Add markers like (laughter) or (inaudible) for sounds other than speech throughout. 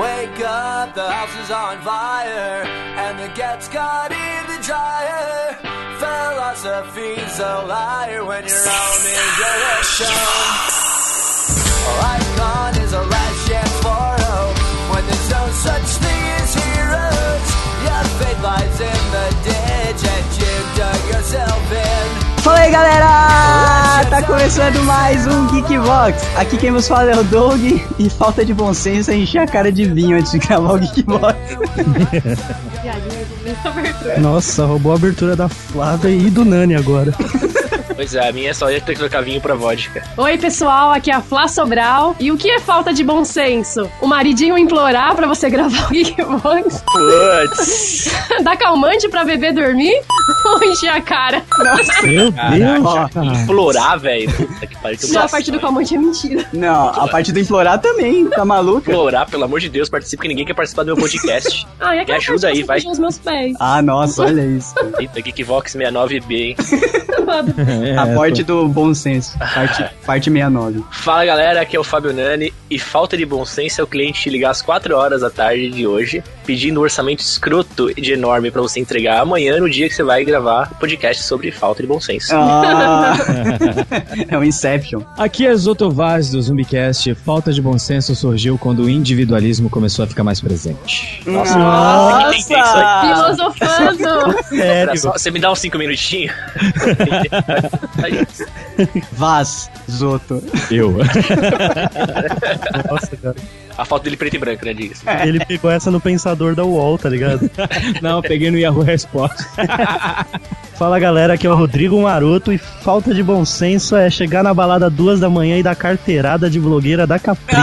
Wake up, the house is on fire, and the get's got in the dryer. Philosophy's a liar when your own is direction. Icon is a last chance for hope when there's no such thing as heroes. Your fate lies in the ditch and you dug yourself in. Fala aí galera! Tá começando mais um Geekbox. Aqui quem nos fala é o Doug e falta de bom senso é encher a cara de vinho antes de gravar o Geekbox. (laughs) Nossa, roubou a abertura da Flávia e do Nani agora. (laughs) Pois é, a minha é só ia ter que trocar vinho pra vodka. Oi, pessoal, aqui é a Flá Sobral. E o que é falta de bom senso? O maridinho implorar pra você (laughs) gravar o Geekbox? Putz! (laughs) Dar calmante pra bebê dormir? (laughs) Ou encher a cara? Meu Deus! Implorar, velho. Puta que pariu. que Não, a parte do calmante é mentira. Não, a parte do implorar também, tá maluca? Implorar, pelo amor de Deus, participe que ninguém quer participar do meu podcast. Ah, e aquela Me ajuda parte aí, que vai. os meus pés. Ah, nossa, olha isso. Eita, Geekvox 69B, hein? (laughs) É, A parte tô- do bom senso. Parte, (laughs) parte 69. Fala galera, aqui é o Fábio Nani e falta de bom senso é o cliente te ligar às 4 horas da tarde de hoje pedindo um orçamento escroto de enorme pra você entregar amanhã no dia que você vai gravar o podcast sobre falta de bom senso. Ah, (laughs) é o Inception. Aqui é Zoto Vaz do Zumbicast. Falta de bom senso surgiu quando o individualismo começou a ficar mais presente. Nossa, Nossa! que tem isso aí? Filosofando. Pera só, você me dá uns 5 minutinhos? Vaz, Zoto. Eu. (laughs) Nossa, cara. A foto dele preto e branco, né, disso. Ele pegou essa no pensador da UOL, tá ligado? (laughs) Não, eu peguei no Yahoo Resposta. (laughs) Fala galera, aqui é o Rodrigo Maroto e falta de bom senso é chegar na balada duas da manhã e dar carteirada de blogueira da Capricho.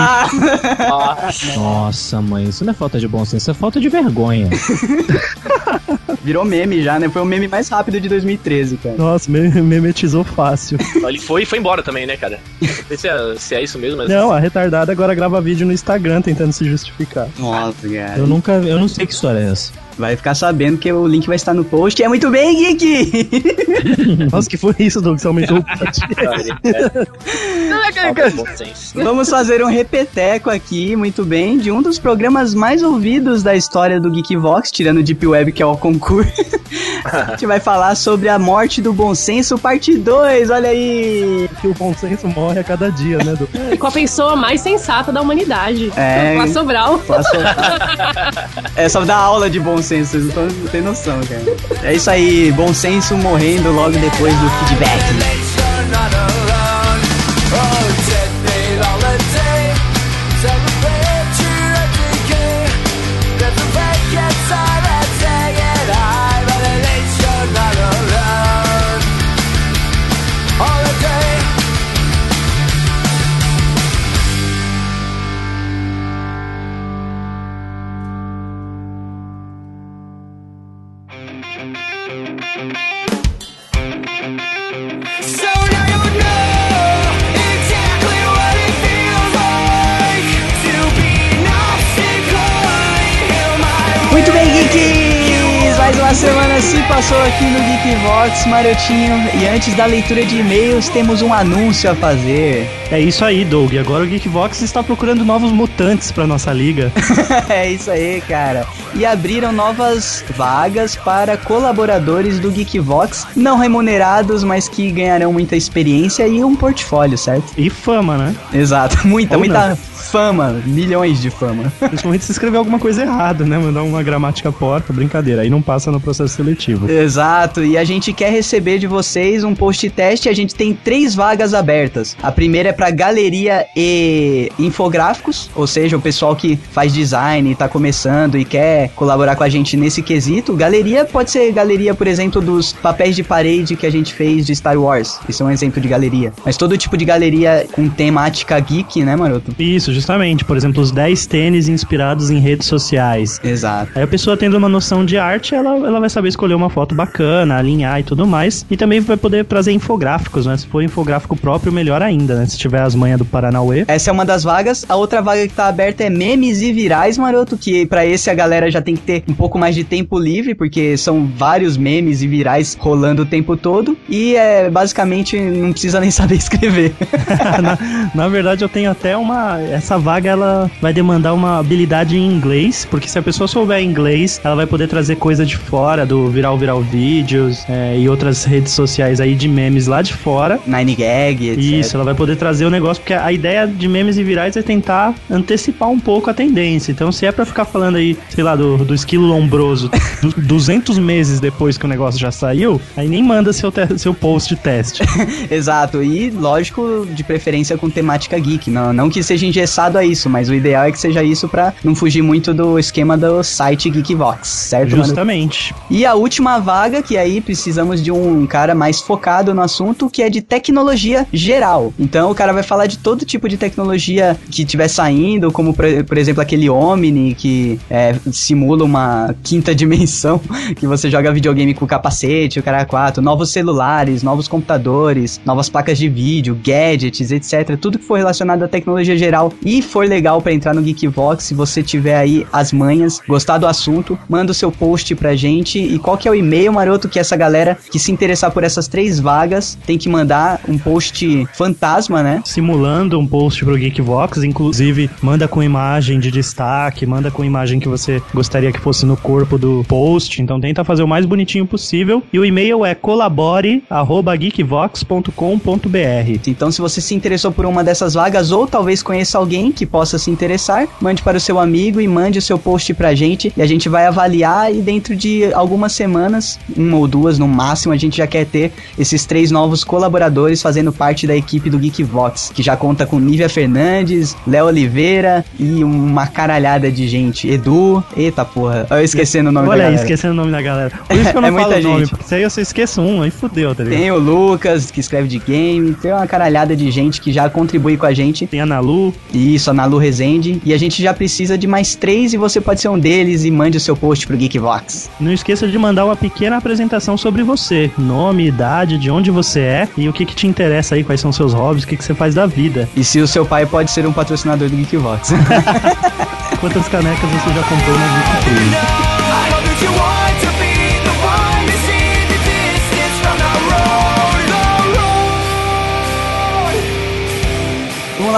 Nossa, Nossa, mãe, isso não é falta de bom senso, isso é falta de vergonha. (laughs) Virou meme já, né? Foi o meme mais rápido de 2013, cara. Nossa, me memetizou fácil. (laughs) ele foi e foi embora também, né, cara? Não sei se é, se é isso mesmo, mas. Não, a retardada agora grava vídeo no Instagram tentando se justificar. Nossa, cara. Eu nunca, eu não sei que história é essa. Vai ficar sabendo que o link vai estar no post. É muito bem, Geek! (laughs) Nossa, que foi isso, Doug? Você aumentou o (laughs) senso. Vamos fazer um repeteco aqui, muito bem, de um dos programas mais ouvidos da história do Geekvox, tirando o Deep Web, que é o concurso. a gente vai falar sobre a morte do bom senso, parte 2, olha aí! que o bom senso morre a cada dia, né, Doug? E com a pessoa mais sensata da humanidade. É. Flá Sobral. (laughs) É só dar aula de bom senso, vocês não tão- não tem noção, cara. É isso aí, bom senso morrendo logo depois do feedback. Passou aqui no Geekvox, Marotinho. E antes da leitura de e-mails, temos um anúncio a fazer. É isso aí, Doug. Agora o Geekvox está procurando novos mutantes pra nossa liga. (laughs) é isso aí, cara. E abriram novas vagas para colaboradores do Geekvox, não remunerados, mas que ganharão muita experiência e um portfólio, certo? E fama, né? Exato, (laughs) muita, Ou muita não. Fama, milhões de fama. Principalmente se escrever alguma coisa errada, né? Mandar uma gramática porca, brincadeira. Aí não passa no processo seletivo. Exato, e a gente quer receber de vocês um post teste. A gente tem três vagas abertas. A primeira é para galeria e infográficos, ou seja, o pessoal que faz design, tá começando e quer colaborar com a gente nesse quesito. Galeria pode ser galeria, por exemplo, dos papéis de parede que a gente fez de Star Wars. Isso é um exemplo de galeria. Mas todo tipo de galeria com temática geek, né, Maroto? Isso, justamente. Por exemplo, os 10 tênis inspirados em redes sociais. Exato. Aí a pessoa tendo uma noção de arte, ela, ela vai saber escolher uma foto bacana, alinhar e tudo mais. E também vai poder trazer infográficos, né? Se for infográfico próprio, melhor ainda, né? Se tiver as manhas do Paranauê. Essa é uma das vagas. A outra vaga que tá aberta é memes e virais, maroto, que pra esse a galera já tem que ter um pouco mais de tempo livre, porque são vários memes e virais rolando o tempo todo. E é basicamente não precisa nem (laughs) saber escrever. (laughs) na, na verdade, eu tenho até uma. Essa vaga ela vai demandar uma habilidade em inglês, porque se a pessoa souber inglês, ela vai poder trazer coisa de fora do Viral Viral Vídeos é, e outras redes sociais aí de memes lá de fora. Nine Gag, etc. Isso, ela vai poder trazer o negócio, porque a ideia de memes e virais é tentar antecipar um pouco a tendência. Então, se é pra ficar falando aí, sei lá, do, do esquilo lombroso (laughs) du- 200 meses depois que o negócio já saiu, aí nem manda seu, seu post teste. (laughs) Exato, e lógico, de preferência com temática geek. Não, não que seja engessado a isso, mas o ideal é que seja isso pra não fugir muito do esquema do site Geekvox, certo? mano? Justamente. E a última vaga, que aí precisamos de um cara mais focado no assunto, que é de tecnologia geral. Então o cara vai falar de todo tipo de tecnologia que tiver saindo, como por, por exemplo aquele Omni que é, simula uma quinta (laughs) dimensão, que você joga videogame com capacete, o cara 4, novos celulares, novos computadores, novas placas de vídeo, gadgets, etc. Tudo que for relacionado à tecnologia geral e for legal pra entrar no Geekvox, se você tiver aí as manhas, gostar do assunto, manda o seu post pra gente e qual que é o e-mail maroto que essa galera que se interessar por essas três vagas tem que mandar um post fantasma, né? simulando um post pro Geekvox, inclusive manda com imagem de destaque, manda com imagem que você gostaria que fosse no corpo do post, então tenta fazer o mais bonitinho possível. E o e-mail é colabore@geekvox.com.br. Então, se você se interessou por uma dessas vagas ou talvez conheça alguém que possa se interessar, mande para o seu amigo e mande o seu post pra gente e a gente vai avaliar e dentro de algumas semanas, uma ou duas no máximo, a gente já quer ter esses três novos colaboradores fazendo parte da equipe do Geekvox, que já conta com Nívia Fernandes, Léo Oliveira e uma caralhada de gente. Edu, eita porra, eu esquecendo o nome Olha da aí, galera. esquecendo o nome da galera. Por isso que eu (laughs) não É falo muita o nome, gente. porque se aí eu só esqueço um, aí fudeu, tá ligado? Tem o Lucas, que escreve de game, tem uma caralhada de gente que já contribui com a gente. Tem a Nalu, Isso, a Nalu Rezende. E a gente já precisa de mais três e você pode ser um deles e mande o seu post pro Geekvox. não esqueça de mandar uma pequena apresentação sobre você. Nome, idade, de onde você é e o que, que te interessa aí, quais são seus hobbies, o que, que você faz da vida. E se o seu pai pode ser um patrocinador do Geekvox. (laughs) Quantas canecas você já comprou na Geek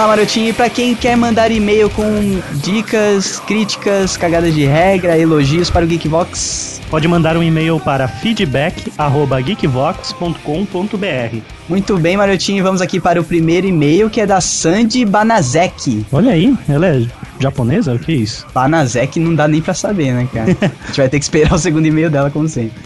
road. Vamos lá, Marotinho. E pra quem quer mandar e-mail com dicas, críticas, cagadas de regra, elogios para o Geekvox, Pode mandar um e-mail para feedback@geekvox.com.br. muito bem, Marotinho. Vamos aqui para o primeiro e-mail que é da Sandy Banazek. Olha aí, ela é japonesa? O que é isso? Banazek não dá nem pra saber, né, cara? A gente vai ter que esperar o segundo e-mail dela, como sempre.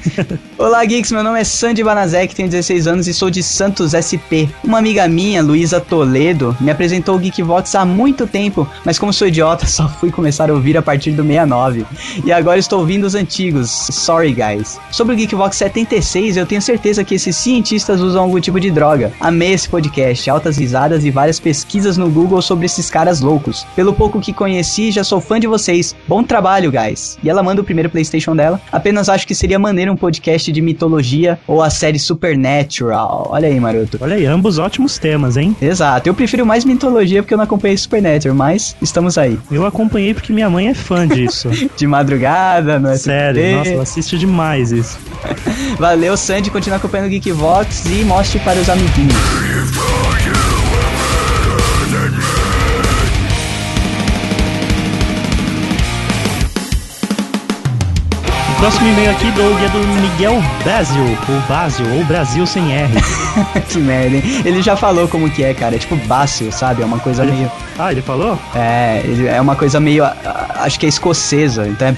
Olá, Geeks. Meu nome é Sandy Banazek, tenho 16 anos e sou de Santos SP. Uma amiga minha, Luísa Toledo, me apresentou o Geekvox há muito tempo, mas como sou idiota, (laughs) só fui começar a ouvir a partir do 69. E agora estou ouvindo os antigos. Sorry, guys. Sobre o Geekvox 76, eu tenho certeza que esses cientistas usam algum tipo de droga. Amei esse podcast, altas risadas e várias pesquisas no Google sobre esses caras loucos. Pelo pouco que conheci, já sou fã de vocês. Bom trabalho, guys. E ela manda o primeiro PlayStation dela. Apenas acho que seria maneiro um podcast de mitologia ou a série Supernatural. Olha aí, maroto. Olha aí, ambos ótimos temas, hein? Exato, eu prefiro mais mitologia porque eu não acompanhei Supernatural, mas estamos aí. Eu acompanhei porque minha mãe é fã disso. (laughs) De madrugada, no Sério, SBT. nossa, ela assiste demais isso. (laughs) Valeu, Sandy. Continua acompanhando o Geekvox e mostre para os amiguinhos. Próximo e-mail aqui, Doug, é do Miguel Basil, ou Basil, ou Brasil sem R. (laughs) que merda, hein? Ele já falou como que é, cara. É tipo Bácio, sabe? É uma coisa meio. Ah, ele falou? É, ele- é uma coisa meio. Acho que é escocesa, então é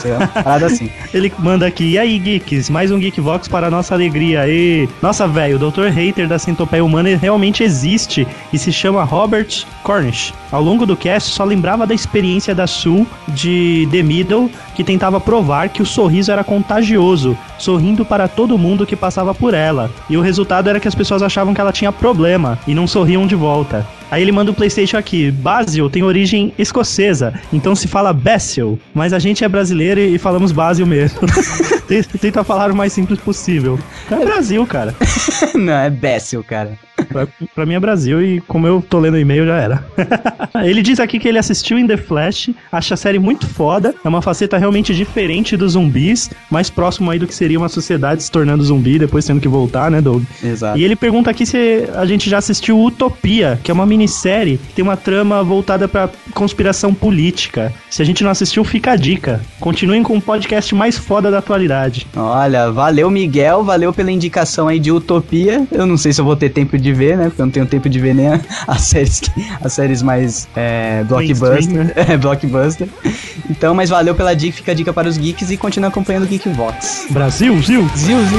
sei lá, Parada assim. (laughs) Ele manda aqui, e aí, geeks, mais um Geekvox para nossa alegria. E nossa, velho, o Dr. Hater da Centopeia Humana ele realmente existe e se chama Robert Cornish. Ao longo do cast, só lembrava da experiência da Sue de The Middle, que tentava provar que o sorriso era contagioso, sorrindo para todo mundo que passava por ela. E o resultado era que as pessoas achavam que ela tinha problema e não sorriam de volta. Aí ele manda o PlayStation aqui. Basil tem origem escocesa, então se fala Basil, mas a gente é brasileiro e falamos Basil mesmo. (laughs) Tenta- falar o mais simples possível. É Brasil, cara. (laughs) Não, é Bessel, cara. Pra, pra mim é Brasil e como eu tô lendo o e-mail já era. (laughs) ele diz aqui que ele assistiu em The Flash, acha a série muito foda, é uma faceta realmente diferente dos zumbis, mais próximo aí do que seria uma sociedade se tornando zumbi, depois tendo que voltar, né, Doug? Exato. E ele pergunta aqui se a gente já assistiu Utopia, que é uma minissérie que tem uma trama voltada pra conspiração política. Se a gente não assistiu, fica a dica. Continuem com o podcast mais foda da atualidade. Olha, valeu Miguel, valeu pela indicação aí de Utopia. Eu não sei se eu vou ter tempo de ver, né? Porque eu não tenho tempo de ver nem (laughs) as séries, que- as séries mais é, blockbuster. Né? (laughs) É, blockbuster. Então, mas valeu pela dica, fica a dica para os geeks e continua acompanhando o Geekvox. Brasil, Zil! Zil, zil.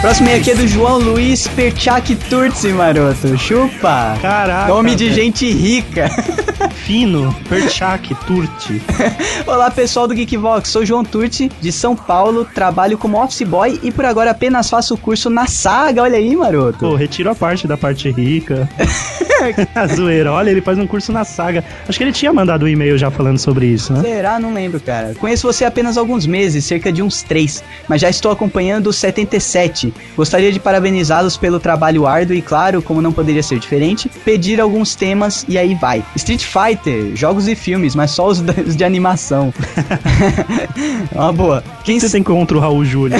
Próximo e aqui é do João Luiz Perchak Turtsi, maroto. Chupa! Caraca! Nome de velho. gente rica. (laughs) Fino, Perchak, Turti. (laughs) Olá pessoal do Geekvox, sou João Turti, de São Paulo, trabalho como office boy e por agora apenas faço o curso na saga, olha aí, maroto. Pô, retiro a parte da parte rica. (laughs) a zoeira. Olha, ele faz um curso na saga. Acho que ele tinha mandado um e-mail já falando sobre isso, né? Será? Não lembro, cara. Conheço você apenas alguns meses, cerca de uns três, mas já estou acompanhando o 77. Gostaria de parabenizá-los pelo trabalho árduo e, claro, como não poderia ser diferente, pedir alguns temas e aí vai. Street Fighter, jogos e filmes, mas só os (laughs) de animação. (laughs) Uma boa. Quem Você tem contra o Raul Júlio?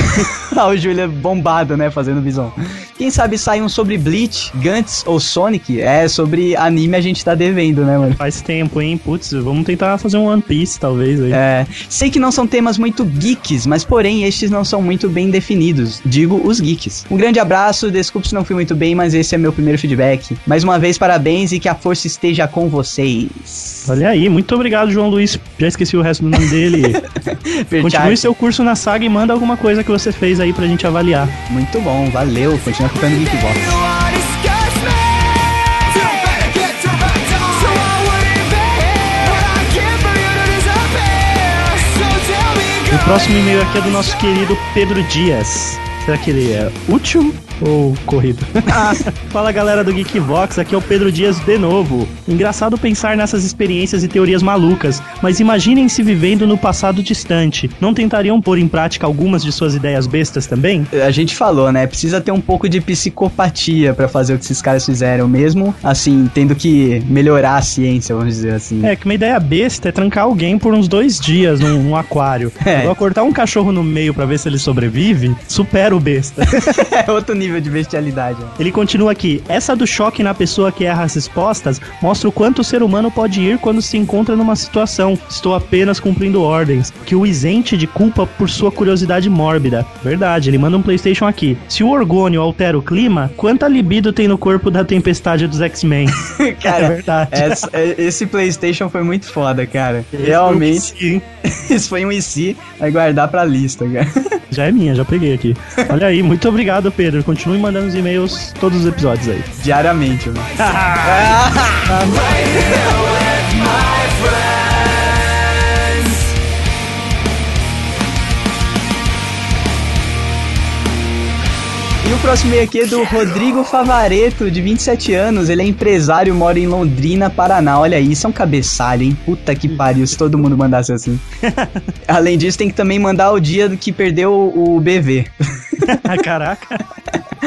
Ah, (laughs) o Júlio é bombado, né, fazendo visão. Quem sabe sai um sobre Bleach, Gantz ou Sonic? É, sobre anime a gente tá devendo, né, mano? Faz tempo, hein? Putz, vamos tentar fazer um One Piece, talvez, aí. É, sei que não são temas muito geeks, mas porém estes não são muito bem definidos. Digo os geeks. Um grande abraço, desculpe se não fui muito bem, mas esse é meu primeiro feedback. Mais uma vez, parabéns e que a força esteja com vocês. Olha aí, muito obrigado, João Luiz. Já esqueci o resto do nome dele. (laughs) Continue seu curso na saga e manda alguma coisa que você fez aí pra gente avaliar. Muito bom, valeu. Continua acompanhando o Geekbox. O próximo e-mail aqui é do nosso querido Pedro Dias. Será que ele é útil ou corrido? (laughs) Fala galera do Geekvox, aqui é o Pedro Dias de novo. Engraçado pensar nessas experiências e teorias malucas, mas imaginem se vivendo no passado distante. Não tentariam pôr em prática algumas de suas ideias bestas também? A gente falou, né? Precisa ter um pouco de psicopatia pra fazer o que esses caras fizeram, mesmo assim, tendo que melhorar a ciência, vamos dizer assim. É, que uma ideia besta é trancar alguém por uns dois dias num, num aquário. (laughs) É. Agora, cortar um cachorro no meio pra ver se ele sobrevive, supera o besta. (laughs) É outro nível de bestialidade. né? Ele continua aqui. Essa do choque na pessoa que erra as respostas mostra o quanto o ser humano pode ir quando se encontra numa situação. Estou apenas cumprindo ordens. Que o isente de culpa por sua curiosidade mórbida. Verdade, ele manda um PlayStation aqui. Se o orgônio altera o clima, quanta libido tem no corpo da tempestade dos X-Men? (laughs) Cara, é verdade. essa- é- esse PlayStation foi muito foda, cara. Realmente, isso foi um IC, (laughs) vai guardar pra lista, cara. Já é minha, já peguei aqui. Olha aí, muito obrigado, Pedro. Continue mandando os e-mails todos os episódios aí. Diariamente, mano. (laughs) (laughs) (laughs) próximo e-mail aqui é do Rodrigo Favareto, de 27 anos. Ele é empresário, mora em Londrina, Paraná. Olha aí, isso é um cabeçalho, hein? Puta que pariu, se todo mundo mandasse assim. (laughs) Além disso, tem que também mandar o dia do que perdeu o BV. (laughs) Caraca.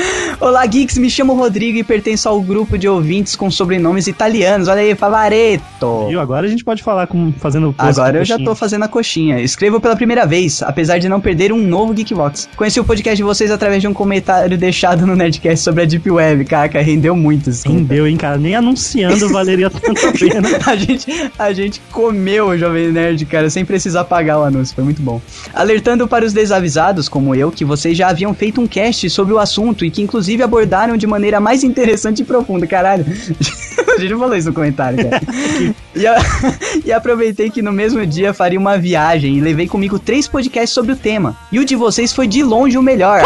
(laughs) Olá, geeks, me chamo Rodrigo e pertenço ao grupo de ouvintes com sobrenomes italianos. Olha aí, Favareto. Viu? Agora a gente pode falar com, fazendo pose Agora eu já tô fazendo a coxinha. Escrevo pela primeira vez, apesar de não perder um novo Geekbox. Conheci o podcast de vocês através de um comentário deixado no Nerdcast sobre a Deep Web. Caraca, rendeu muito isso. Rendeu, hein, cara? Nem anunciando valeria (laughs) tanto a pena. A gente, a gente comeu o Jovem Nerd, cara, sem precisar pagar o anúncio. Foi muito bom. Alertando para os desavisados, como eu, que vocês já haviam feito um cast sobre o assunto e que inclusive abordaram de maneira mais interessante e profunda. Caralho. (laughs) A gente não falou isso no comentário, cara. (laughs) e, a- e aproveitei que no mesmo dia faria uma viagem e levei comigo três podcasts sobre o tema. E o de vocês foi de longe o melhor.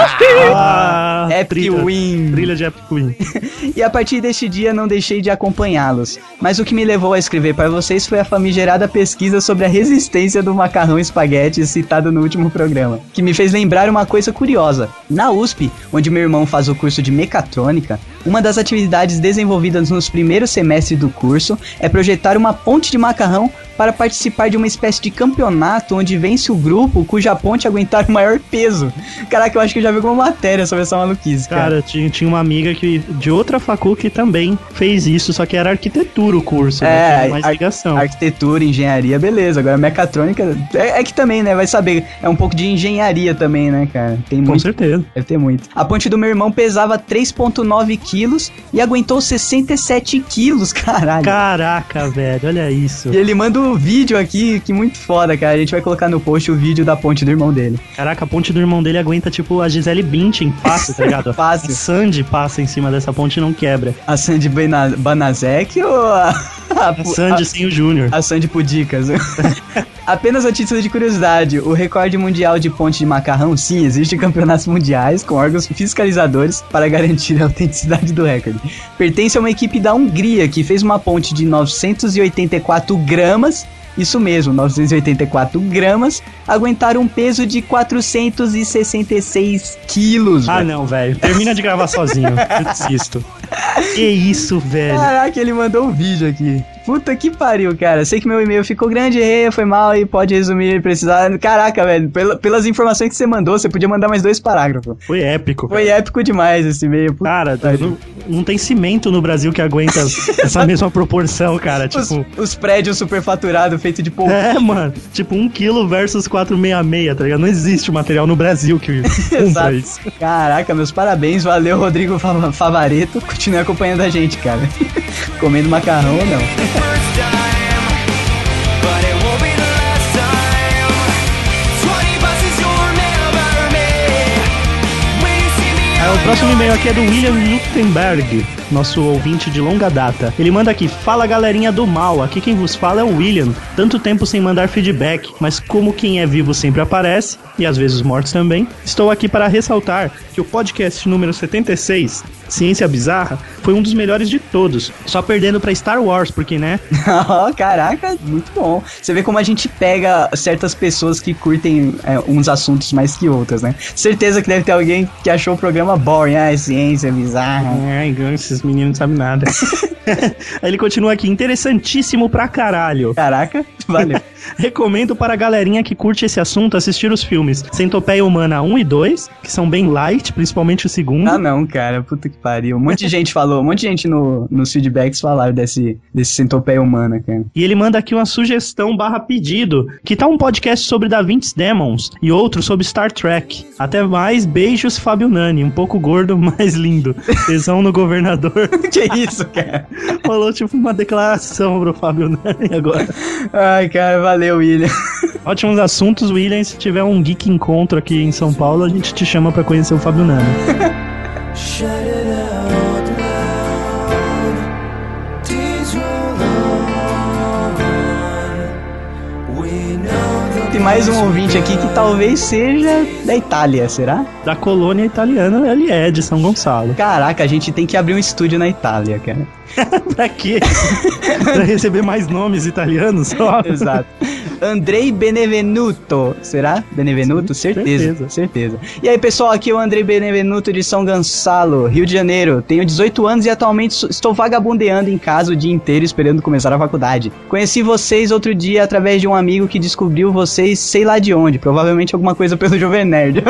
Ah, Epic trilha, Win. trilha de Epic Win. (laughs) E a partir deste dia não deixei de acompanhá-los. Mas o que me levou a escrever para vocês foi a famigerada pesquisa sobre a resistência do macarrão espaguete citado no último programa, que me fez lembrar uma coisa curiosa. Na USP, onde meu irmão faz o curso de mecatrônica, uma das atividades desenvolvidas nos primeiros semestres do curso é projetar uma ponte de macarrão para participar de uma espécie de campeonato onde vence o grupo cuja ponte aguentar o maior peso. Caraca, eu acho que eu já vi alguma matéria sobre essa maluquice, cara. Cara, tinha, tinha uma amiga que, de outra facul que também fez isso, só que era arquitetura o curso, né? É, Tinha mais ar- ligação. Arquitetura, engenharia, beleza. Agora mecatrônica é, é que também, né? Vai saber. É um pouco de engenharia também, né, cara? Tem Com muito. certeza. Deve ter muito. A ponte do meu irmão pesava 3,9 quilos e aguentou 67 quilos, (laughs) caralho. Caraca, velho, olha isso. E ele manda um vídeo aqui que muito foda, cara. A gente vai colocar no post o vídeo da ponte do irmão dele. Caraca, a ponte do irmão dele aguenta tipo a Gisele Bündchen fácil, (laughs) tá ligado? (laughs) Fácil. A Sandy passa em cima dessa ponte e não quebra. A Sandy Bena- Banazek ou a. A, A Sandy sem o Júnior. A Sandy Pudicas. (laughs) Apenas a título de curiosidade, o recorde mundial de ponte de macarrão, sim, existe campeonatos mundiais com órgãos fiscalizadores para garantir a autenticidade do recorde. Pertence a uma equipe da Hungria que fez uma ponte de 984 gramas, isso mesmo, 984 gramas, aguentar um peso de 466 quilos. Ah, não, velho. Termina de gravar sozinho. Eu desisto. Que isso, velho. Caraca, ele mandou um vídeo aqui. Puta que pariu, cara. Sei que meu e-mail ficou grande, errei, foi mal e pode resumir precisar. Caraca, velho, pela- pelas informações que você mandou, você podia mandar mais dois parágrafos. Foi épico. Foi épico demais esse e-mail. Puta Cara, não, não tem cimento no Brasil que aguenta (laughs) essa mesma proporção, cara. os, Tipo. os prédios superfaturados feitos de polvo. É, mano. Tipo, 1 kg versus 466, tá ligado? Não existe material no Brasil que (laughs) Exato. isso. Caraca, meus parabéns. Valeu, Rodrigo Fa- Favareto. Continue acompanhando a gente, cara. (laughs) Comendo macarrão ou não. O próximo e-mail aqui é do William Luttenberg, nosso ouvinte de longa data. Ele manda aqui: Fala galerinha do mal, aqui quem vos fala é o William. Tanto tempo sem mandar feedback, mas como quem é vivo sempre aparece, e às vezes os mortos também, estou aqui para ressaltar que o podcast número 76, Ciência Bizarra, foi um dos melhores de todos. Só perdendo pra Star Wars, porque né? Ó, (laughs) Caraca, muito bom. Você vê como a gente pega certas pessoas que curtem é, uns assuntos mais que outras, né? Certeza que deve ter alguém que achou o programa boring. Ah, é ciência, bizarra. Ai, esses meninos não sabem nada. Aí (laughs) ele continua aqui: interessantíssimo pra caralho. Caraca, valeu. (laughs) Recomendo para a galerinha que curte esse assunto assistir os filmes Centopeia Humana 1 e 2, que são bem light, principalmente o segundo. Ah, não, cara, puta que pariu. Um monte de gente falou, um monte de gente no, nos feedbacks falaram desse, desse centopeia humana, cara. E ele manda aqui uma sugestão barra pedido, que tá um podcast sobre Da Vinci's Demons e outro sobre Star Trek. Até mais, beijos Fábio Nani, um pouco gordo, (laughs) mas lindo. Tesão no governador. (laughs) que isso, cara? Falou tipo uma declaração pro Fábio Nani agora. Ai, cara, valeu, William. Ótimos assuntos, William. Se tiver um geek encontro aqui em São Paulo, a gente te chama pra conhecer o Fábio Nani. Shut it out mais um ouvinte aqui que talvez seja da Itália, será? Da colônia italiana, ele é de São Gonçalo. Caraca, a gente tem que abrir um estúdio na Itália, cara. (laughs) pra quê? pra receber mais nomes italianos? Só. Exato. Andrei Benevenuto, será? Benevenuto? certeza, certeza. certeza. E aí, pessoal, aqui é o Andrei Benevenuto de São Gonçalo, Rio de Janeiro. Tenho 18 anos e atualmente estou vagabundeando em casa o dia inteiro esperando começar a faculdade. Conheci vocês outro dia através de um amigo que descobriu vocês sei lá de onde, provavelmente alguma coisa pelo (laughs) Jovem Nerd.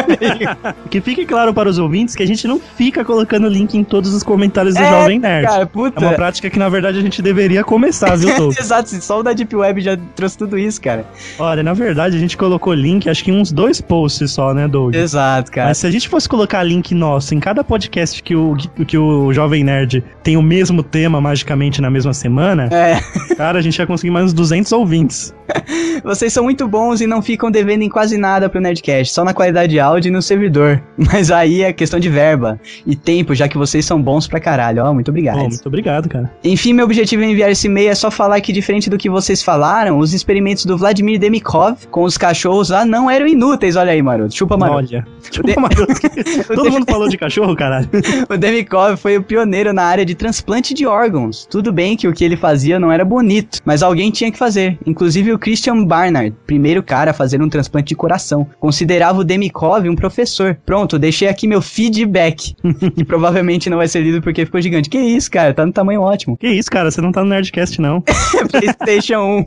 Que fique claro para os ouvintes que a gente não fica colocando link em todos os comentários do É, Jovem Nerd. Cara, É puta. Uma prática que, na verdade, a gente deveria começar, viu, Tô? (laughs) Exato, só o da Deep Web já trouxe tudo isso, cara. Olha, na verdade, a gente colocou link, acho que em uns dois posts só, né, Doug? Exato, cara. Mas se a gente fosse colocar link nosso em cada podcast que o, que o Jovem Nerd tem o mesmo tema magicamente na mesma semana, É. cara, a gente ia conseguir mais uns 200 ouvintes. (laughs) Vocês são muito bons e não ficam devendo em quase nada pro Nerdcast, só na qualidade de áudio e no servidor. (laughs) Mas aí é questão de verba e tempo, já que vocês são bons pra caralho. Ó, muito obrigado. Muito obrigado, cara. Enfim, meu objetivo em enviar esse e-mail é só falar que, diferente do que vocês falaram, os experimentos do Vladimir Demikov com os cachorros lá não eram inúteis. Olha aí, Maroto. Chupa, Maroto. Olha. Chupa, Maroto. (laughs) Todo mundo falou de cachorro, caralho. O Demikov foi o pioneiro na área de transplante de órgãos. Tudo bem que o que ele fazia não era bonito, mas alguém tinha que fazer. Inclusive o Christian Barnard, primeiro cara a fazer um transplante de coração, considerava o Demikov um professor. Pronto, deixei aqui meu feedback, que (laughs) provavelmente não vai ser lido porque ficou gigante. Que isso, cara? Tá no tamanho ótimo. Que isso, cara? Você não tá no Nerdcast, não. (laughs) PlayStation 1.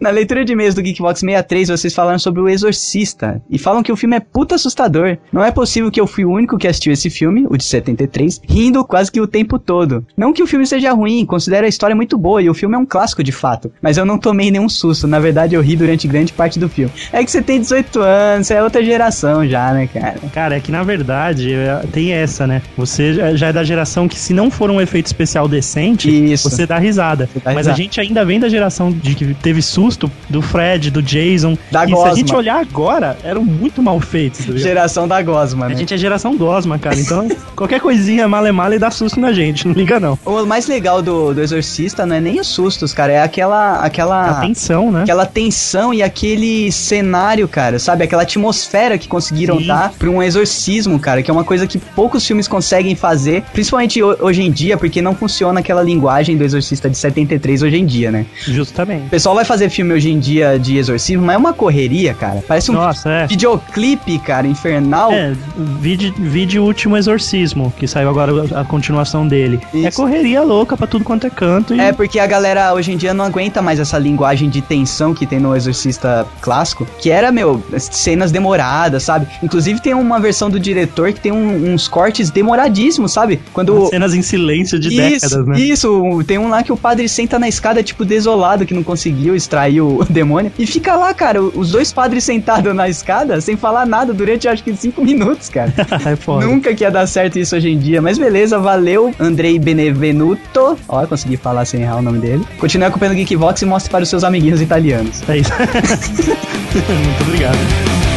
Na leitura de e-mails do Geekbox 63, vocês falaram sobre o Exorcista e falam que o filme é puta assustador. Não é possível que eu fui o único que assistiu esse filme, o de 73, rindo quase que o tempo todo. Não que o filme seja ruim, considero a história muito boa e o filme é um clássico de fato, mas eu não tomei nenhum susto. Na verdade, eu ri durante grande parte do filme. É que você tem 18 anos, você é outra geração já, né, cara? Cara, é que na verdade é, tem essa, né? Você já- já é da geração que se não for um efeito especial decente, Isso. você dá risada. Você dá Mas risada. a gente ainda vem da geração de que teve susto do Fred, do Jason. Da e se Gosma. a gente olhar agora, eram muito mal feitos. Geração da Gosma, né? A gente é geração Gosma, cara. Então, (laughs) qualquer coisinha mala é mala e dá susto na gente. Não liga, não. O mais legal do, do Exorcista não é nem os sustos, cara, é aquela aquela Atenção, né? aquela tensão e aquele cenário, cara, sabe? Aquela atmosfera que conseguiram Sim. dar pra um exorcismo, cara, que é uma coisa que poucos filmes conseguem fazer, principalmente ho- hoje em dia, porque não funciona aquela linguagem do Exorcista de 73 hoje em dia, né? Justamente. O pessoal vai fazer filme hoje em dia de exorcismo, mas é uma correria, cara. Parece um Nossa, é. videoclipe, cara, infernal. É, vide, vide o último Exorcismo, que saiu agora a, continuação dele. Isso. É correria louca pra tudo quanto é canto. E... É porque a galera hoje em dia não aguenta mais essa linguagem de tensão que tem no Exorcista clássico, que era, meu, cenas demoradas, sabe? Inclusive tem uma versão do diretor que tem um- uns cortes demoradíssimos, sabe? Quando Cenas em silêncio de isso, décadas, né? Isso, tem um lá que o padre senta na escada, tipo, desolado, que não conseguiu extrair o, (laughs) demônio. E fica lá, cara, os dois padres sentados na escada, sem falar nada, durante acho que cinco minutos, cara. (laughs) é foda. Nunca que ia dar certo isso hoje em dia. Mas beleza, valeu, Andrei Benevenuto. Ó, eu consegui falar sem errar o nome dele. Continue acompanhando o Geekvox e mostre para os seus amiguinhos italianos. É isso. (laughs) Muito obrigado.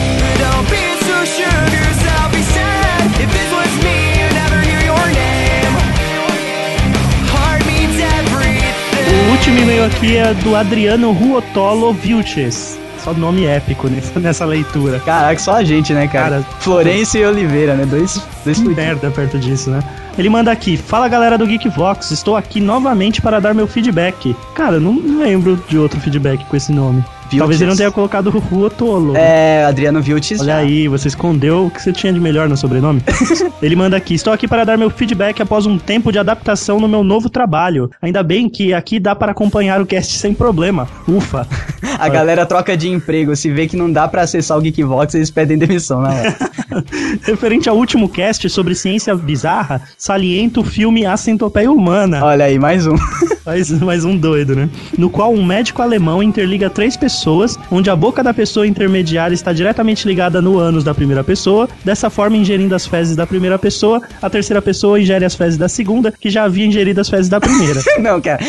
Último e-mail aqui é do Adriano Ruotolo Vilches. Só nome épico nessa, nessa leitura. Caraca, só a gente, né, cara? Cara, Florencio e Oliveira, né? Dois, dois merda perto disso, né? Ele manda aqui: Fala galera do Geekvox, estou aqui novamente para dar meu feedback. Cara, eu não lembro de outro feedback com esse nome. Talvez ele não tenha colocado Ruotolo. É, Adriano Vilches. Olha aí, você escondeu o que você tinha de melhor no sobrenome. (laughs) Ele manda aqui: Estou aqui para dar meu feedback após um tempo de adaptação no meu novo trabalho. Ainda bem que aqui dá para acompanhar o cast sem problema. Ufa. (laughs) A galera troca de emprego. Se vê que não dá pra acessar o Geekvox, eles pedem demissão hora. (laughs) Referente ao último cast sobre ciência bizarra, saliento o filme A Centopeia Humana. Olha aí, mais um. Mais, mais um doido, né? No qual um médico alemão interliga três pessoas, onde a boca da pessoa intermediária está diretamente ligada no ânus da primeira pessoa, dessa forma ingerindo as fezes da primeira pessoa, a terceira pessoa ingere as fezes da segunda, que já havia ingerido as fezes da primeira. (laughs) Não, cara,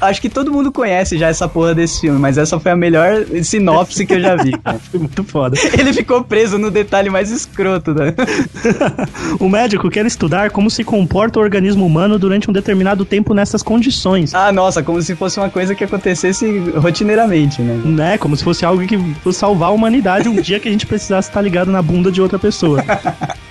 acho que todo mundo conhece já essa porra desse filme, mas essa foi a melhor sinopse que eu já vi. (laughs) Foi muito foda. Ele ficou preso no detalhe mais escroto, né? (laughs) o médico quer estudar como se comporta o organismo humano durante um determinado tempo nessas condições. Ah, nossa, como se fosse uma coisa que acontecesse rotineiramente, né? Né? Como se fosse algo que fosse salvar a humanidade um dia que a gente precisasse estar ligado na bunda de outra pessoa.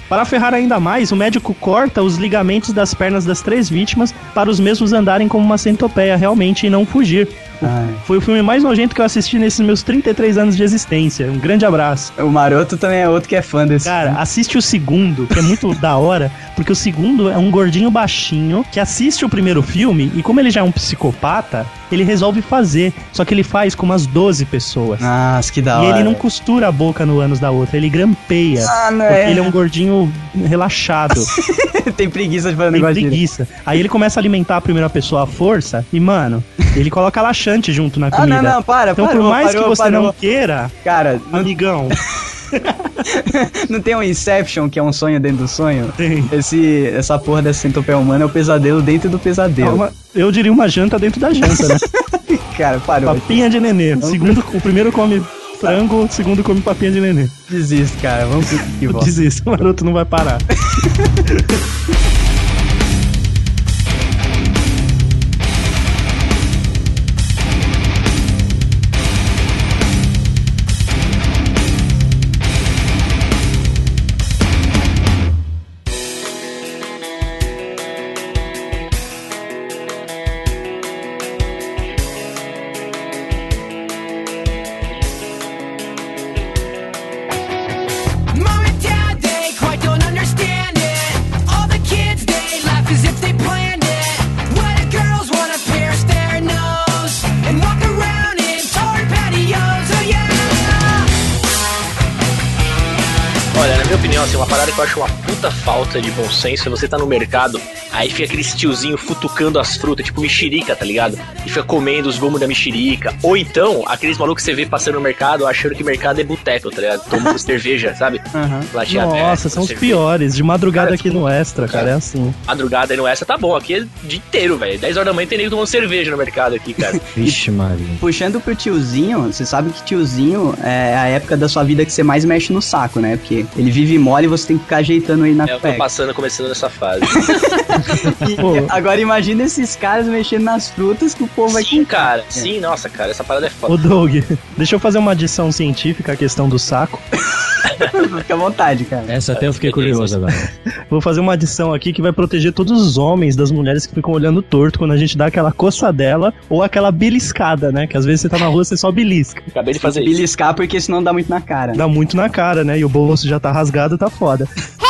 Para ferrar ainda mais, o médico corta os ligamentos das pernas das três vítimas para os mesmos andarem como uma centopeia realmente e não fugir. Ai. Foi o filme mais nojento que eu assisti nesses meus 33 anos de existência. Um grande abraço. O Maroto também é outro que é fã desse Cara, assiste o segundo, que é muito (laughs) da hora, porque o segundo é um gordinho baixinho que assiste o primeiro filme e como ele já é um psicopata, ele resolve fazer, só que ele faz com umas 12 pessoas. Nossa, que da E hora. ele não costura a boca no ânus da outra, ele grampeia. Ah, não Porque é. ele é um gordinho relaxado, (laughs) Tem preguiça de fazer um tem negócio preguiça. Aí ele começa a alimentar a primeira pessoa à força e, mano, ele coloca laxante junto na Ah, comida. não, não, para, Então, parou, por mais parou, que você parou. não queira, Cara, (laughs) amigão, (laughs) não tem um Inception, que é um sonho dentro do sonho? tem. Esse, essa porra dessa centopeia humana é o pesadelo dentro do É pesadelo. uma- eu diria uma janta dentro da janta, né? (laughs) Cara, parou. Papinha de nenê. O segundo, o primeiro come frango, o segundo come papinha de neném. Desisto, cara. Vamos que desisto, o maroto não vai parar. Falta de bom senso você tá no mercado, aí fica aquele tiozinho futucando as frutas, tipo mexerica, tá ligado? E fica comendo os gomos da mexerica. Ou então, aqueles malucos que você vê passando no mercado achando que mercado é boteco, tá ligado? Tomando (laughs) cerveja, sabe? Aham. Latinha aberta, Nossa, são os piores. De madrugada Cara, aqui no Extra, cara, é assim. Madrugada aí no essa tá bom, aqui é o dia inteiro, velho. 10 horas da manhã tem nego tomando cerveja no mercado aqui, cara. (laughs) Vixe, Maria. Puxando pro tiozinho, você sabe que tiozinho é a época da sua vida que você mais mexe no saco, né? Porque ele vive mole e você tem que ficar ajeitando aí na É, eu tô passando, começando nessa fase. (laughs) E-. (laughs) Agora imagina esses caras mexendo nas frutas que o povo vai Sim, cara. Sim, nossa, cara, essa parada é foda. Ô Doug, deixa eu fazer uma adição científica à questão do saco. (laughs) Fica à vontade, cara. Essa até eu fiquei curioso agora. Vou fazer uma adição aqui que vai proteger todos os homens das mulheres que ficam olhando torto quando a gente dá aquela coçadela ou aquela beliscada, né? Que às vezes você tá na rua, você só belisca. Acabei de fazer que isso. beliscar porque senão dá muito na cara. Dá muito na cara, né? E o bolso já tá rasgado, tá foda. (laughs)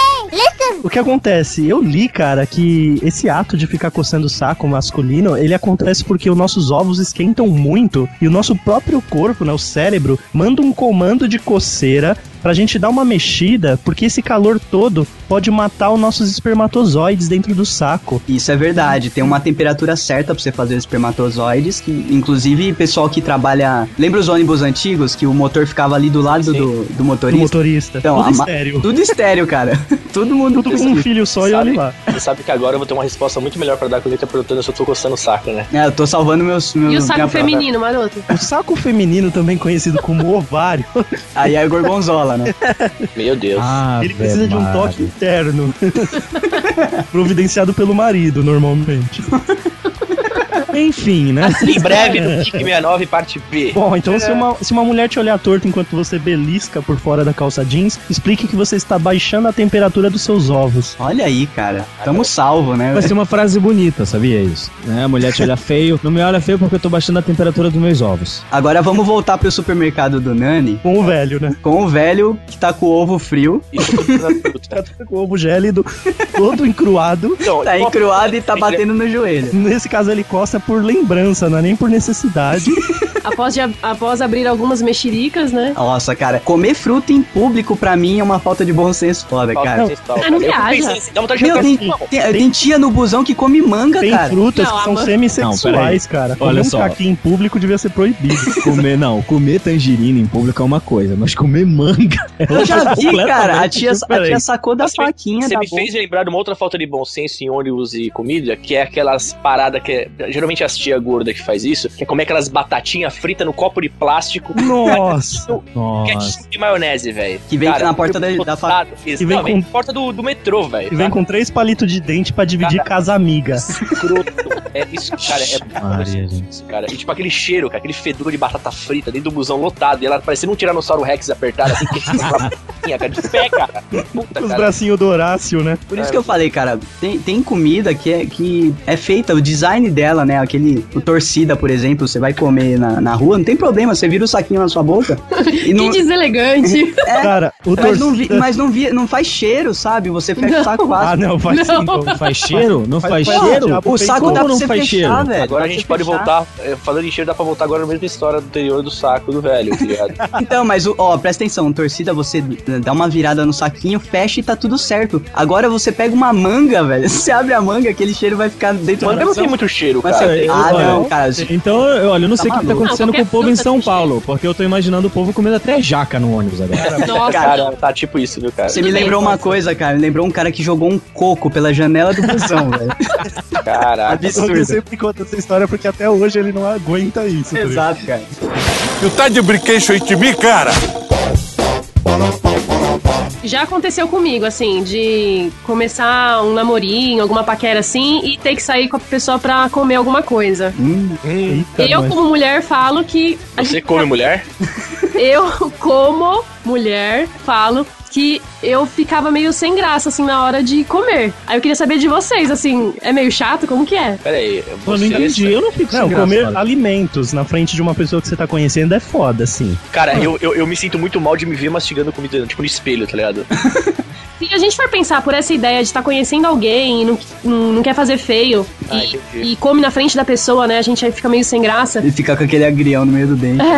O que acontece? Eu li, cara, que esse ato de ficar coçando o saco masculino, ele acontece porque os nossos ovos esquentam muito e o nosso próprio corpo, né, o cérebro, manda um comando de coceira pra gente dar uma mexida, porque esse calor todo pode matar os nossos espermatozoides dentro do saco. Isso é verdade, tem uma temperatura certa pra você fazer os espermatozoides, que inclusive pessoal que trabalha, lembra os ônibus antigos que o motor ficava ali do lado do, do Do motorista? motorista. Então, Tudo estéreo. Tudo estéreo, cara. (laughs) Todo mundo Tudo com um filho só e Sabe? olha lá. Você sabe que agora eu vou ter uma resposta muito melhor pra dar quando ele tá perguntando se eu tô coçando o saco, né? É, eu tô salvando meus. meus E o saco feminino, maroto? O saco feminino, também conhecido como ovário, Aí é gorgonzola, né? (laughs) Meu Deus. Ah, ele precisa de um toque interno. (laughs) Providenciado pelo marido, normalmente. (laughs) Enfim, né? em breve (laughs) no Kick 69, parte B. Bom, então se, uma, se uma mulher te olhar torto enquanto você belisca por fora da calça jeans, explique que você está baixando a temperatura dos seus ovos. Olha aí, cara. Tamo salvo, né? Vai ser uma frase bonita, sabia isso? Né? A mulher te olha (laughs) feio. Não me olha feio porque eu tô baixando a temperatura dos meus ovos. Agora vamos voltar pro supermercado do Nani Com o velho, né? com o velho que tá com o ovo frio, (laughs) fruta. Com o ovo gélido, todo encruado. Então, tá encruado e tá batendo no joelho. Nesse caso, ele coça por lembrança, não é nem por necessidade. (laughs) Após, de- após abrir algumas mexericas, né? Nossa, cara, comer fruta em público pra mim é uma falta de bom senso foda, Falta cara. Ah, não viaja. assim, dá vontade de Meu, jogar tem, tem, tem tia no busão que come manga, Tem cara. frutas Não, que são man- semissexuais, cara. Comer Olha um só. caqui em público devia ser proibido. (laughs) Comer, não, comer tangerina em público é uma coisa, mas comer manga (laughs) é Eu já vi, cara. A tia, a tia sacou da faquinha Você da me boca. fez lembrar de uma outra falta de bom senso em ônibus e comida, que é aquelas paradas que. é- geralmente as tia gorda que faz isso, que é comer aquelas batatinhas fritas no copo de plástico. Nossa. (laughs) Nossa. Ketchup e maionese, velho. Que vem na porta da- da tostado. Isso, vem não, com- na porta do, do metrô, velho. E vem com três palitos de dente pra dividir casa amiga. escroto. É isso, (laughs) cara. É Maria, isso, cara. E tipo aquele cheiro, cara, aquele fedor de batata frita dentro do busão lotado. E ela parecendo um tiranossauro Rex apertado, assim, que cara, de pé, cara. Puta, Os cara. bracinhos do Horácio, né? Por isso que eu falei, cara, tem, tem comida que é, que é feita, o design dela, né? Aquele, o torcida, por exemplo, você vai comer na, na rua, não tem problema, você vira o saquinho na sua boca (laughs) e não, Que deselegante. (laughs) é, Cara, o mas, não vi- torcida... mas não, vi- não faz cheiro, sabe? Você fecha o saco Ah, fácil. não, faz sim. pô. Não faz cheiro? Não Faz- faz, cheiro? O saco Como dá pra não você faz fechar, cheiro? velho. Agora a gente pode fechar. voltar, é, falando em cheiro, dá pra voltar agora na mesma história anterior do saco do velho, tá ligado? (laughs) Então, mas, o- ó, presta atenção, torcida, você dá uma virada no saquinho, fecha e tá tudo certo. Agora você pega uma manga, velho, você abre a manga, aquele cheiro vai ficar dentro Manga não tem muito cheiro, Mas cara. você- eu- Ah, olha, não, cara. Então, eu- olha, eu não sei o que, tá acontecendo Não, com o povo em São Paulo, porque eu tô imaginando o povo comendo até jaca no ônibus agora. Nossa, Cara, tá tipo isso, viu, cara? Você me lembrou uma coisa, cara. Me lembrou um cara que jogou um coco pela janela do busão, (laughs) velho. Caraca. (laughs) Absurdo. Eu sempre conto essa história porque até hoje ele não aguenta isso. tá? Exato, cara. Tu tá de brinquedo aí de mim, cara? Já aconteceu comigo, assim, de começar um namorinho, alguma paquera assim, e ter que sair com a pessoa pra comer alguma coisa. Eita, eu, como mulher, falo que. Você gente- come mulher? (laughs) Eu, como mulher, falo que eu ficava meio sem graça, assim, na hora de comer. Aí eu queria saber de vocês, assim, é meio chato? Como que é? Pera aí, Eu não entendi, eu não fico Não, sem comer graça, alimentos na frente de uma pessoa que você tá conhecendo é foda, assim. Cara, eu, eu, eu me sinto muito mal de me ver mastigando comida, tipo, no espelho, tá ligado? (laughs) Se a gente for pensar por essa ideia de estar conhecendo alguém e não, não, não quer fazer feio Ah, e, e come na frente da pessoa, né? A gente aí fica meio sem graça. E ficar com aquele agrião no meio do dente. (laughs)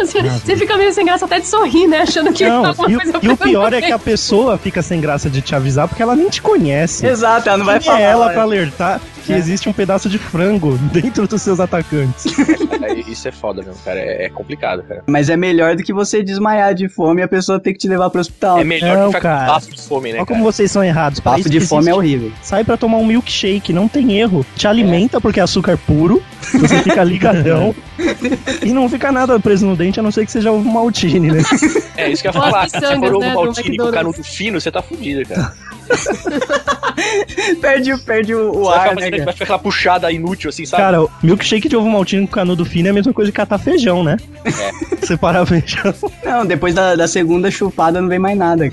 Você, você fica meio sem graça até de sorrir, né? Achando que Não, alguma e, e o pior é que a pessoa fica sem graça de te avisar porque ela nem te conhece. Exato, ela não vai Quem falar. é ela olha. pra alertar que É. existe um pedaço de frango (laughs) dentro dos seus atacantes? Cara, isso é foda mesmo, cara. É, é complicado, cara. Mas é melhor do que você desmaiar de fome e a pessoa ter que te levar pro hospital. É melhor Não, que ficar cara. com de fome, né, Olha cara? como vocês são errados. Papo isso de fome é existe- horrível. Sai pra tomar um milkshake, não tem erro. Te alimenta porque é açúcar puro, você fica ligadão e não fica nada preso no dente, a não ser que seja ovo maltine, né? (laughs) É isso que eu ia falar. Se for ovo né, do maltine com canudo fino, você tá fudido, cara. (laughs) perde, perde o, o ar, né, vai ficar aquela puxada inútil, assim, sabe? Cara, milkshake de ovo maltine com canudo fino é a mesma coisa que catar feijão, né? É. (laughs) Separar feijão. Não, depois da, da segunda chupada não vem mais nada. Ui.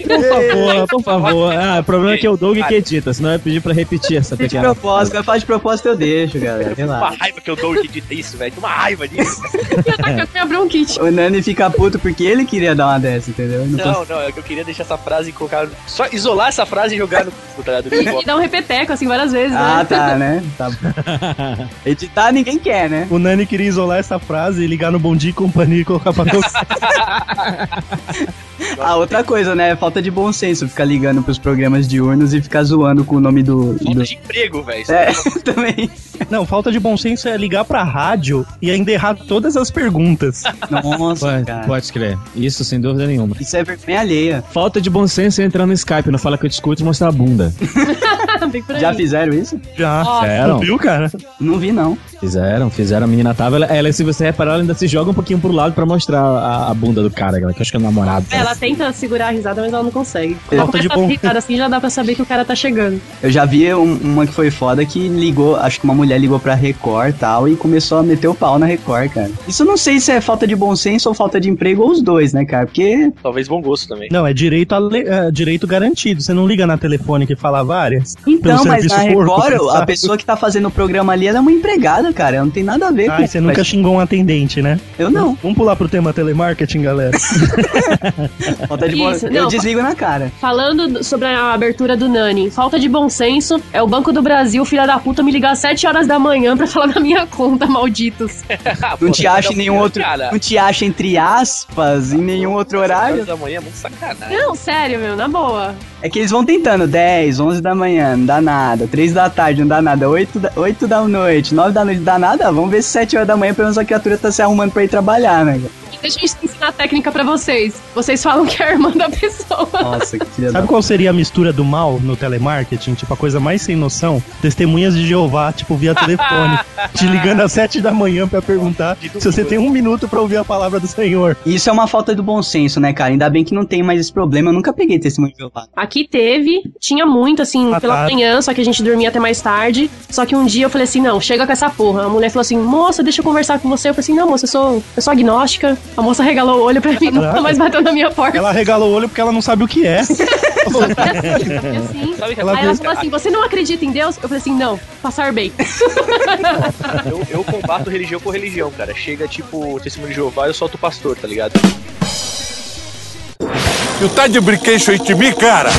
Por favor, por favor. Ah, o problema é que é o Doug que edita, senão eu ia pedir pra repetir essa De pequena. propósito, eu faço de propósito eu deixo, galera. Uma Relaxa. raiva que eu dou dita isso, velho. Uma raiva disso. (laughs) Atacar minha bronquite. O Nani fica puto porque ele queria dar uma dessa, entendeu? Não Não, não, é que eu queria deixar essa frase e colocar. Só isolar essa frase e jogar no tá? (laughs) E dar um repeteco, assim, várias vezes, Ah, né? tá, né? (laughs) Tá bom. Editar ninguém quer, né? O Nani queria isolar essa frase e ligar no Bom Dia e Companhia e colocar pra. Ah, outra coisa, né? Falta de bom senso ficar ligando pros programas diurnos e ficar zoando com o nome do. Falta do... de emprego, velho. É, também. (laughs) Não, falta de bom senso é ligar pra rádio e ainda errar todas as perguntas. Nossa, Pode, cara. pode crer. Isso sem dúvida nenhuma. Isso é vergonha alheia. Falta de bom senso é entrar no Skype, não fala que eu te escuto e mostrar a bunda. (laughs) Já fizeram isso? Já. Ó, Fizeram, Viu, cara? Não vi, não. Fizeram, fizeram. A menina tava, ela, ela, se você reparar, ela ainda se joga um pouquinho pro lado pra mostrar a, a bunda do cara, que eu acho que é o namorado. É, Ela tenta segurar a risada, mas ela não consegue. Ela Falta de começa a bom- risada assim, já dá pra saber que o cara tá chegando. Eu já vi um- uma que foi foda que ligou, acho que uma mulher ligou pra Record e tal e começou a meter o pau na Record, cara. Isso eu não sei se é falta de bom senso ou falta de emprego ou os dois, né, cara? Porque. Talvez bom gosto também. Não, é direito, a le- é direito garantido. Você não liga na telefônica e fala várias? Então, Pelo mas na Record, a pessoa que tá fazendo o programa ali, ela é uma empregada, cara. Ela não tem nada a ver Ai, você nunca xingou um atendente, né? Eu não. Vamos pular pro tema telemarketing, galera. (laughs) Falta de bom... Eu não, desligo na cara. Falando do- sobre a abertura do Nani, falta de bom senso é o Banco do Brasil, filha da puta, me ligar às 7 horas da manhã pra falar da minha conta, malditos. (laughs) Ah, Não te cada acha em nenhum outro. Cara, Não te acha entre aspas, em nenhum outro horário. horas da manhã é muito sacanagem. Não, sério, meu, na boa. É que eles vão tentando 10, 11 da manhã, não dá nada. 3 da tarde, não dá nada. 8 da, 8 da noite, 9 da noite, não dá nada. Vamos ver se 7 horas da manhã, pelo menos a criatura tá se arrumando pra ir trabalhar, né? cara? Deixa eu ensinar a técnica pra vocês. Vocês falam que é a irmã da pessoa. Nossa, que filha Sabe qual seria a mistura do mal no telemarketing? Tipo, a coisa mais sem noção? Testemunhas de Jeová, tipo, via telefone. (laughs) te ligando às sete da manhã pra perguntar se você tem um minuto pra ouvir a palavra do Senhor. Isso é uma falta do bom senso, né, cara? Ainda bem que não tem mais esse problema. Eu nunca peguei testemunho de Jeová. Aqui teve, tinha muito, assim, Ah, pela tá. manhã, só que a gente dormia até mais tarde. Só que um dia eu falei assim, não, chega com essa porra. A mulher falou assim, moça, deixa eu conversar com você. Eu falei assim, não, moça, eu sou, eu sou agnóstica. A moça regalou o olho pra mim, nunca mais bateu na minha porta. Ela regalou o olho porque ela não sabe o que é. (laughs) Assim, que Ela Aí ela falou assim, você não acredita em Deus? Eu falei assim, não, passar bem. (laughs) Eu, eu combato religião com religião, cara. Chega tipo testemunho de Jeová, eu solto o pastor, tá ligado? Tu tá de brinquedo aí de mim, cara?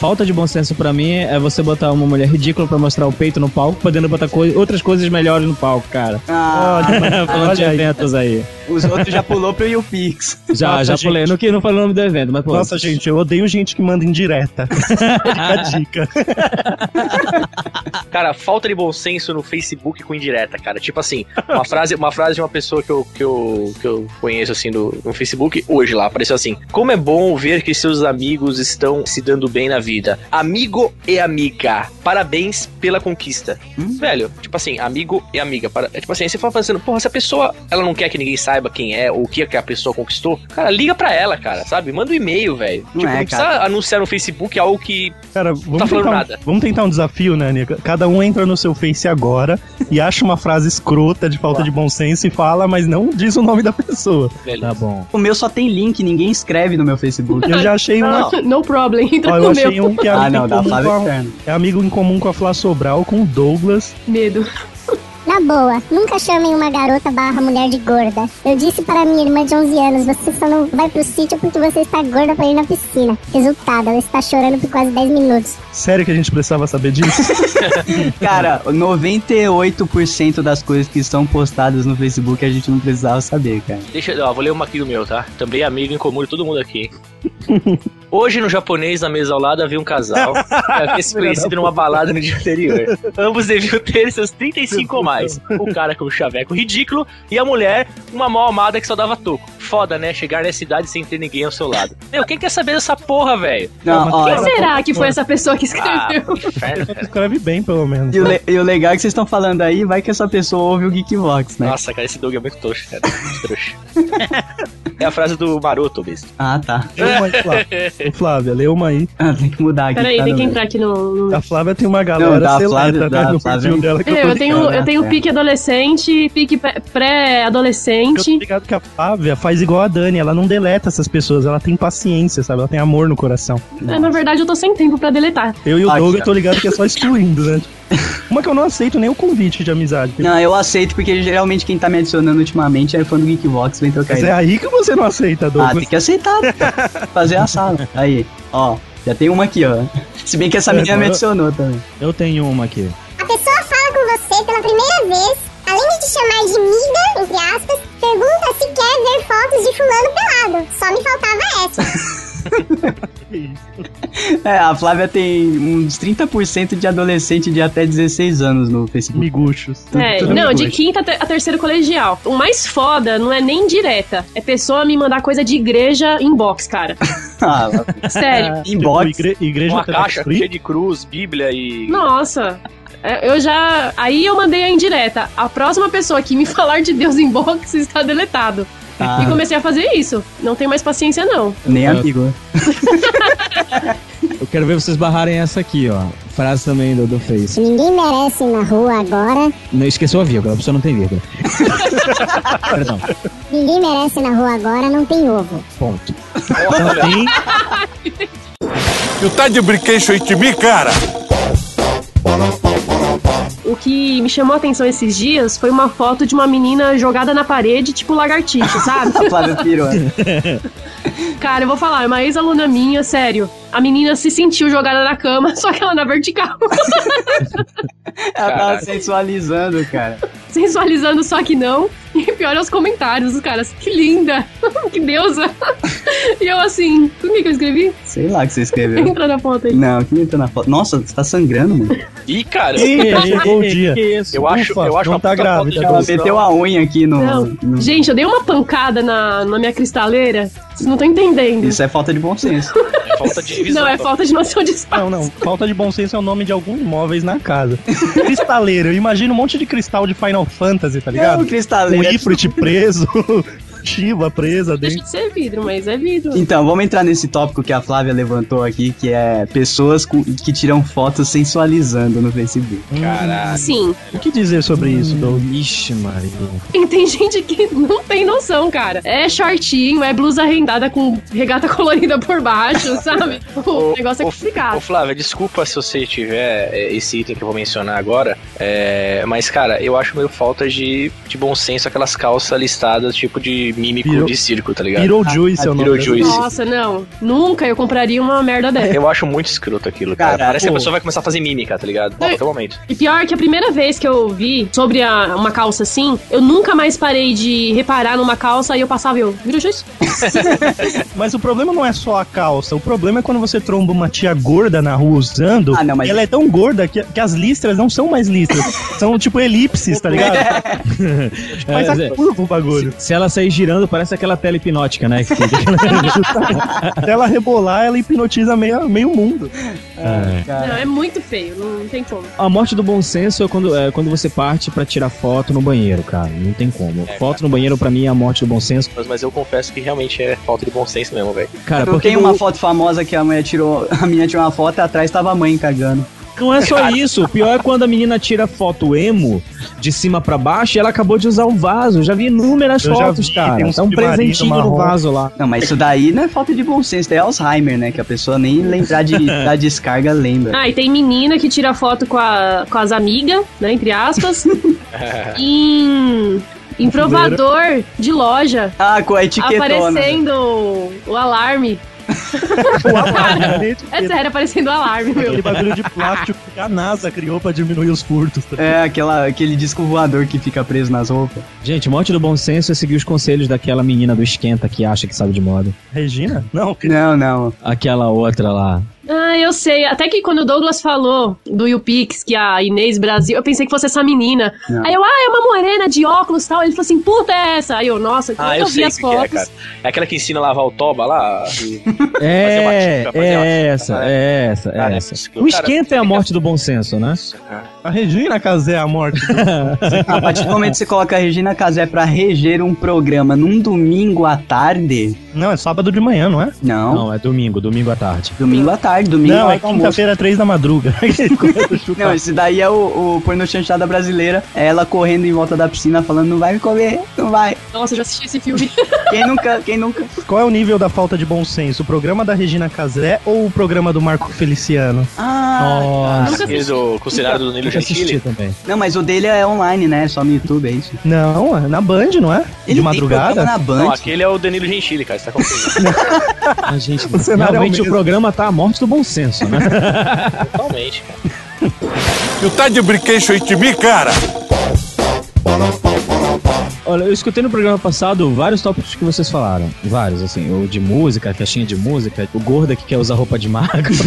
Falta de bom senso pra mim é você botar uma mulher ridícula pra mostrar o peito no palco, podendo botar coi- outras coisas melhores no palco, cara. Ah, Falando de olha aí. eventos aí. Os outros já pulou pro YouPix. Já, Nossa, já gente. falei. Não, que- não falei o nome do evento, mas pô. Nossa, gente, eu odeio gente que manda indireta. (laughs) A dica. (laughs) Cara, falta de bom senso no Facebook com indireta, cara. Tipo assim, uma frase, uma frase de uma pessoa que eu, que eu, que eu conheço assim no, no Facebook, hoje lá, apareceu assim: Como é bom ver que seus amigos estão se dando bem na vida. Amigo e amiga, parabéns pela conquista. Velho, tipo assim, amigo e amiga. Para, é tipo assim, aí você fala pensando, porra, se a pessoa ela não quer que ninguém saiba quem é ou o que, que a pessoa conquistou, cara, liga pra ela, cara, sabe? Manda um e-mail, velho. Não Tipo, é, não precisa cara. anunciar no Facebook algo que. Cara, vamos, Tá falando tentar, nada. vamos tentar um desafio, né, Nica? Cada um entra no seu Face agora e acha uma frase escrota de falta de bom senso e fala, mas não diz o nome da pessoa. Velho, Tá bom. O meu só tem link, ninguém escreve no meu Facebook. Eu já achei (laughs) um aqui. No problem, entra (laughs) Ó, eu no achei um que é Ah, amigo, não, em comum a, é amigo em comum com a Flá Sobral, com o Douglas. Medo. Na boa, nunca chamem uma garota barra mulher de gorda. Eu disse para minha irmã de 11 anos, você só não vai pro sítio porque você está gorda para ir na piscina. Resultado, ela está chorando por quase 10 minutos. Sério que a gente precisava saber disso? (laughs) Cara, 98% das coisas que estão postadas no Facebook a gente não precisava saber, cara. Deixa, ó, vou ler uma aqui do meu, tá? Também amigo em comum de todo mundo aqui. Hoje, no japonês, na mesa ao lado, havia um casal (laughs) que havia se conhecido numa balada no dia anterior. Ambos deviam ter seus 35 ou mais. O cara com o chaveco ridículo e a mulher, uma mal amada que só dava toco. Foda, né? Chegar nessa idade sem ter ninguém ao seu lado. Meu, quem quer saber dessa porra, velho? Não, mas ó, quem Quem será que foi essa pessoa que Ah, escreveu? que inferno, (laughs) cara. Escreve bem, pelo menos. e, o le- e o legal é que vocês estão falando aí, vai que essa pessoa ouve o Geekvox, né? Nossa, cara, esse Doug é muito trouxa, cara. Muito trouxa. É a frase do Maroto mesmo. Ah, tá. Lê uma aí, Flávia. Ô, Flávia, lê uma aí. Ah, tem que mudar aqui. Peraí, tá tem que entrar aqui no. A Flávia tem uma galera Não, da seleta, Flávia- né, da Flávia- perfil dela que eu É, eu tenho, eu tenho é. pique adolescente, pique pré- Eu tô pré-adolescente. ligado que a Flávia faz igual a Dani, ela não deleta essas pessoas, ela tem paciência, sabe? Ela tem amor no coração. É, na verdade, eu tô sem tempo pra deletar. Eu e o Doug, eu tô ligado que é só excluindo, né? (laughs) Uma que eu não aceito nem o convite de amizade. Não, eu aceito porque geralmente quem tá me adicionando ultimamente é fã do Geekvox, vem trocar Mas é ideia. aí que você não aceita, Ah, Douglas. tem que aceitar. Fazer a sala. Aí, ó. Já tem uma aqui, ó. Se bem que essa É, menina me eu- adicionou também. Eu tenho uma aqui. A pessoa você pela primeira vez, além de te chamar de miga, entre aspas, pergunta se quer ver fotos de fulano pelado. Só me faltava essa. (laughs) É, a Flávia tem uns 30% de adolescente de até 16 anos no Facebook. Miguxos. É, Tudo não, de miguxo. quinta a ter- a terceiro colegial. O mais foda não é nem direta. É pessoa me mandar coisa de igreja inbox, cara. (laughs) Ah, Sério. inbox. Tipo, igre- igreja Uma caixa cheia de cruz, bíblia e... Nossa. É, Eu já. Aí eu mandei a indireta. A próxima pessoa que me (laughs) falar de Deus inbox está deletado. Ah, E comecei a fazer isso. Não tenho mais paciência, não. nem amigo. (laughs) Eu quero ver vocês barrarem essa aqui, ó. Frase também do, do Face. Se ninguém merece na rua agora, Não esqueceu a vírgula, a pessoa não tem vírgula. (laughs) Perdão, ninguém merece na rua agora, não tem ovo. ponto. Sim, Tu tá de brinquedo em mim, cara? O que me chamou a atenção esses dias foi uma foto de uma menina jogada na parede, tipo lagartixa, sabe? (laughs) Flávia pirou. Cara, eu vou falar, é uma ex-aluna minha, sério. A menina se sentiu jogada na cama, (laughs) só que ela na vertical. Ela tava sensualizando, cara. Sensualizando, só que não. E pior é os comentários dos caras. Que linda! (laughs) que deusa! e eu assim, o que, eu escrevi? Sei lá o que você escreveu. Entra na foto aí. Não, que entrou na foto. Nossa, você tá sangrando, mano. Ih, cara, Ih, chegou o dia. Que isso? eu acho, Ufa, eu acho não uma tá de Ela meteu a unha aqui no. Não. no- Gente, eu dei uma pancada na, na minha cristaleira. Vocês não estão entendendo. Isso é falta de bom senso. É falta de visão. não, é falta de noção de espaço. Não, não. Falta de bom senso é o nome de alguns móveis na casa. Cristaleiro. Eu imagino um monte de cristal de Final Fantasy, tá Não, ligado? Um cristaleira. Ifrit preso, Shiva presa Deixa dentro. de ser vidro, mas é vidro. Então, vamos entrar nesse tópico que a Flávia levantou aqui, que é pessoas com- que tiram fotos sensualizando no Facebook. Caralho. Sim. O que dizer sobre isso, Doug? Ixi, Maria. Tem gente que não tem noção, cara. É shortinho, é blusa rendada com regata (laughs) colorida por baixo, sabe? (laughs) O negócio é Ô, complicado. Flávia, desculpa se você tiver é, esse item que eu vou mencionar agora, é, mas, cara, eu acho meio falta de, de bom senso aquelas calças listadas, tipo de de mímico Virou- de circo, tá ligado? Virou Juice, é o nome. Beetlejuice. Nossa, não. Nunca eu compraria uma merda dessa. Eu acho muito escroto aquilo, cara. Cara, Parece que pô. a pessoa vai começar a fazer mímica, tá ligado? Não, o momento. E pior que a primeira vez que eu vi sobre a- uma calça assim, eu nunca mais parei de reparar numa calça e eu passava e eu, juiz? (laughs) Mas o problema não é só a calça. O problema é quando você tromba uma tia gorda na rua usando. Ah, não, mas- e ela é tão gorda que, que as listras não são mais listras. são tipo elipses, tá ligado? (laughs) Faz É, a é. curva o bagulho. Se ela sair girando, parece aquela tela hipnótica, né? que fica- Até ela (laughs) (laughs) rebolar, ela hipnotiza meio, meio mundo. É. Não, é muito feio, não tem como. A morte do bom senso é quando, é quando você parte pra tirar foto no banheiro, cara. Não tem como. É, foto no banheiro, pra mim, é a morte do bom senso. Mas, mas eu confesso que realmente é falta de bom senso mesmo, velho. Cara, Eu porque tenho uma foto famosa que a mulher tirou. A menina tirou uma foto e atrás tava a mãe cagando. Não é só isso. O pior é quando a menina tira foto emo de cima pra baixo e ela acabou de usar o vaso. Eu já vi inúmeras Eu fotos, vi, cara. tem um é um presentinho no marrom. vaso lá. Não, mas isso daí não é falta de bom senso, daí é Alzheimer, né? Que a pessoa nem lembrar de, (laughs) da descarga lembra. Ah, e tem menina que tira foto com, a, com as amigas, né, entre aspas, (laughs) em, em provador de loja, Ah, com a etiquetona. aparecendo o alarme. (laughs) É sério, aparecendo o alarme, meu. Aquele bagulho de plástico que a NASA criou pra diminuir os furtos. tá? É, aquela, aquele disco voador que fica preso nas roupas. Gente, morte do bom senso é seguir os conselhos daquela menina do esquenta que acha que sabe de moda. Regina? Não, que- Não, não. Aquela outra lá. Ah, eu sei. Até que quando o Douglas falou do YouPix, que a Inês Brasil, eu pensei que fosse essa menina. Não. Aí eu, ah, é uma morena de óculos e tal. Ele falou assim, puta, é essa. Aí eu, nossa, Ah, eu, eu vi as que, que é, fotos. cara. É aquela que ensina a lavar o toba lá. e- (laughs) É, uma dica, fazer uma é essa, né? é essa, é essa. isso que O cara- esquenta é a morte do bom senso, né? a Regina Casé é a morte. (laughs) A partir do momento que você coloca a Regina Casé pra reger um programa num domingo à tarde. não, é sábado de manhã, não é? Não. Não, é domingo, domingo à tarde. Domingo à tarde, domingo não, é quinta-feira, três da madruga. (laughs) Não, esse daí é o, o porno chanchada brasileira. É ela correndo em volta da piscina falando, não vai me comer, não vai. Nossa, eu já assisti esse filme. (laughs) Quem nunca, quem nunca. Qual é o nível da falta de bom senso? O programa da Regina Casé ou o programa do Marco Feliciano? Ah, Nossa, o cenário do Danilo eu assisti Gentili. também. não, mas o dele é online, né? Só no YouTube, é isso. Não, é na Band, não é? Ele de madrugada? Na Band. Não, aquele é o Danilo Gentili, cara. Você tá confundindo. (laughs) A gente, O cenário é o realmente o programa tá a morte do bom senso, né? (laughs) Totalmente, cara. Tu tá de brinquedo em mim, cara? Olha, eu escutei no programa passado vários tópicos que vocês falaram. Vários, assim. O de música, a caixinha de música, o gorda que quer usar roupa de magro. (laughs)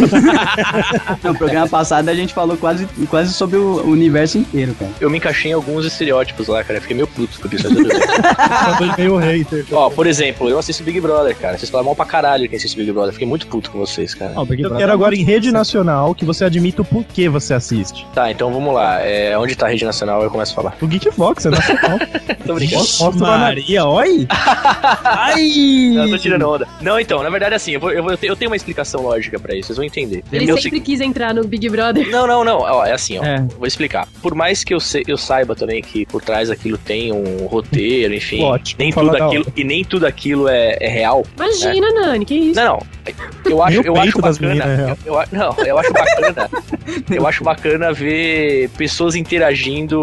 No programa passado a gente falou quase, quase sobre o universo inteiro, cara. Eu me encaixei em alguns estereótipos lá, cara. Fiquei meio puto por isso. Foi meio hater. Ó, por exemplo, eu assisto Big Brother, cara. Vocês falam mal pra caralho quem assiste Big Brother. Fiquei muito puto com vocês, cara. Ó, o Big Eu quero é agora em rede nacional que você admita o porquê você assiste. Tá, então vamos lá. É, onde tá a rede nacional, eu começo a falar. O Geek Fox é nacional. (laughs) Tô brincando. Na- Maria, oi! (laughs) Ai! Não, eu tô tirando onda. Não, então, na verdade, assim, eu, vou, eu, vou- eu tenho uma explicação lógica pra isso, vocês vão entender. Ele Eu sempre quis entrar no Big Brother. Não, não, não. Ó, é assim, ó. É. Vou explicar. Por mais que eu, se- eu saiba também que por trás daquilo tem um roteiro, enfim. Ótimo, nem tudo aquilo, e nem tudo aquilo é, é real. Imagina, Nani, que isso? Não, não. Eu acho, eu acho bacana. meninas é real. Eu, eu não, eu acho bacana. (laughs) eu acho bacana ver pessoas interagindo.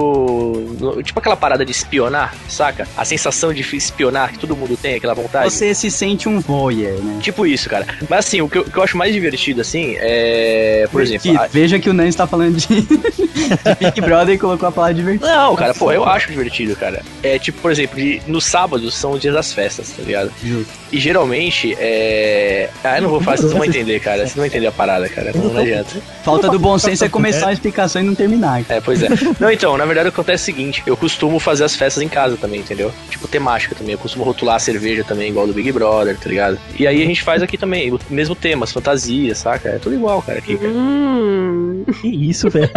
no- tipo aquela parada de espionar, saca? A sensação de espionar que todo mundo tem, aquela vontade. Você se sente um voyeur, né? Tipo isso, cara. Mas assim, o que, eu, o que eu acho mais divertido, assim, é. Por exemplo. Que- a- veja que o Nani está falando de, (laughs) de Big Brother e colocou a palavra divertido. Não, cara, pô, eu acho divertido, cara. É tipo, por exemplo, de, nos sábados são os dias das festas, tá ligado? Justo. E geralmente, é. Ah, eu não vou falar, vocês não vão (laughs) entender, cara. Vocês vão entender a parada, cara. Não, não adianta. Falta do bom senso é começar a explicação e não terminar. É, pois é. Não, então, na verdade acontece o seguinte: eu costumo fazer as festas em casa também, entendeu? Tipo, temática também. Eu costumo rotular a cerveja também, igual do Big Brother, tá ligado? E aí a gente faz aqui também, o mesmo tema, as fantasias, saca? É tudo igual, cara, aqui. cara. Hum. Que isso, velho.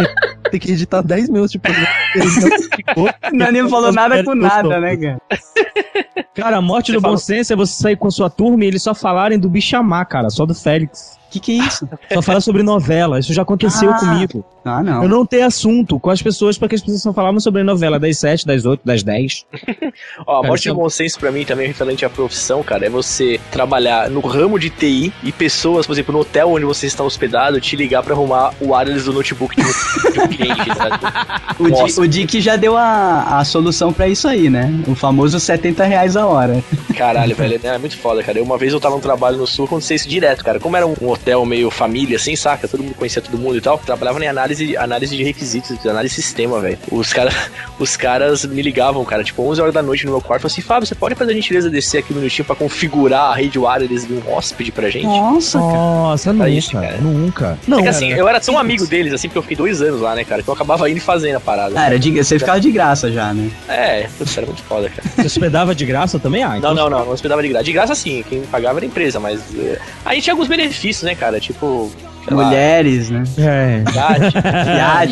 Tem que editar 10 minutos de programa. (laughs) Não explicou. O Nani não falou nada com nada, né, cara? (laughs) Cara, a morte Você do bom falou- senso é você sair com a sua turma e eles só falarem do bichamar, cara, só do Félix. Que que é isso? Só fala sobre novela. Isso já aconteceu Ah. comigo. Ah, não. Eu não tenho assunto com as pessoas porque as pessoas só falavam sobre novela das 7, das 8, das 10. (laughs) Ó, a morte é- de bom senso pra mim também referente à profissão, cara, é você trabalhar no ramo de TI e pessoas, por exemplo, no hotel onde você está hospedado, te ligar pra arrumar o wireless do notebook de um, de um cliente, tá? (laughs) O, Di, o Dick já deu a, a solução pra isso aí, né? O famoso 70 reais a hora. Caralho, (laughs) velho, é muito foda, cara. Uma vez eu tava no trabalho no sul, aconteceu isso direto, cara. Como era um hotel meio família, assim, saca? Todo mundo conhecia todo mundo e tal. Trabalhava em análise, análise de requisitos, análise de sistema, velho. Os, cara, (laughs) os caras me ligavam, cara, tipo, 11 horas da noite no meu quarto, falavam assim, Fábio, você pode fazer a gentileza de descer aqui um minutinho pra configurar a rede wireless de um hóspede pra gente? Nossa, cara. Nossa, nunca, isso, cara. nunca. é que assim, eu era tão amigo deles, assim, porque eu fiquei dois anos lá, né, cara, que eu acabava indo e fazendo a parada. Era de, você ficava de graça já, né? É, putz, era muito foda, cara. Você hospedava de graça também? Ah, então Não, não, não, não hospedava de graça. De graça sim, quem pagava era a empresa, mas. eh, Aí tinha alguns benefícios, né, cara? Tipo. sei lá, Mulheres, né? É. iate.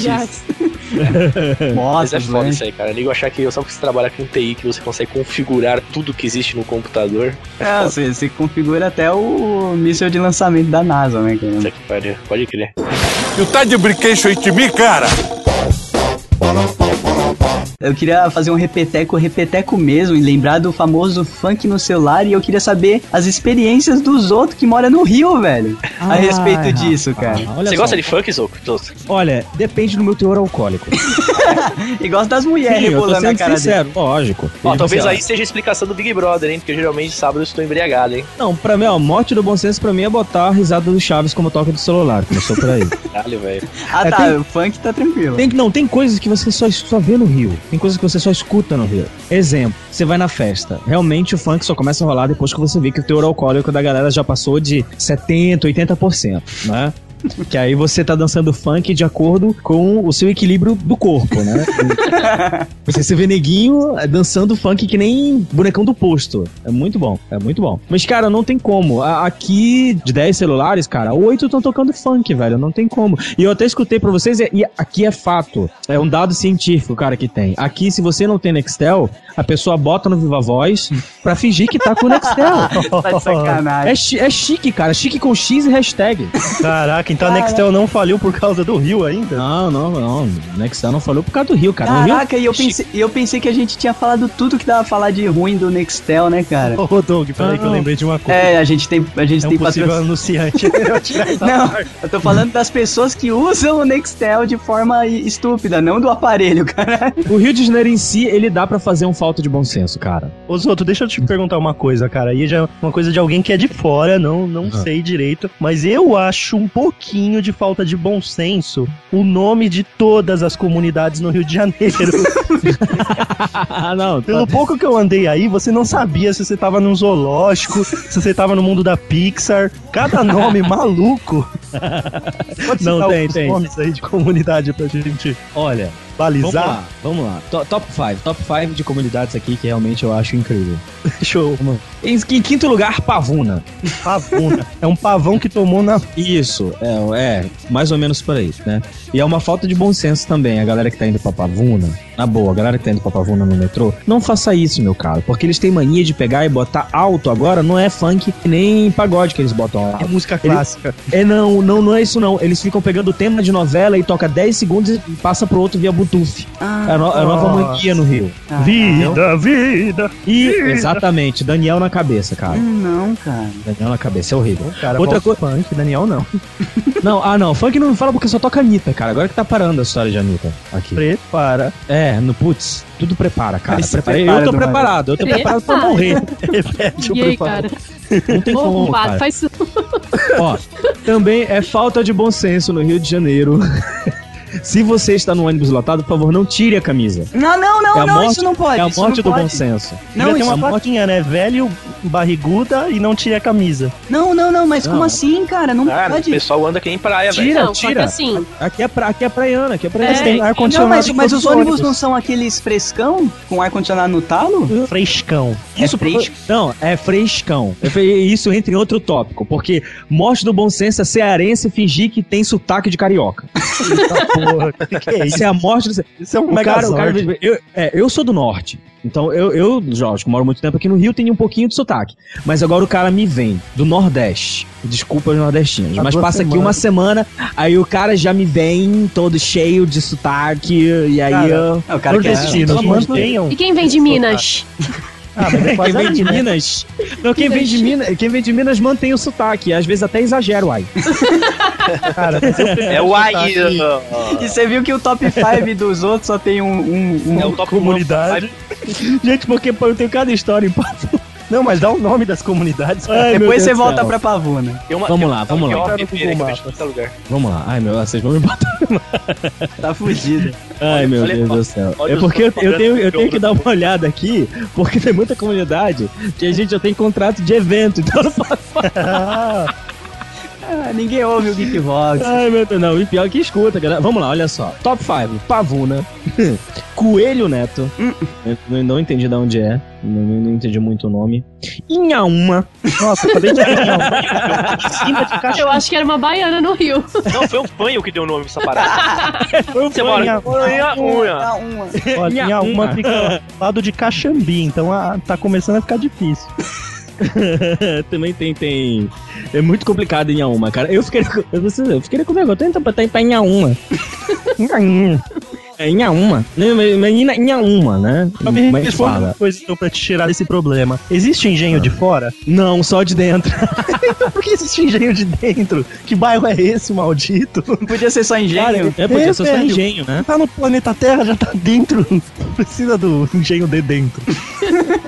Iates, (laughs) Mas motos, é foda né? isso aí, cara. Nego achar que só porque você trabalha com TI que você consegue configurar tudo que existe no computador. É É, você, você configura até o míssil de lançamento da NASA, né? cara? Que pariu. Pode crer. Tu tá de brinquedo aí de mim, cara? Eu queria fazer um repeteco, repeteco mesmo, e lembrar do famoso funk no celular, e eu queria saber as experiências dos outros que moram no Rio, velho. a Ah, respeito disso, cara. Olha você só. gosta de funk, Zoco? Olha, depende do meu teor alcoólico. (laughs) E gosto das mulheres rebolando a cara dele. sincero, lógico. Ó, talvez aí seja a explicação do Big Brother, hein? Porque geralmente sábado eu estou embriagado, hein? Não, pra mim, ó, morte do bom senso pra mim é botar a risada do Chaves como toca do celular. Começou por aí. (laughs) Caralho, velho. Ah, É, tá, tem- o funk tá tranquilo. Tem, não, tem coisas que você só, só vê no Rio. Tem coisas que você só escuta no Rio. Exemplo, você vai na festa. Realmente o funk só começa a rolar depois que você vê que o teor alcoólico da galera já passou de 70%, 80%, né? Que aí você tá dançando funk de acordo com o seu equilíbrio do corpo, né? (laughs) Você se vê neguinho eh, dançando funk que nem bonecão do posto. É muito bom, é muito bom. Mas, cara, não tem como. Aqui, de 10 celulares, cara, 8 estão tocando funk, velho. Não tem como. E eu até escutei pra vocês, e e aqui é fato. É um dado científico, cara, que tem. Aqui, se você não tem Nextel, a pessoa bota no Viva Voz pra fingir que tá com o Nextel. (laughs) Tá de sacanagem. É, chi- é chique, cara. Chique com X e hashtag. Caraca, então a Nextel não faliu por causa do Rio ainda? Não, não, não. Nextel não falou por causa do Rio, cara. No Rio, Caraca, e eu pensei, e eu pensei que a gente tinha falado tudo que dava pra falar de ruim do Nextel, né, cara? Ô, Doug, peraí que eu Não. lembrei de uma coisa. É, a gente tem, a gente É um tem possível patrocínio. anunciante. Eu tirar (laughs) essa Não, parte. eu tô falando das pessoas que usam o Nextel de forma estúpida, não do aparelho, cara. O Rio de Janeiro em si, ele dá pra fazer um falta de bom senso, cara. Ô, Zoto, deixa eu te perguntar uma coisa, cara. Aí já é uma coisa de alguém que é de fora, não, não Ah. sei direito. Mas eu acho um pouquinho de falta de bom senso o nome de todas as comunidades no Rio de Janeiro. (laughs) Não. Pelo pouco que eu andei aí, você não sabia se você tava num zoológico, se você tava no mundo da Pixar. Cada nome (laughs) maluco. (laughs) Pode Não, tem, tem. nomes aí de comunidade pra gente Olha, vamos balizar? lá, vamos lá. To- Top 5. Top 5 de comunidades aqui que realmente eu acho incrível. (laughs) Show. Em, em quinto lugar, Pavuna. Pavuna. É um pavão que tomou na. Isso, é, é, mais ou menos por aí, né? E é uma falta de bom senso também, a galera que tá indo pra Pavuna, na boa, a galera que tá indo pra Pavuna no metrô, não faça isso, meu caro, porque eles têm mania de pegar e botar alto agora, não é funk nem pagode que eles botam É alto. música Ele- clássica. É, não, não, não é isso não, eles ficam pegando o tema de novela e toca 10 segundos e passa pro outro via Bluetooth. É a, no- é a nova mania no Rio. Vida, vida. E, exatamente, Daniel na cabeça, cara. Hum, Não, cara. Daniel na cabeça, é horrível. Cara, Outra coisa. funk, Daniel não. (laughs) Não, ah não, funk não fala porque só toca Anitta, cara. Agora que tá parando a história de Anitta aqui. Prepara. É, no putz, tudo prepara, cara. Prepara. prepara Eu tô preparado, eu tô Prepara. preparado pra morrer. (laughs) Repete o E cara? Não tem como, cara. faz Ó, também é falta de bom senso no Rio de Janeiro. (laughs) Se você está no ônibus lotado, por favor, não tire a camisa. Não, não, não, É não, morte- isso não pode. é a isso morte não do pode. bom senso. Não, isso uma é plaquinha, né? Velho, barriguda e não tira a camisa. Não, não, não, mas Não. como assim, cara? Não o pode. pessoal anda que nem praia, velho. Tira, Não, tira. assim, Aqui é, pra, aqui é praiana, aqui é É, praiana. Tem não, ar Não, condicionado. mas, em mas os ônibus não são aqueles frescão com ar-condicionado no talo? Frescão. Isso, fresco? Não, é frescão. Eu falei Isso entra em outro tópico, porque morte do bom senso é cearense fingir que tem sotaque de carioca. (laughs) Eita porra. (laughs) que é isso? Isso é a morte do. Isso é um O cara, o cara, eu, é, eu sou do norte. Então eu, eu, Jorge, que moro muito tempo aqui no Rio, tenho um pouquinho de sotaque. Mas agora o cara me vem do Nordeste. Desculpa os nordestinos. Mas passa aqui semanas. uma semana, aí o cara já me vem todo cheio de sotaque, e aí Cara, eu. É, o cara de mantenham. E quem vem de Minas? (laughs) Ah, mas (laughs) Quem vem de né? Minas. Não, quem vem de Minas, quem vem de Minas mantém o sotaque. Às vezes até exagera, uai. (laughs) Cara, É o AI. E você viu que o top 5 dos outros só tem um. um, um- É o top comunidade. Gente, porque pô, eu tenho cada história em papo. Não, mas dá o nome das comunidades. Ai, Depois você volta céu. pra Pavuna. Tem uma- Vamos lá, vamos lá. qualquer lugar. Vamos lá. Ai, meu, vocês vão me botar. Tá fugido. Ai, meu olha Deus do céu. É porque eu, tenho, eu tenho que dar uma olhada aqui, porque tem muita comunidade que a gente já tem contrato de evento, então eu não posso (laughs) Ah, ninguém ouve o Geekvox. Ai, meu Deus, não. E pior que escuta, galera. Vamos lá, olha só. Top 5. Pavuna. (laughs) Coelho Neto. Eu não, não entendi de onde é. Não, não entendi muito o nome. Inhaúma. nossa, acabei de Eu acho que era uma baiana no Rio. Não, foi o Fanho que deu o nome pra essa parada. (laughs) Foi Você mora Fanho. em unha. Olha, Minha tinha uma uma. fica do lado de Caxambi, então ah, tá começando a ficar difícil. (laughs) Também tem, tem. É muito complicado em Inhaúma, cara. Eu fiquei, com- eu, eu fiquei com vergonha. Tô tentando botar pra Inhaúma. É Inhaúma. Não, mas- mas Inha- Inhaúma, né? Mas me é responde fala? uma coisa então pra te tirar desse problema. Existe engenho de fora? Não, só de dentro. (laughs) Então por que existe engenho de dentro? Que bairro é esse, maldito? Não podia ser só engenho. É, podia ser só engenho, né? Tá no planeta Terra, já tá dentro. Não precisa do engenho de dentro. (laughs)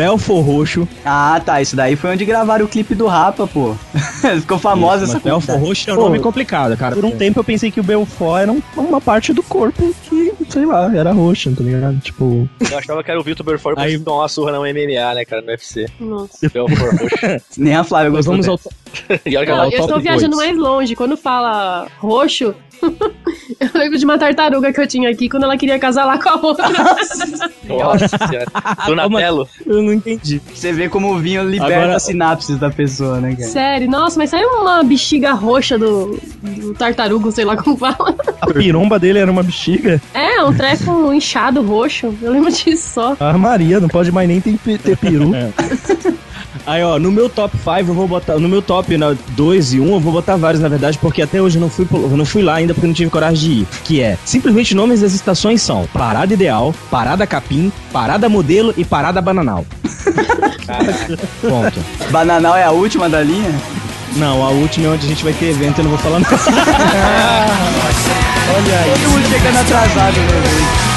Belfor Roxo. Ah, tá. Isso daí foi onde gravaram o clipe do Rapa, pô. (laughs) Ficou famosa essa Mas Belfor. Roxo é um Pô, nome complicado, cara. Por um tempo eu pensei que o Belfort era um- uma parte do corpo que, sei lá, era roxa, tá ligado? Tipo. Eu achava que era o Vitor Belfort pra Aí- tomar uma surra no MMA, né, cara, no UFC. Nossa. Belfort roxo. (laughs) Nem a Flávia Nós gostou. vamos ao. (laughs) E olha que Não, eu estou viajando mais longe. Quando fala roxo, (laughs) eu lembro de uma tartaruga que eu tinha aqui quando ela queria casar lá com a outra. (laughs) Nossa senhora. Donatello. Eu não entendi. Você vê como o vinho liberta Agora- as sinapses da pessoa, né, cara? Sério, nossa, mas saiu uma bexiga roxa do, do tartaruga, sei lá como fala. A piromba dele era uma bexiga. É, um treco inchado roxo. Eu lembro disso só. Ah, Maria, não pode mais nem ter, ter peru. É. Aí, ó, no meu top 5 eu vou botar. No meu top 2 e 1 eu vou botar vários, na verdade, porque até hoje eu não fui, eu não fui lá ainda porque não tive coragem de ir. Que é, simplesmente nomes das estações são Parada Ideal, Parada Capim, Parada Modelo e Parada Bananal. Ponto. Bananal é a última da linha? Não, a última é onde a gente vai ter evento, eu não vou falar nada. (laughs) Todo mundo chegando atrasado, né?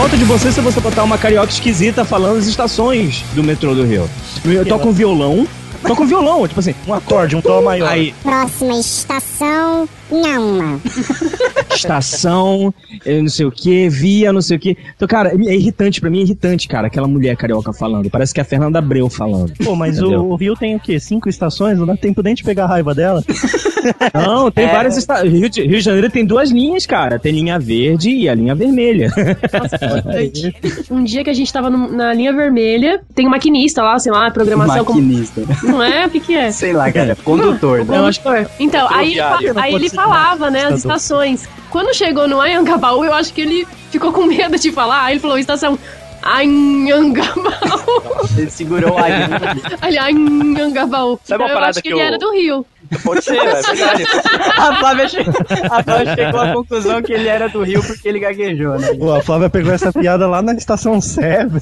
Falta de você se você botar uma carioca esquisita falando as estações do metrô do Rio. Eu toco um violão. Toco um violão, tipo assim. Um acorde, um tom maior. Aí, Próxima estação, Nhauma. (laughs) estação, eh, não sei o que, via, não sei o que. Então, cara, é irritante, pra mim é irritante, cara, aquela mulher carioca falando. Parece que é a Fernanda Abreu falando. Pô, mas o, o Rio tem o quê? Cinco estações? Não dá tempo nem de pegar a raiva dela? (laughs) Não, tem várias estações. Rio, de- Rio de Janeiro tem duas linhas, cara. Tem linha verde e a linha vermelha. Um dia que a gente tava no- na linha vermelha, tem um maquinista lá, sei lá, programação. Como... Maquinista. Não é? O que, que é? Sei lá, cara. Condutor. né? Eu acho Condutor. Então, aí, ele aí ele falava, né, as estações. Quando chegou no Anhangabaú, eu acho que ele ficou com medo de falar. Aí ele falou, estação Anhangabaú. Ele segurou a Aí ele, Anhangabaú. Sabe uma Então, eu acho que, que ele eu- era do Rio. Pode ser, é verdade. A Flávia, che- a Flávia chegou à conclusão que ele era do Rio porque ele gaguejou, né? Pô, a Flávia pegou essa piada lá na estação Sebe,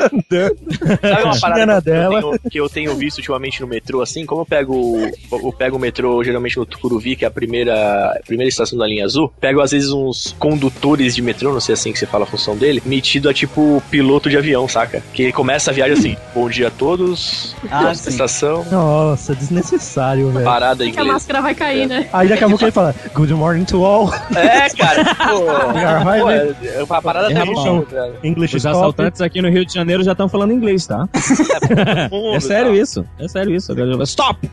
andando. Sabe uma parada que eu, dela. tenho, que eu tenho visto ultimamente no metrô, assim? Como eu pego, eu pego o metrô geralmente no Tucuruvi, que é a primeira, a primeira estação da linha azul, pego às vezes uns condutores de metrô, não sei assim que você fala a função dele, metido a tipo piloto de avião, saca? Que começa a viagem assim: bom dia a todos, Ah, estação, Nossa, desnecessário, velho. Parada Que a máscara vai cair, né? Aí daqui a pouco ele fala, Good morning to all. É, cara, pô, (laughs) vai pô, ver. é uma parada É, velho. English Os assaltantes aqui no Rio de Janeiro já estão falando inglês, tá? (laughs) É sério isso. É sério isso. Stop!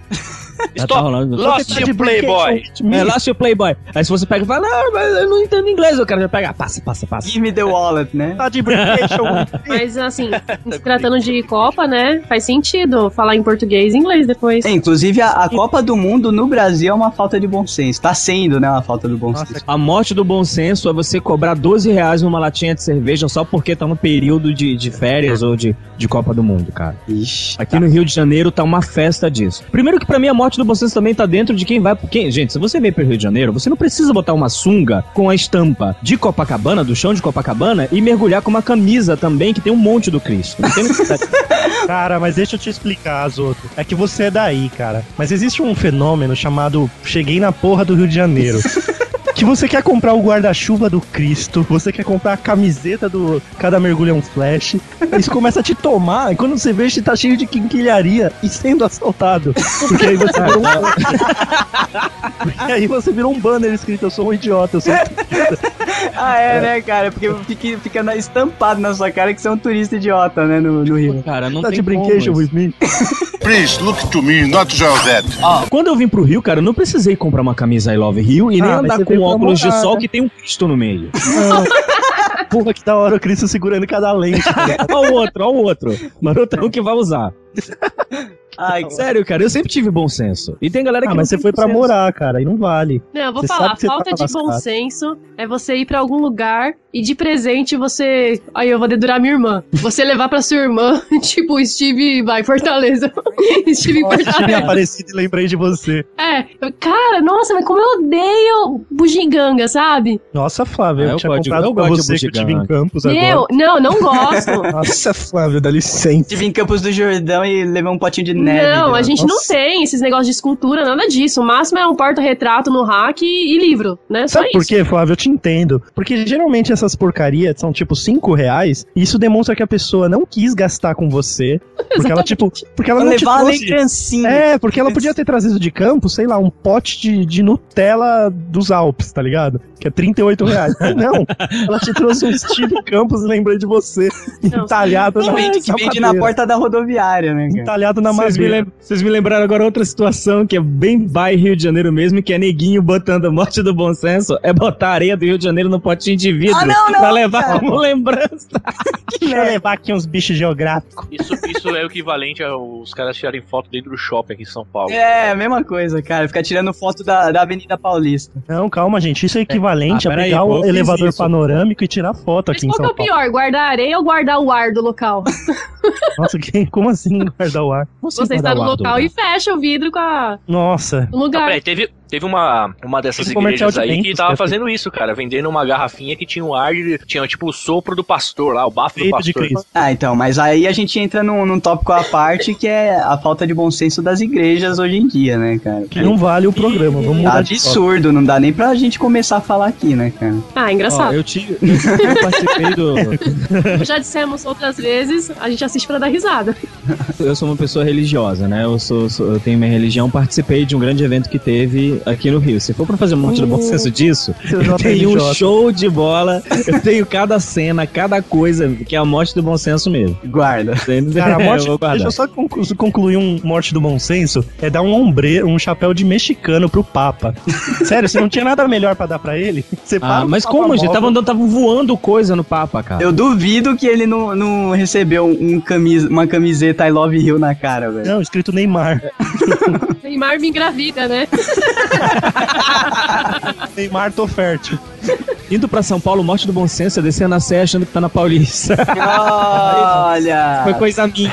Já tá Stop! rolando. Lost you playboy! É, Lost your Playboy. Aí se você pega e fala, não, mas eu não entendo inglês, o cara já pega, ah, passa, passa, passa. Give me the wallet, né? Tá de. Mas assim, (laughs) se tratando de Copa, né? Faz sentido falar em português e inglês depois. É, inclusive, a, a Copa do Mundo no Brasil é uma falta de bom senso. Tá sendo, né, uma falta do bom Nossa, senso. A morte do bom senso é você cobrar 12 reais numa latinha de cerveja só porque tá no período de, de férias ou de, de Copa do Mundo, cara. Ixi. Aqui no Rio de Janeiro tá uma festa disso. Primeiro que pra mim a morte do bom senso também tá dentro de quem vai... Quem, gente, se você veio pro Rio de Janeiro, você não precisa botar uma sunga com a estampa de Copacabana, do chão de Copacabana, e mergulhar com uma camisa também que tem um monte do Cristo. Não tem necessidade. (laughs) Cara, mas deixa eu te explicar, Azoto. É que você é daí, cara. Mas existe um fenômeno chamado Cheguei na porra do Rio de Janeiro. (laughs) Que você quer comprar o guarda-chuva do Cristo, você quer comprar a camiseta do Cada Mergulho é um Flash. Isso começa a te tomar, e quando você vê, você tá cheio de quinquilharia e sendo assaltado. Porque aí você virou um... (laughs) Aí você virou um banner escrito, eu sou um idiota, eu sou um Ah, é, né, cara? Porque fica, fica estampado na sua cara que você é um turista idiota, né, no, no Rio. Cara, não tá tem de isso. with me. Please look to me, not Josette. Quando eu vim pro Rio, cara, eu não precisei comprar uma camisa I Love Rio e nem Ah, mas andar com óculos de sol né? que tem um Cristo no meio. (laughs) Porra, que da hora o Cristo segurando cada lente. Olha o outro, olha o outro. Marotão que vai usar. Ai, Sério, cara, eu sempre tive bom senso. E tem galera que Ah, não mas você tem foi senso. morar, cara, aí não vale. Não, eu vou Você falar, falta tá de bom senso é você ir pra algum lugar e de presente você. Aí eu vou dedurar minha irmã. Você levar pra sua irmã, (laughs) tipo, Steve vai, Fortaleza. (laughs) Steve Nossa, Fortaleza. aparecido e lembrei de você. É, eu- cara, nossa, mas como eu odeio bugiganga, sabe? Nossa, Flávio, Ah, eu, eu tinha comprado eu pra gosto de você que eu tive em Campos Meu, agora. não, não gosto. (laughs) Nossa, Flávio, dá licença. Estive em Campos do Jordão e levei um potinho de neve. Não, a né? gente não Nossa. tem esses negócios de escultura, nada disso. O máximo é um porta-retrato no hack e, e livro, né? Só Sabe isso. por quê, Flávio? Eu te entendo. Porque geralmente essas porcarias são tipo 5 reais, e isso demonstra que a pessoa não quis gastar com você. (laughs) Porque ela, tipo, porque ela não te levar uma trouxe... lembrancinha. É, porque ela podia ter trazido de campo, sei lá, um pote de, de Nutella dos Alpes, tá ligado? Que é 38 reais. (laughs) Não, ela te trouxe um Steve Campos, lembrei de você, Não, entalhado Que na, vende, que vende na porta da rodoviária, né, cara? Entalhado na Vocês me, vocês me lembraram agora outra situação que é bem by Rio de Janeiro mesmo, que é neguinho botando a morte do bom senso, é botar areia do Rio de Janeiro no potinho de vidro Ah, não, não, pra levar cara. como lembrança. (laughs) Eu levar aqui uns bichos geográficos. Isso, isso é o equivalente aos caras tirarem foto dentro do shopping aqui em São Paulo. É, a mesma coisa, cara. Ficar tirando foto da, da Avenida Paulista. Não, calma, gente. Isso é equivalente Ah, a pegar eu o elevador isso. panorâmico e tirar foto Mas aqui em qual que é São o Paulo. pior, guardar areia ou guardar o ar do local? (laughs) Nossa, que, como assim guardar o ar? Você está no local e fecha o vidro com a, Nossa. o lugar. peraí, teve, teve uma, uma dessas comercial igrejas de aí que tava que é- fazendo isso, cara, vendendo uma garrafinha que tinha um ar de, tinha tipo o sopro do pastor lá, o bafo do pastor. Ah, então, mas aí a gente entra num, num tópico à parte que é a falta de bom senso das igrejas hoje em dia, né, cara? Que não vale o programa. Vamos Tá mudar de tópico. absurdo, não dá nem pra gente começar a falar aqui, né, cara? Ah, Ó, engraçado. eu, tive, eu participei do. (laughs) Já dissemos outras vezes, a gente assiste pra dar risada. Eu sou uma pessoa religiosa, né? Eu, sou, sou- eu tenho minha religião, participei de um grande evento que teve aqui no Rio. Se for pra fazer um monte de bom senso disso, (laughs) eu tenho um show de bola, eu tenho cada cena, cada coisa, que é a morte do bom senso mesmo. Guarda. Cara, a morte, Eu deixa eu só conclu- concluir um morte do bom senso, é dar um ombreiro, um chapéu de mexicano pro Papa. (laughs) Sério, você não tinha nada melhor pra dar pra ele? Você Ah, mas como, gente? Tava, andando- tava voando coisa no Papa, cara. Eu duvido que ele não, não recebeu um camis, uma camiseta I Love Rio na cara, velho. Não, escrito Neymar. (laughs) (laughs) Neymar me engravida, né? (laughs) Neymar tô fértil. Indo pra São Paulo, morte do bom senso, é descendo a Sé achando que tá na Paulista. Olha! (laughs) Foi coisa minha.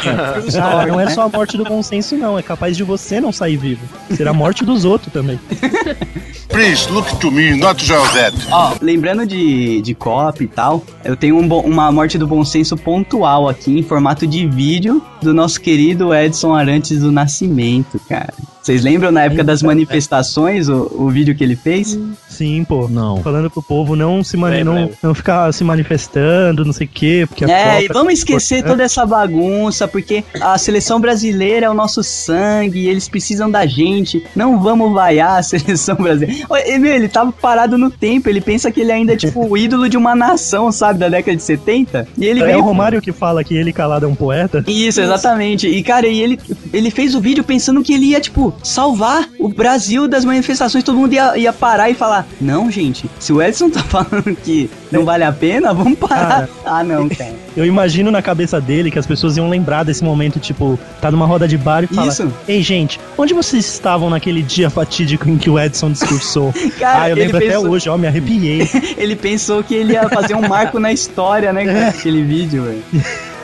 Ah, não é só a morte do bom senso, não. É capaz de você não sair vivo. Será a morte dos outros também. (laughs) Please look to me, not Josette. Ó, lembrando de, de cop e tal, eu tenho um bo- uma morte do bom senso pontual aqui em formato de vídeo do nosso querido Edson Arantes do Nascimento, cara. Vocês lembram na época das manifestações o, o vídeo que ele fez? Sim, pô. Não. Falando pro povo não se mani não, não ficar se manifestando, não sei o quê, porque a É, e vamos esquecer importante. toda essa bagunça, porque a seleção brasileira é o nosso sangue, e eles precisam da gente. Não vamos vaiar a (laughs) seleção brasileira. Meu, ele tava parado no tempo, ele pensa que ele ainda é tipo o ídolo de uma nação, sabe, da década de 70. E ele É veio o Romário que fala que ele calado é um poeta. Isso, exatamente. E, cara, e ele, ele fez o vídeo pensando que ele ia, tipo, salvar o Brasil das manifestações. Todo mundo ia, ia parar e falar: Não, gente, se o Edson tá (laughs) falando que não vale a pena, vamos parar. Cara. (laughs) Ah, não, cara. Eu imagino na cabeça dele que as pessoas iam lembrar desse momento, tipo, tá numa roda de bar e fala: Isso. Ei, gente, onde vocês estavam naquele dia fatídico em que o Edson discursou? (laughs) Cara, ah, eu lembro até pensou- hoje, ó, me arrepiei. Ele pensou que ele ia fazer um marco na história, né, cara? Aquele vídeo, velho.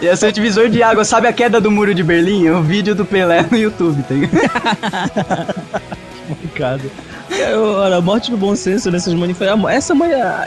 Ia ser o divisor de água. Sabe a queda do muro de Berlim? É o vídeo do Pelé no YouTube, tá? Complicado. Eu- (laughs) Olha, a morte do bom senso nessas manifestações. Essa,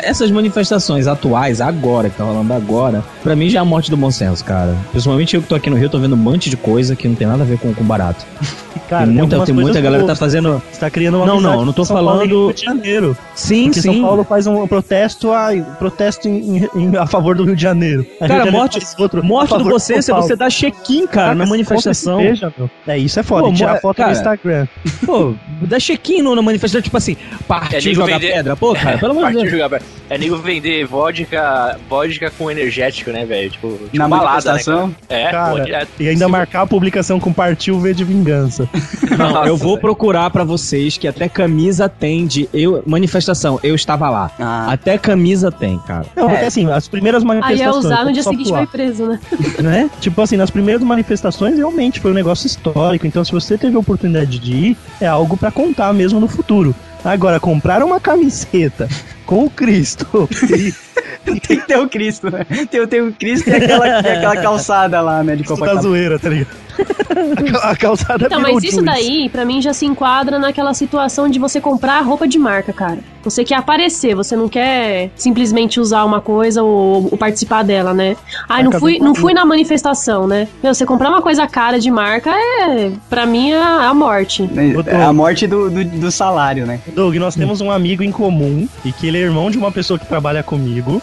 essas manifestações atuais, agora, que tá rolando agora, pra mim já é a morte do bom senso, cara. Principalmente eu que tô aqui no Rio, tô vendo um monte de coisa que não tem nada a ver com, com barato. (laughs) Cara, tem muita, tem muita galera que tá fazendo. Você tá criando uma Não, não, não tô São Paulo falando- Rio de Janeiro. Sim, Porque sim. São Paulo faz um protesto, a, protesto em- em- a favor do Rio de Janeiro. Rio de Cara, Janeiro morte, outro a morte do bom senso é Paulo. você dar check-in, cara, na Cara, manifestação. compra cerveja, meu. É, isso é foda. Pô, tirar foto cara, no Instagram. Pô, dá check-in na manifestação, tipo assim, partir É jogar vender- pedra. Pô, cara, pelo amor de Deus. jogar É nego vender vodka, vodka com energético, né, velho? Tipo, tipo Na balada, né? cara? É, pô, Cara, direto. e ainda Se- marcar a publicação com partiu V de vingança. (laughs) Não, Nossa, eu vou velho. procurar pra vocês que até camisa tem de eu, manifestação, eu estava lá. Ah, Até camisa tem, cara. Não, É. porque assim, as primeiras Aí manifestações. é usar no dia só seguinte pular, vai preso, né? (laughs) né? Tipo assim, nas primeiras manifestações realmente foi um negócio histórico. Então, se você teve a oportunidade de ir, é algo pra contar mesmo no futuro futuro. Agora, comprar uma camiseta com o Cristo (laughs) tem que ter o Cristo, né? Tem, tem o Cristo e aquela, e aquela calçada lá, né, de Cristo da Copacabana. zoeira, tá ligado? A (laughs) cal- A calçada Então, mas isso daí, pra mim, já se enquadra naquela situação de você comprar roupa de marca, cara. Você quer aparecer, você não quer simplesmente usar uma coisa ou, ou participar dela, né? Ai, não fui, não fui na manifestação, né? Meu, você comprar uma coisa cara de marca é, pra mim, é a morte. É a morte do, do, do salário, né? Doug, nós temos um amigo em comum e que ele é irmão de uma pessoa que trabalha comigo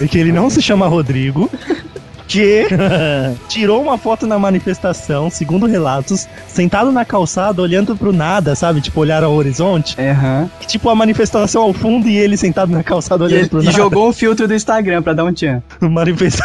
e que ele não se chama Rodrigo. Que (laughs) tirou uma foto na manifestação, segundo relatos, sentado na calçada, olhando pro nada, sabe? Tipo, olhar ao horizonte. Aham. E, tipo, a manifestação ao fundo e ele sentado na calçada E, olhando ele- pro e nada. jogou o filtro do Instagram pra dar um tchan. (laughs) Manifestação.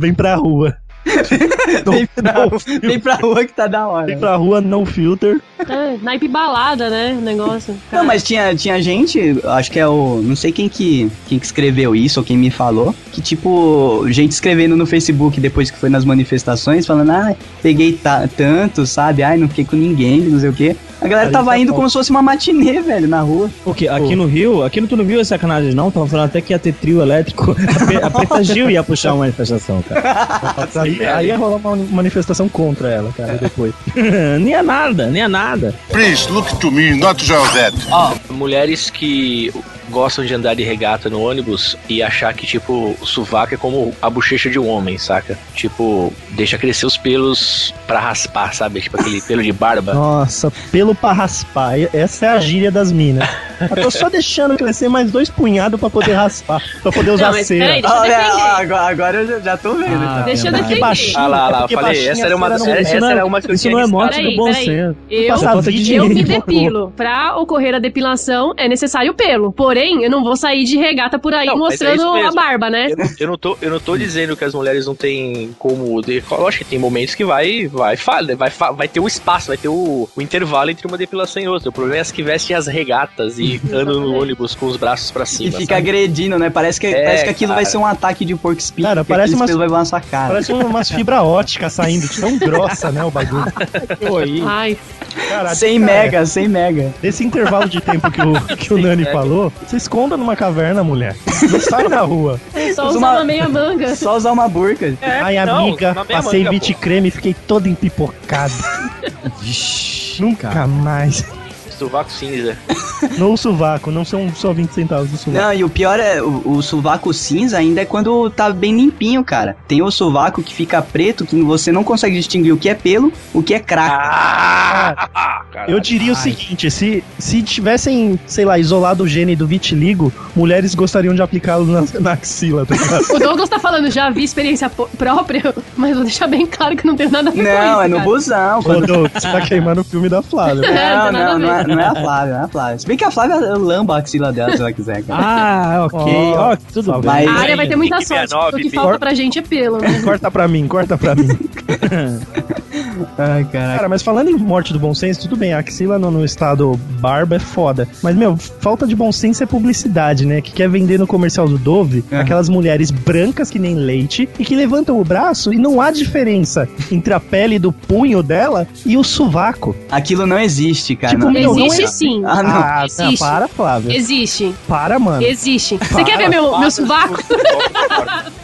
Vem pra rua. (laughs) Vem pra, vem pra rua que tá da hora. Vem pra rua, no filter. É, naipe balada, né? O negócio. Não, mas tinha, tinha gente, acho que é o. Não sei quem que, quem que escreveu isso ou quem me falou. Que tipo, gente escrevendo no Facebook depois que foi nas manifestações, falando, ah, peguei ta- tanto, sabe? Ai, não fiquei com ninguém, não sei o quê. A galera Ali tava tá indo como se fosse uma matinê, velho, na rua. Porque aqui no Rio, aqui no tu não viu essa sacanagem não, tava falando até que ia ter trio elétrico. A, a Preta (laughs) Gil ia puxar uma manifestação, cara. (laughs) Aí, aí ia rolar uma manifestação contra ela, cara, depois. (laughs) nem é nada, nem é nada. Please look to me, not Josette. Ó, mulheres que gostam de andar de regata no ônibus e achar que, tipo, o sovaco é como a bochecha de um homem, saca? Tipo, deixa crescer os pelos pra raspar, sabe? Tipo aquele (laughs) pelo de barba. Nossa, pelo pra raspar. Essa é a gíria das minas. Eu tô só deixando crescer mais dois punhados pra poder raspar. Pra poder usar Não, cera. peraí, deixa eu Olha, agora, agora eu já, já tô vendo. Ah, tá? Deixa eu defender. baixinho. Ah lá, lá, porque falei, essa era uma, essa, isso é- era uma que eu isso tinha não é arriscado. morte Peraí, do bom senso. Eu, eu e me depilo. Pra ocorrer a depilação é necessário pelo. Porém, eu não vou sair de regata por aí Não, é mostrando isso a barba, né? Eu não, eu não tô, eu não tô dizendo que as mulheres não têm como. De, lógico que tem momentos que vai, vai, vai, fa- vai ter o espaço, vai ter o, o intervalo entre uma depilação e outra. O problema é as que vestem as regatas e (laughs) andam no ônibus com os braços pra E cima. fica sabe? agredindo, né? Parece que, É, parece que aquilo cara. vai ser um ataque de porco espinho. Cara, parece umas- vai na sua cara. Parece umas fibra ótica saindo, de tão grossa, né, o bagulho. (laughs) Aí. Ai, Cara, 100 dica é, mega, 100 mega. Nesse intervalo de tempo que o, que o Nani falou, se esconda numa caverna, mulher. Não sai na rua. Só Usa usar uma- uma meia manga. Só usar uma burca. Ai, É, não, amiga, passei manga, pô. creme e fiquei todo empipocado. Vixe, Nunca cara. mais. Sovaco cinza. (laughs) No sovaco, não são só 20 centavos do sovaco. Não, e o pior é, o, o sovaco cinza ainda é quando tá bem limpinho, cara. Tem o sovaco que fica preto, que você não consegue distinguir o que é pelo, o que é crack. Ah! Eu diria o seguinte, se, se tivessem, sei lá, isolado o gene do vitiligo, mulheres gostariam de aplicá-lo na, na axila, tá ligado? (laughs) O Douglas tá falando, já vi experiência própria, mas vou deixar bem claro que não tem nada a ver com não, isso, é no cara. busão. Ô, Quando... Doug, você tá queimando o filme da Flávia. (laughs) É, Não, não tem nada a não, não é, ver. Não é a Flávia, não é a Flávia. Se bem que a Flávia lamba a axila dela se ela quiser, cara. Ah, ok. Ó, Ó, tudo bem. Mas- A área vai ter muita Nick sorte, 69, porque o que falta pra gente é pelo, né? Corta pra mim, corta pra mim. (laughs) Ai, caraca. Cara, mas falando em morte do bom senso, tudo bem, a axila no, no estado barba é foda. Mas, meu, falta de bom senso é publicidade, né? Que quer vender no comercial do Dove Aham. aquelas mulheres brancas que nem leite e que levantam o braço e não há diferença entre a pele do punho dela e o sovaco. Aquilo não existe, cara. Tipo, não. meu, não Existe é- sim. Ah, não. Ah, não, Existe. para, Flávia. Existe. Para, mano. Existe. Você Para, quer ver meu, meu sovaco? (laughs)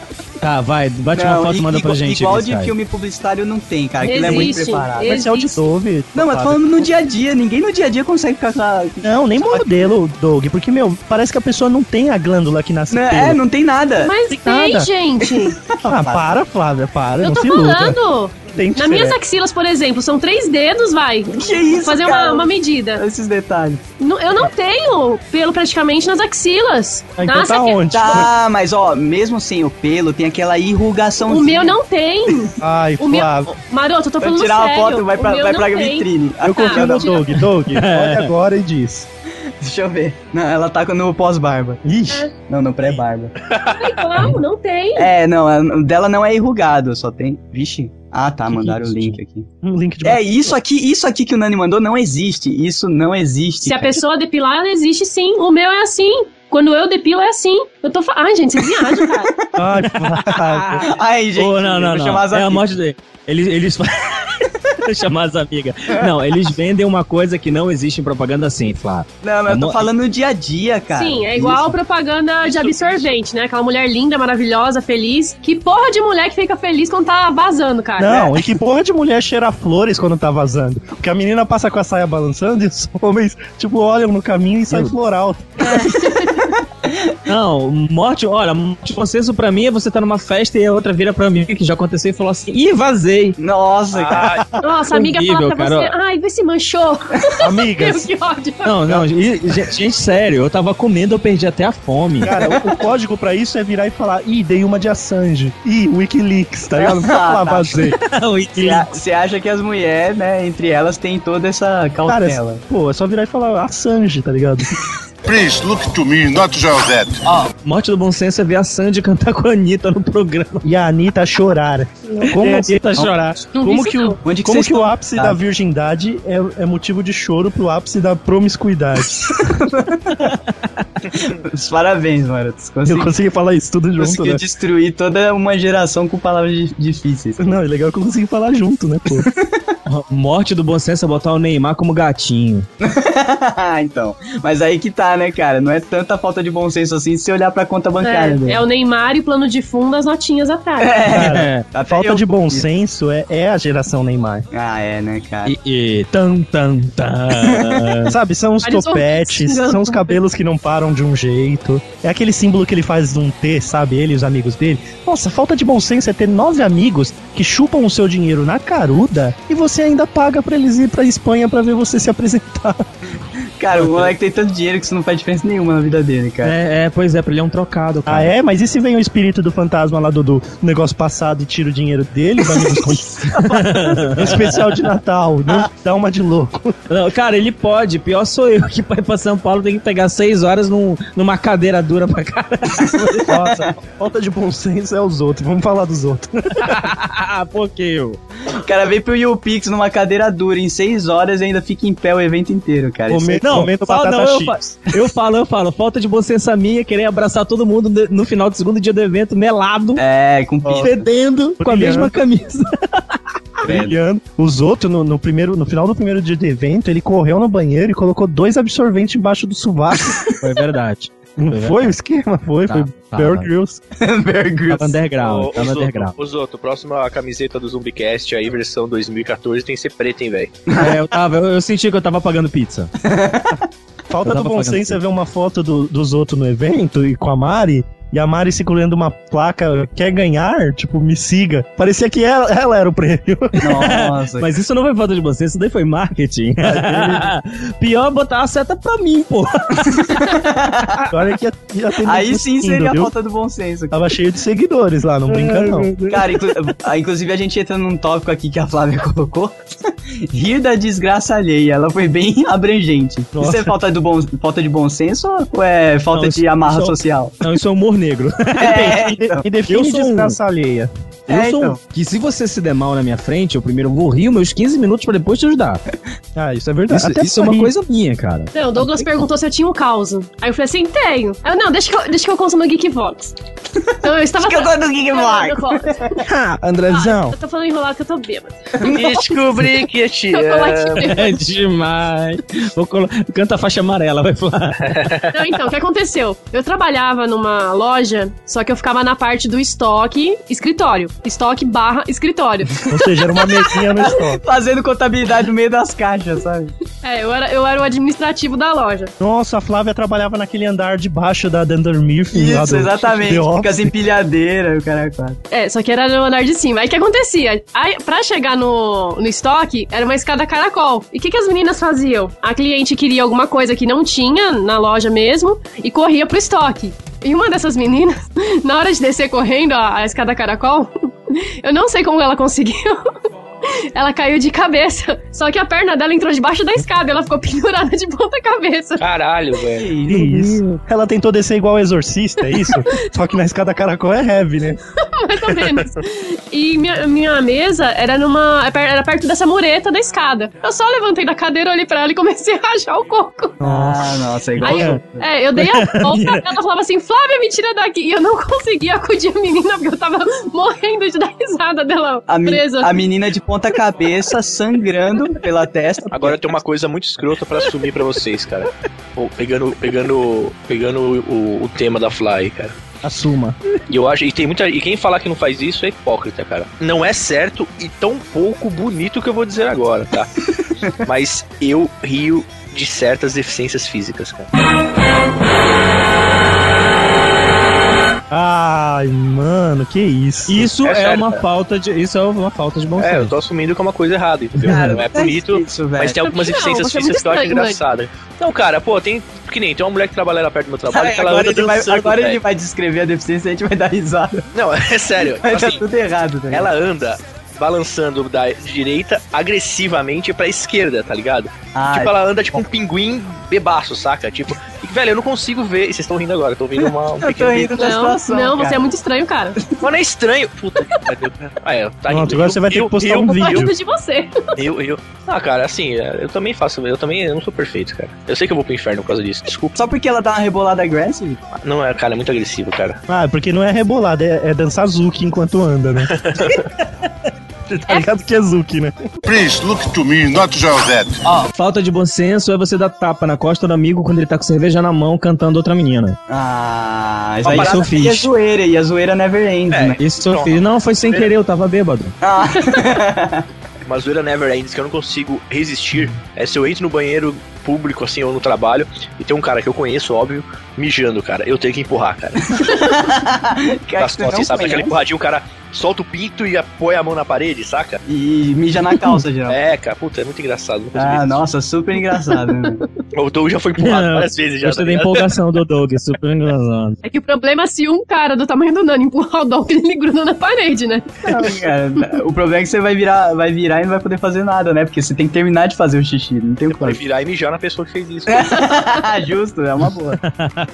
Tá, vai, bate Não, uma foto e manda pra gente. Igual de filme publicitário não tem, cara. Aquilo é muito Existe. preparado. Comercial de. Dove. Não, mas falando no dia a dia, ninguém no dia a dia consegue ficar com a... Não, nem modelo, Doug, porque, meu, parece que a pessoa não tem a glândula que nasce Não, pelo. é, não tem nada. Mas Tem tem, nada. gente. (laughs) Ah, para, Flávia, para, Eu não tô se falando. Tem Nas minhas axilas, por exemplo, são três dedos, vai. Que isso, Fazer uma, cara? uma medida. Esses detalhes. Não- Eu não tenho pelo praticamente nas axilas. Ah, então Nasce tá aqui- onde? Tá, mas ó, mesmo sem o pelo, tem aquela irrugação. O meu não tem. Ai, O meu. Maroto, eu tô Vai falando tirar sério. a foto, vai pra, vai pra tem. vitrine. Eu confio no. Doug. Doug, (laughs) olha agora e diz. Deixa eu ver. Não, ela tá no pós-barba. Ixi, Não, no pré-barba. Não, não tem. É, não, dela não é irrugado, só tem. Vixe. Ah, tá, Que mandaram é o isso, link aqui. um link de É, isso aqui, isso aqui que o Nani mandou não existe. Isso não existe. Se a cara. pessoa depilar, ela existe sim. O meu é assim. Quando eu depilo, é assim. Eu tô falando. Ai, gente, vocês viajam, cara. (laughs) Ai. (laughs) Ai, gente, Ô, não, não, não. É a morte dele. Eles. eles... (laughs) (laughs) Chamar as amigas. Não, eles vendem uma coisa que não existe em propaganda assim, Flávio. Não, mas eu tô Amor- falando no dia a dia, cara. Sim, é igual propaganda de absorvente, né? Aquela mulher linda, maravilhosa, feliz. Que porra de mulher que fica feliz quando tá vazando, cara. Não, e que porra de mulher cheira flores quando tá vazando? Porque a menina passa com a saia balançando e os homens, tipo, olham no caminho e sai floral. (laughs) Não, morte, olha, morte consenso pra mim é você tá numa festa e a outra vira pra mim, que já aconteceu e falou assim, ih, vazei. Nossa, cara. Nossa, a amiga fala Horrível, pra você, cara. ai, vê se manchou. Meu, Amigas, (laughs) que ódio. Não, não, gente, gente, sério, eu tava comendo, eu perdi até a fome. cara, o, o código pra isso é virar e falar, ih, dei uma de Assange. Ih, Wikileaks, tá ligado? Não precisa falar Ah, (laughs) tá. vazei. (laughs) Você Você acha que as mulheres, né, entre elas tem toda essa Cara, cautela. pô, é só virar e falar Assange, tá ligado? Please look to me, not Josette. Ó, morte do bom senso é ver a Sandy cantar com a Anitta no programa. E a Anitta chorar. Como, E a Anitta chorar. Não como que o, não. Onde que como que o ápice da virgindade é, é motivo de choro pro ápice da promiscuidade? (laughs) Parabéns, mano. Você Eu consegui falar isso tudo junto, conseguiu né? destruir toda uma geração com palavras di- difíceis. Não, é legal que eu consegui falar junto, né, pô? (laughs) Morte do bom senso é botar o Neymar como gatinho. (laughs) então. Mas aí que tá, né, cara? Não é tanta falta de bom senso assim se você olhar pra conta bancária É, dele. é o Neymar e plano de fundo, as notinhas atrás. Cara, É. (laughs) Até falta eu- de bom senso é, é a geração Neymar. Ah, é, né, cara? E, e tan, tan, tan. (laughs) Sabe, são os Vários topetes, são os cabelos que não param de um jeito. É aquele símbolo que ele faz de um T, sabe? Ele e os amigos dele. Nossa, falta de bom senso é ter nove amigos que chupam o seu dinheiro na caruda e você ainda paga pra eles ir pra Espanha pra ver você se apresentar. (laughs) Cara, o moleque tem tanto dinheiro que isso não faz diferença nenhuma na vida dele, cara. É, é, pois é, pra ele é um trocado, cara. Ah, é? Mas e se vem o espírito do fantasma lá do, do negócio passado e tira o dinheiro dele, com... (laughs) Especial de Natal, não dá uma de louco. Não, cara, ele pode. Pior sou eu que pra ir pra São Paulo tem que pegar seis horas num, numa cadeira dura pra caralho. Nossa, falta de bom senso é os outros. Vamos falar dos outros. (laughs) Por que eu? O cara veio pro YouPix numa cadeira dura em seis horas e ainda fica em pé o evento inteiro, cara. Isso Comer- Não, comendo fala- batata não, eu, chips. fa- eu falo, eu falo. Falta de bom senso a minha, querer abraçar todo mundo no- final do segundo dia do evento, melado, É, com pizza. fedendo, com a mesma camisa. (laughs) brilhando. Os outros, no, no primeiro, no final do primeiro dia de evento, ele correu no banheiro e colocou dois absorventes embaixo do sovaco. Foi verdade. Não Foi foi o esquema? Foi, Tá, foi tá, Bear tá. Grylls. (laughs) Bear Grylls. Tava underground, tava Zoto, underground. ô, Zoto, próxima camiseta do Zumbicast aí, versão 2014, tem que ser preta, hein, velho? (laughs) É, eu tava, eu, eu senti que eu tava pagando pizza. Falta do bom senso é ver uma foto do- dos outros no evento e com a Mari. E a Mari segurando uma placa, quer ganhar? Tipo, me siga. Parecia que ela, ela era o prêmio. Nossa. (laughs) Mas isso não foi falta de você, isso daí foi marketing. (laughs) Pior é botar a seta pra mim, pô. (laughs) Olha que Aí sim seria a falta do bom senso. Tava cheio de seguidores lá, não brinca não. Cara, inclu- ah, inclusive a gente entra num tópico aqui que a Flávia colocou. Rir da desgraça alheia. Ela foi bem abrangente. Nossa. Isso é falta, do bom, falta de bom senso ou é falta Não, de amarra isso- social? Não, isso é humor negro. (laughs) É, então. E define Eu sou um- desgraça alheia. Eu É, sou um então. que se você se der mal na minha frente, eu primeiro vou rir meus 15 minutos pra depois te ajudar. (laughs) Ah, isso é verdade. Isso, Até isso é uma rir. coisa minha, cara. Não, o Douglas perguntou se eu tinha um caos. Aí eu falei assim, tenho. Eu, não, deixa que eu, deixa que eu conto no Geekvox. Então eu estava... que eu tô no conto. Ah, Andrezão. Eu tô falando enrolado que eu tô bêbado. Descobri que te. É demais. Vou colo... Canta a faixa amarela, vai falar. Não, então, o que aconteceu? Eu trabalhava numa loja, só que eu ficava na parte do estoque, escritório. Estoque barra escritório. (laughs) Ou seja, era uma mesinha no estoque. (laughs) Fazendo contabilidade no meio das caixas, sabe? É, eu era, eu era o administrativo da loja. Nossa, a Flávia trabalhava naquele andar de baixo da Dunder Mifflin. lá Isso, do exatamente. Office. as empilhadeiras, o cara é quase. É, só que era no andar de cima. Aí o que acontecia? Aí, pra chegar no, no estoque, era uma escada caracol. E o que, que as meninas faziam? A cliente queria alguma coisa que não tinha na loja mesmo e corria pro estoque. E uma dessas meninas, (laughs) na hora de descer correndo a, escada caracol, (laughs) eu não sei como ela conseguiu. (laughs) Ela caiu de cabeça. Só que a perna dela entrou debaixo da escada. Ela ficou pendurada de ponta cabeça. Caralho, velho. Que isso? Ela tentou descer igual o exorcista, é isso? (laughs) Só que na escada caracol é heavy, né? (laughs) mais ou menos. E minha, minha mesa era numa. Era perto dessa mureta da escada. Eu só levantei da cadeira, olhei pra ela e comecei (laughs) a rachar o coco. Ah, nossa, é igual. Aí, é, eu dei a volta, ela falava assim, Flávia, me tira daqui. E eu não conseguia acudir a menina, porque eu tava morrendo de dar risada dela A, me- presa. a menina de ponta cabeça sangrando pela testa. Agora tem uma coisa muito escrota pra assumir pra vocês, cara. Pô, pegando pegando, pegando o, o tema da Fly, cara. Assuma. E eu acho, e tem muita. E quem falar que não faz isso é hipócrita, cara. Não é certo e tão pouco bonito que eu vou dizer agora, tá? (laughs) Mas eu rio de certas deficiências físicas, cara. Ai, mano, que isso. Isso É é, sério, uma cara. falta de. Isso é uma falta de bom É, eu senso. tô assumindo que é uma coisa errada, entendeu? Cara, não é faz bonito, isso, mas tem algumas é físicas que eu acho engraçada. Não, cara, pô, tem. Que nem, tem uma mulher que trabalha lá perto do meu trabalho que ela agora anda ele, vai, agora ele vai descrever a deficiência e a gente vai dar risada. Não, é (laughs) sério. Vai dar Assim, tudo errado, tá ela anda balançando da direita agressivamente pra esquerda, tá ligado? Ah, tipo, ela anda tipo um pinguim bebaço, saca? Tipo, velho, eu não consigo ver. E vocês estão rindo agora, eu tô ouvindo uma, um (laughs) eu tô rindo da Não, situação. não, cara. você é muito estranho, cara. Mano, é estranho. Puta que pariu. Ah, é, tá Pronto, rindo. agora Eu- você vai ter eu- que postar eu- um Eu vídeo. rindo de você. Eu, eu. Ah, cara, assim, é, eu também faço. Eu também eu não sou perfeito, cara. Eu sei que eu vou pro inferno por causa disso. Desculpa. Só porque ela dá uma rebolada agressiva? Não é, cara, é muito agressivo, cara. Ah, porque não é rebolada, é, é dançar Zuki enquanto anda, né? (laughs) (laughs) Tá ligado que é Zuki, né? Please look to me, not Josette. Falta de bom senso é você dar tapa na costa do amigo quando ele tá com cerveja na mão cantando outra menina. Ah, isso Ó, aí isso eu fiz. zoeira, e a zoeira never ends, É. né? Isso eu fiz. Não, foi sem querer, eu tava bêbado. Ah, (laughs) Uma zoeira never ends que eu não consigo resistir é se eu entro no banheiro público, assim, ou no trabalho, e tem um cara que eu conheço, óbvio, mijando, cara. Eu tenho que empurrar, cara. (laughs) você costas, não sabe? Aquela empurradinha, o cara solta o pinto e apoia a mão na parede, saca? E mija na calça, geral. É, cara, puta, é muito engraçado. Ah, nossa, super engraçado. né? (laughs) O Doug já foi empurrado várias vezes já. Gostei tá da empolgação do Doug, super engraçado. É que o problema é se um cara do tamanho do Nani empurrar o Doug, ele gruda na parede, né? Não, cara, o problema é que você vai virar, vai virar e não vai poder fazer nada, né? Porque você tem que terminar de fazer o xixi, não tem o que Vai fazer. virar e mijar na pessoa que fez isso. (laughs) Justo, é uma boa.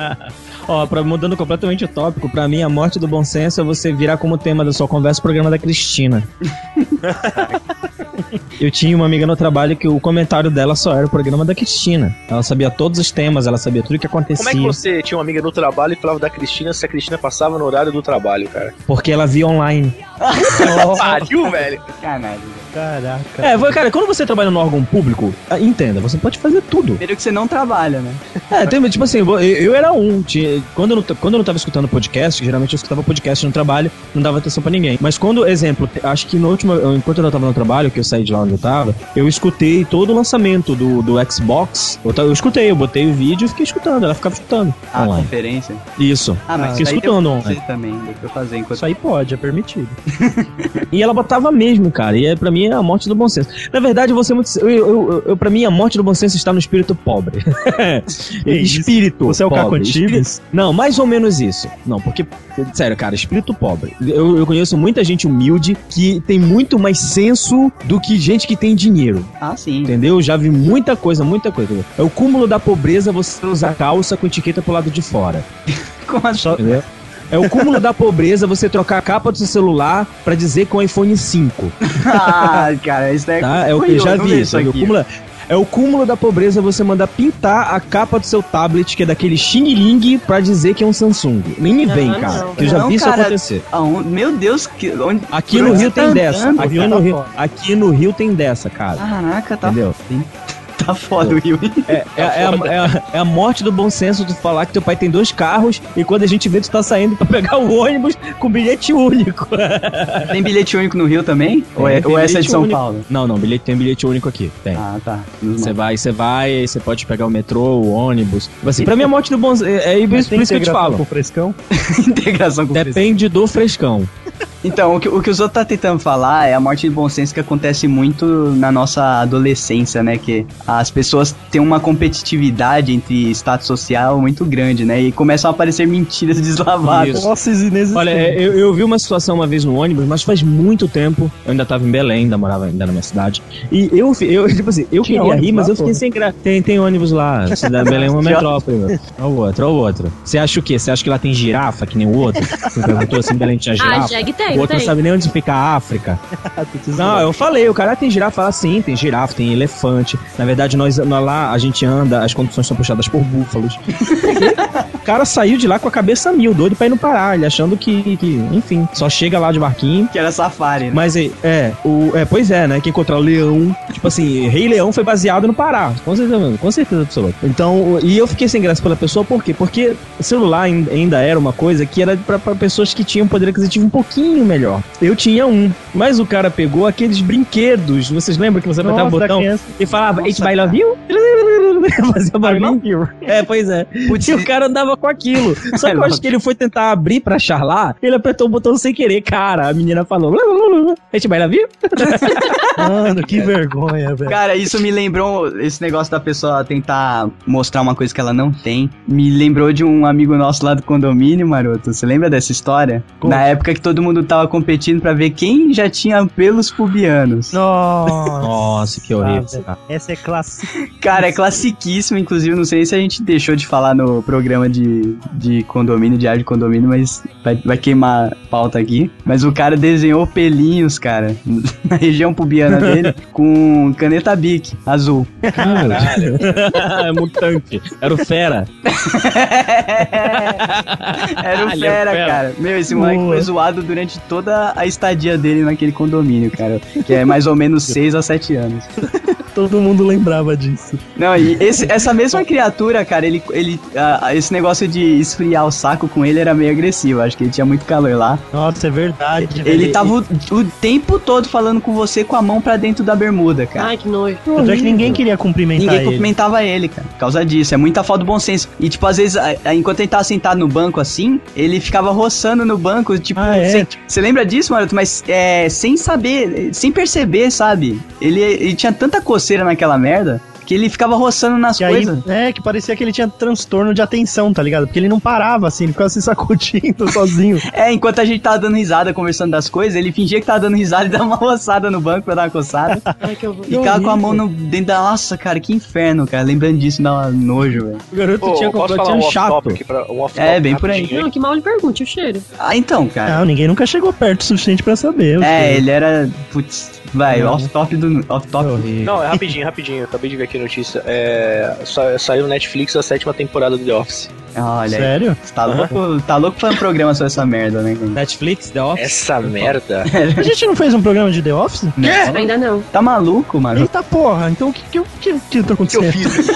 (laughs) Ó, pra, mudando completamente o tópico, pra mim a morte do bom senso é você virar como tema da sua conversa o programa da Cristina. Eu tinha uma amiga no trabalho que o comentário dela só era o programa da Cristina. Ela sabia todos os temas, ela sabia tudo que acontecia. Como é que você tinha uma amiga no trabalho e falava da Cristina se a Cristina passava no horário do trabalho, cara? Porque ela via online. (laughs) Pariu, velho. Sacanagem. Caraca. É, cara, quando você trabalha no órgão público, ah, entenda, você pode fazer tudo. Primeiro que você não trabalha, né? É, tem, tipo assim, eu, eu era um. tinha- quando, eu não, quando eu não tava escutando podcast, geralmente eu escutava podcast no trabalho, não dava atenção pra ninguém. Mas quando, exemplo, acho que no último, enquanto eu tava no trabalho, que eu saí de lá onde eu tava, eu escutei todo o lançamento do, do Xbox. Eu, eu escutei, eu botei o vídeo e fiquei escutando, ela ficava escutando A online. conferência. Isso. Ah, mas fiquei aí escutando online. também, fazer enquanto... Isso aí pode, é permitido. (laughs) E ela botava mesmo, cara. E é, pra mim é a morte do bom senso. Na verdade, você é muito. Eu, eu, eu- pra mim, a morte do bom senso está no espírito pobre. (laughs) isso? espírito. Você é o pobre. Caco Antibes? Espírito- Não, mais ou menos isso. Não, porque, sério, cara, espírito pobre. Eu, eu conheço muita gente humilde que tem muito mais senso do que gente que tem dinheiro. Ah, sim. Entendeu? Já vi muita coisa, muita coisa. É o cúmulo da pobreza você usar calça com etiqueta pro lado de fora. (laughs) Como assim? Entendeu? É o cúmulo da pobreza você trocar a capa do seu celular pra dizer que é um iPhone 5. Ah, cara, isso daí Tá? É o que eu já vi. Isso aqui. o cúmulo, é o cúmulo da pobreza você mandar pintar a capa do seu tablet, que é daquele Xing Ling, pra dizer que é um Samsung. Nem me vem, Ah, cara. não. Que eu já Não, vi isso cara. acontecer. Aonde- Meu Deus, que, onde... Aqui no Rio você tem tá dessa. andando, Aqui cara? no, Rio, aqui no Rio tem dessa, cara. Caraca, tá, Entendeu? Tá foda o Rio. É, é, é a, é a- é a morte do bom senso tu falar que teu pai tem dois carros e quando a gente vê tu tá saindo pra pegar o ônibus com bilhete único. (laughs) Tem bilhete único no Rio também? ou, é, ou essa é de São único. Paulo? Não, não, bilhete, tem bilhete único aqui. Tem. Ah, tá. Você vai, você vai, você pode pegar o metrô, o ônibus. Assim, pra mim a morte do bom é, é por isso, por isso que eu te integração falo. com frescão? (laughs) Integração com Depende do frescão. (laughs) Então, o que, o que os outros tá tentando falar é a morte de bom senso que acontece muito na nossa adolescência, né? Que as pessoas têm uma competitividade entre status social muito grande, né? E começam a aparecer mentiras (laughs) deslavadas. Isso. Nossa, inexistente. Olha, é, eu, eu vi uma situação uma vez no ônibus, mas faz muito tempo. Eu ainda tava em Belém, ainda morava ainda na minha cidade. E eu, eu tipo assim, eu Tinha queria rir, mas lá, eu fiquei porra? sem graça. Tem, tem ônibus lá. Cidade Belém é uma (laughs) metrópole, meu. Olha o outro, olha o outro. Você acha o quê? Você acha que lá tem girafa, que nem o outro? Você perguntou em Belém tinha Ah, girafa. Jeg tem, o não outro não tem. sabe nem onde fica a África. (laughs) Não, eu falei, o cara tem girafa, fala sim, tem girafa, tem elefante. Na verdade, nós, nós lá, a gente anda, as conduções são puxadas por búfalos. (laughs) o cara saiu de lá com a cabeça mil, doido pra ir no Pará, ele achando que, que, enfim, só chega lá de barquinho. Que era safari, né? Mas é, é, o, é, pois é, né? Que encontrar o leão. Tipo assim, Rei Leão foi baseado no Pará. Com certeza, com certeza absoluta. Então, e eu fiquei sem graça pela pessoa, por quê? Porque o celular ain- ainda era uma coisa que era pra, pra pessoas que tinham poder aquisitivo um pouquinho melhor. Eu tinha um, mas o cara pegou aqueles brinquedos. Vocês lembram que você apertava o botão criança. e falava, Nossa, It's by love you? (laughs) Fazia barulho. É, pois é. Putz, E o cara andava com aquilo. Só que eu (laughs) acho que ele foi tentar abrir pra charlar, ele apertou o botão sem querer. Cara, a menina falou, It's by love you? Mano, que vergonha, velho. Cara, isso me lembrou esse negócio da pessoa tentar mostrar uma coisa que ela não tem. Me lembrou de um amigo nosso lá do condomínio, maroto. Você lembra dessa história? Conta. Na época que todo mundo tava competindo pra ver quem já tinha pelos pubianos. Nossa. Nossa, que horrível. Essa é clássica. Cara, é classiquíssimo, inclusive, não sei se a gente deixou de falar no programa de, de condomínio, diário de condomínio, mas vai, vai queimar pauta aqui. Mas o cara desenhou pelinhos, cara, (laughs) na região pubiana dele, (laughs) com caneta Bic azul. Caralho. (laughs) é mutante. Era o Fera. Era o é fera, fera. cara. Meu, esse moleque Boa. foi zoado durante toda a estadia dele naquele condomínio, cara. Que é mais ou menos 6 a 7 anos. Todo mundo lembrava disso. Não, e esse- essa mesma criatura, cara, ele. ele ah, esse negócio de esfriar o saco com ele era meio agressivo. Acho que ele tinha muito calor lá. Nossa, é verdade. Ele velho. tava o, o tempo todo falando com você com a mão pra dentro da bermuda, cara. Ai, que nojo. Tanto é que ninguém queria cumprimentar Ninguém ele. cumprimentava ele, cara. Por causa disso. É muita falta do bom senso. E, tipo, às vezes, a- a- enquanto ele tava sentado no banco assim, ele ficava roçando no banco, tipo. Ah, é? sem- Você lembra disso, Maroto? Mas é, sem saber, sem perceber, sabe? Ele, ele tinha tanta coceira naquela merda que ele ficava roçando nas Que aí, coisas. é, que parecia que ele tinha transtorno de atenção, tá ligado? Porque ele não parava, assim, ele ficava se (laughs) sacudindo sozinho. É, enquanto a gente tava dando risada, conversando das coisas, ele fingia que tava dando risada e dava uma roçada no banco pra dar uma coçada. Ai, (laughs) que horror. e ficava com a mão no, dentro da. Nossa, cara, que inferno, cara. Lembrando disso, dá nojo, velho. O garoto Pô, tinha comprado, um um chato. pra- um É, bem por aí. Não, que mal lhe pergunte o cheiro. Ah, então, cara. Não, ninguém nunca chegou perto o suficiente pra saber. É, ele era. Putz, vai, off-top do. Off-top. Horrível. Não, é rapidinho, rapidinho. Eu acabei de ver aqui aqui a notícia. É, sa- saiu no Netflix a sétima temporada do The Office. Olha. Sério? Você tá louco, tá louco pra um programa sobre essa merda, né? Netflix, The Office. Essa merda. (laughs) A gente não fez um programa de The Office? Ainda não. Tá maluco, mano? Eita porra, então o que que, que, que tá acontecendo? (laughs)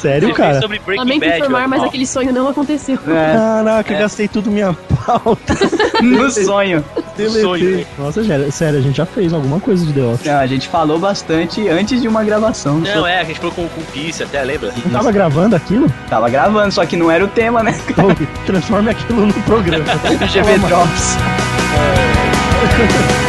Sério, Você fez cara? sobre Lamento Bad. informar, mas aquele sonho não aconteceu. É, Caraca, gastei tudo minha (laughs) pauta. no sonho. Sonho, hein? Nossa, sério, sério, a gente já fez alguma coisa de The Office. Não, a gente falou bastante antes de uma gravação. Não, é, a gente falou com, com o Peace até, lembra? Tava gravando aquilo? Tava gravando, só que não era o tema, né? (laughs) Então, transforme aquilo no programa. (laughs) GV Drops. Tem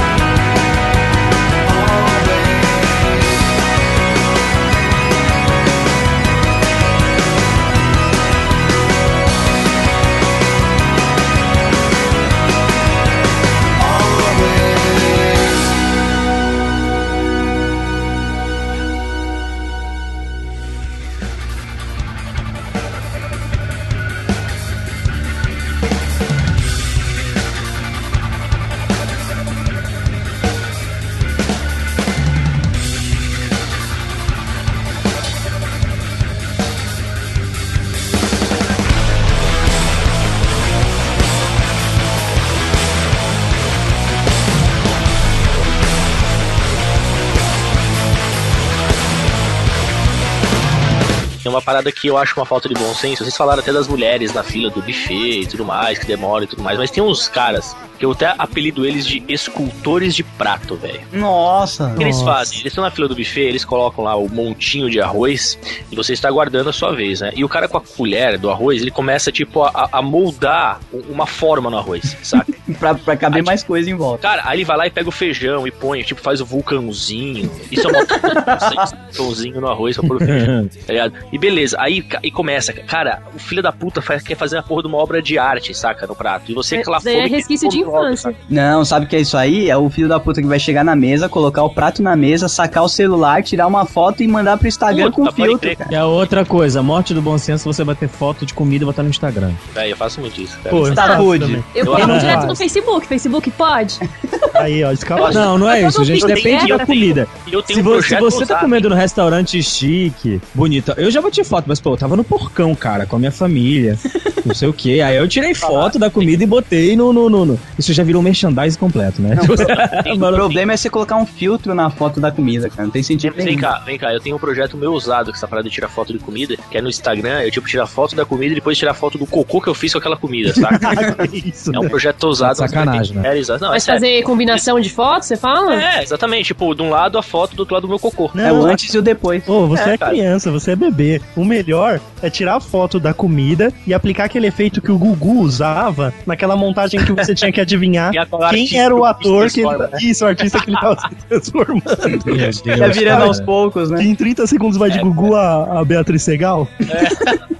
parada que eu acho uma falta de bom senso. Vocês falaram até das mulheres na fila do buffet e tudo mais, que demora e tudo mais. Mas tem uns caras que eu até apelido eles de escultores de prato, velho. Nossa. O que eles fazem? Eles estão na fila do buffet, eles colocam lá o montinho de arroz e você está aguardando a sua vez, né? E o cara com a colher do arroz, ele começa, tipo, a, a moldar uma forma no arroz, saca? (laughs) Pra, pra caber mais coisa em volta. Cara, aí ele vai lá e pega o feijão e põe, tipo, faz o vulcãozinho. Isso é uma (laughs) vulcãozinho no arroz pra pôr o feijão, (laughs) tá ligado? E beleza, aí e começa, cara, o filho da puta faz- quer fazer a porra de uma obra de arte, saca, no prato. E você que lá é resquício de logo, infância. Não, sabe o que é isso aí? É o filho da puta que vai chegar na mesa, colocar o prato na mesa, sacar o celular, tirar uma foto e mandar pro Instagram Puta, com pode filtro. cara. E a outra coisa, morte do bom senso, você bater foto de comida e botar no Instagram. Véi, eu faço muito isso, cara. Pô, eu Tá rude. também. Eu Eu ponho não direto faço. No Facebook. Facebook pode? (laughs) Aí, ó, escala. Não, não é isso, não gente. Depende da comida. Se você, se você tá comendo no restaurante chique, bonito. Eu já bati foto, mas pô, eu tava no porcão, cara, com a minha família. Não sei o que. Aí eu tirei foto da comida e botei no, no, no, no- Isso já virou um merchandising completo, né? (laughs) O problema é você colocar um filtro na foto da comida, cara. Não tem sentido Vem nenhum. cá, vem cá, eu tenho um projeto meu usado que essa parada de tirar foto de comida, que é no Instagram, eu tipo tirar foto da comida e depois tirar foto do cocô que eu fiz com aquela comida, saca? (laughs) Isso, É um né? projeto ousado. Mas Sacanagem, né? É, exato. Não, é sério. fazer combinação de fotos, você fala? É, exatamente. Tipo, de um lado a foto, do outro lado o meu cocô. É o Não, antes e o depois. Ô, você É, é, criança, você é bebê. O melhor é tirar a foto da comida e aplicar aquele efeito que o Gugu usava naquela montagem que você tinha que adivinhar (laughs) quem era o ator que ele, né? Isso, o artista que ele tava se transformando. (laughs) Meu Deus, Tá virando cara. aos poucos, né? E em 30 segundos vai de É, Gugu a, a Beatriz Segal.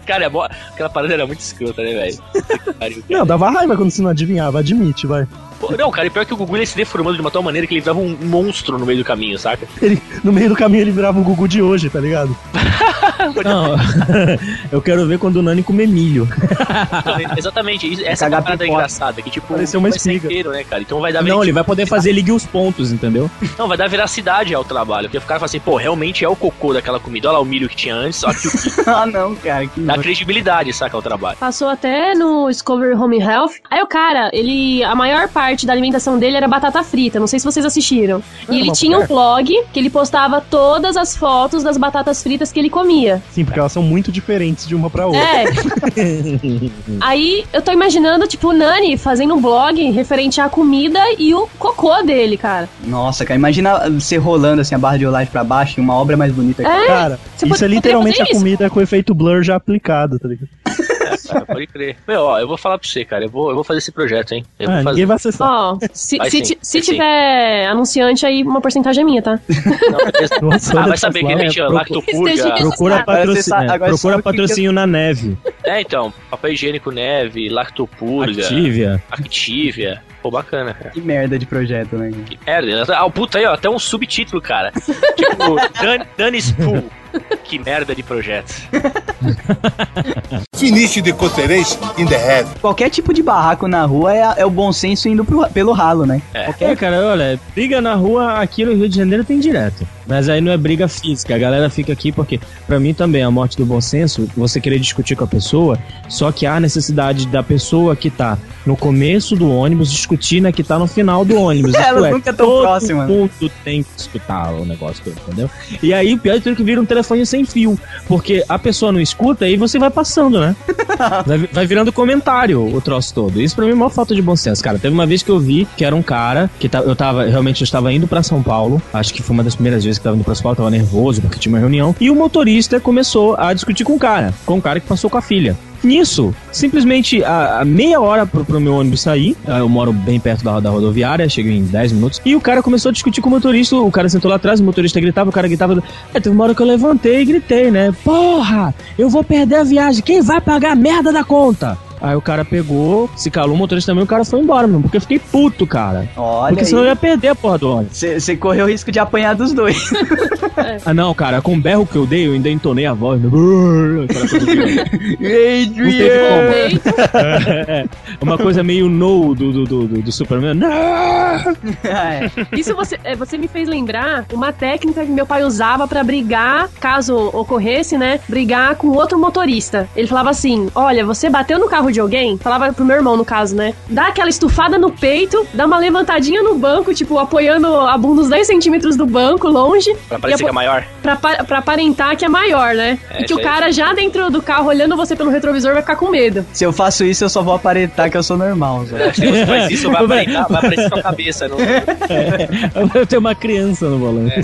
Cara, é mó- aquela parada era muito escrota, né, velho? (laughs) Não, dava raiva quando você não adivinhava, admite, vai. Pô, Não, cara, e pior que o Gugu ele se deformando de uma tal maneira que ele virava um monstro no meio do caminho, saca? Ele, no meio do caminho ele virava o Gugu de hoje, tá ligado? (laughs) Não, (laughs) eu quero ver quando o Nani comer milho. Então, (laughs) exatamente, isso- essa é uma parada engraçada, que tipo, Pareceu uma vai ser espiga. inteiro, né, cara? Então vai dar Não, ele vai poder fazer ligue os pontos, entendeu? Não, vai dar veracidade ao trabalho. Porque o cara fala assim, pô, realmente é o cocô daquela comida. Olha lá o milho que tinha antes, só que o (laughs) ah, não, cara. Que dá credibilidade, saca, ao trabalho. Passou até no Discovery Home Health. Aí o cara, ele. A maior parte da alimentação dele era batata frita. Não sei se vocês assistiram. E ele uma tinha um blog que ele postava todas as fotos das batatas fritas que ele comia. Sim, porque elas são muito diferentes de uma pra outra. É. (laughs) Aí eu tô imaginando, tipo, o Nani fazendo um blog referente à comida e o cocô dele, cara. Nossa, cara, imagina você rolando assim a barra de rolagem pra baixo e uma obra mais bonita que É. Cara, Você isso pode- é literalmente a fazer comida com o efeito blur já aplicado, tá ligado? (laughs) Cara, pode crer. Meu, ó, eu vou falar pra você, cara. Eu vou, eu vou fazer esse projeto, hein? Eu Ah, vou fazer. ninguém vai acessar. Ó, se, Vai se, sim, se vai sim. tiver anunciante aí, uma porcentagem é minha, tá? Não, beleza. Nossa, ah, vai saber que essa a gente é, lactopurga. Procura, patrocínio, procura patrocínio na neve. É, então, papel higiênico neve, lactopurga, Activia. Activia. Pô, bacana, cara. Que merda de projeto, né? Que merda. Ah, puta aí, ó, até um subtítulo, cara. (laughs) tipo, Dan, Danny's Pool. Que merda de projeto. (laughs) Finish the coterês in the head. Qualquer tipo de barraco na rua é, é o bom senso indo pro- pelo ralo, né? É. Qualquer É, cara, olha, briga na rua aqui no Rio de Janeiro tem direto. Mas aí não é briga física, a galera fica aqui porque, pra mim também, a morte do bom senso, você querer discutir com a pessoa, só que há necessidade da pessoa que tá no começo do ônibus discutir na que tá no final do ônibus. (laughs) Ela é, nunca é tão todo próxima, né? mundo tem que escutar o negócio todo, entendeu? E aí, o pior é que vira um telefone sem fio, porque a pessoa não escuta e você vai passando, né? (laughs) Vai, vai virando comentário o troço todo. Isso pra mim é uma falta de bom senso, cara. Teve uma vez que eu vi que era um cara que tá, eu tava, realmente eu estava indo pra São Paulo. Acho que foi uma das primeiras vezes que tava indo pra tava nervoso porque tinha uma reunião. E o motorista começou a discutir com o cara, com o cara que passou com a filha. Nisso, simplesmente a, a meia hora pro, pro meu ônibus sair, ah, eu moro bem perto da, da rodoviária, chego em 10 minutos, e o cara começou a discutir com o motorista, o cara sentou lá atrás, o motorista gritava, o cara gritava. É, teve uma hora que eu levantei e gritei, né? Porra, eu vou perder a viagem, quem vai pagar a merda da conta? Aí o cara pegou, se calou o motorista também, o cara foi embora, mano, porque eu fiquei puto, cara. Olha porque senão eu aí. ia perder a porra do ônibus. Você correu o risco de apanhar dos dois. (laughs) Ah, não, cara, com o berro que eu dei, eu ainda entonei a voz. (laughs) né? Como. Eita. É uma coisa meio no do, do, do, do- do Superman. Não! É. Isso você, é, você me fez lembrar uma técnica que meu pai usava pra brigar, caso ocorresse, né? Brigar com outro motorista. Ele falava assim: Olha, você bateu no carro de alguém? Falava pro meu irmão, no caso, né? Dá aquela estufada no peito, dá uma levantadinha no banco, tipo, apoiando a bunda uns 10 centímetros do banco, longe. Pra parecer que é maior. Pra, pra aparentar que é maior, né? É, e que o cara já dentro do carro, olhando você pelo retrovisor, vai ficar com medo. Se eu faço isso, eu só vou aparentar que eu sou normal. Zé. Se você faz isso, (laughs) vai aparentar, vai aparecer sua cabeça. Não... (laughs) Eu tenho uma criança no volante.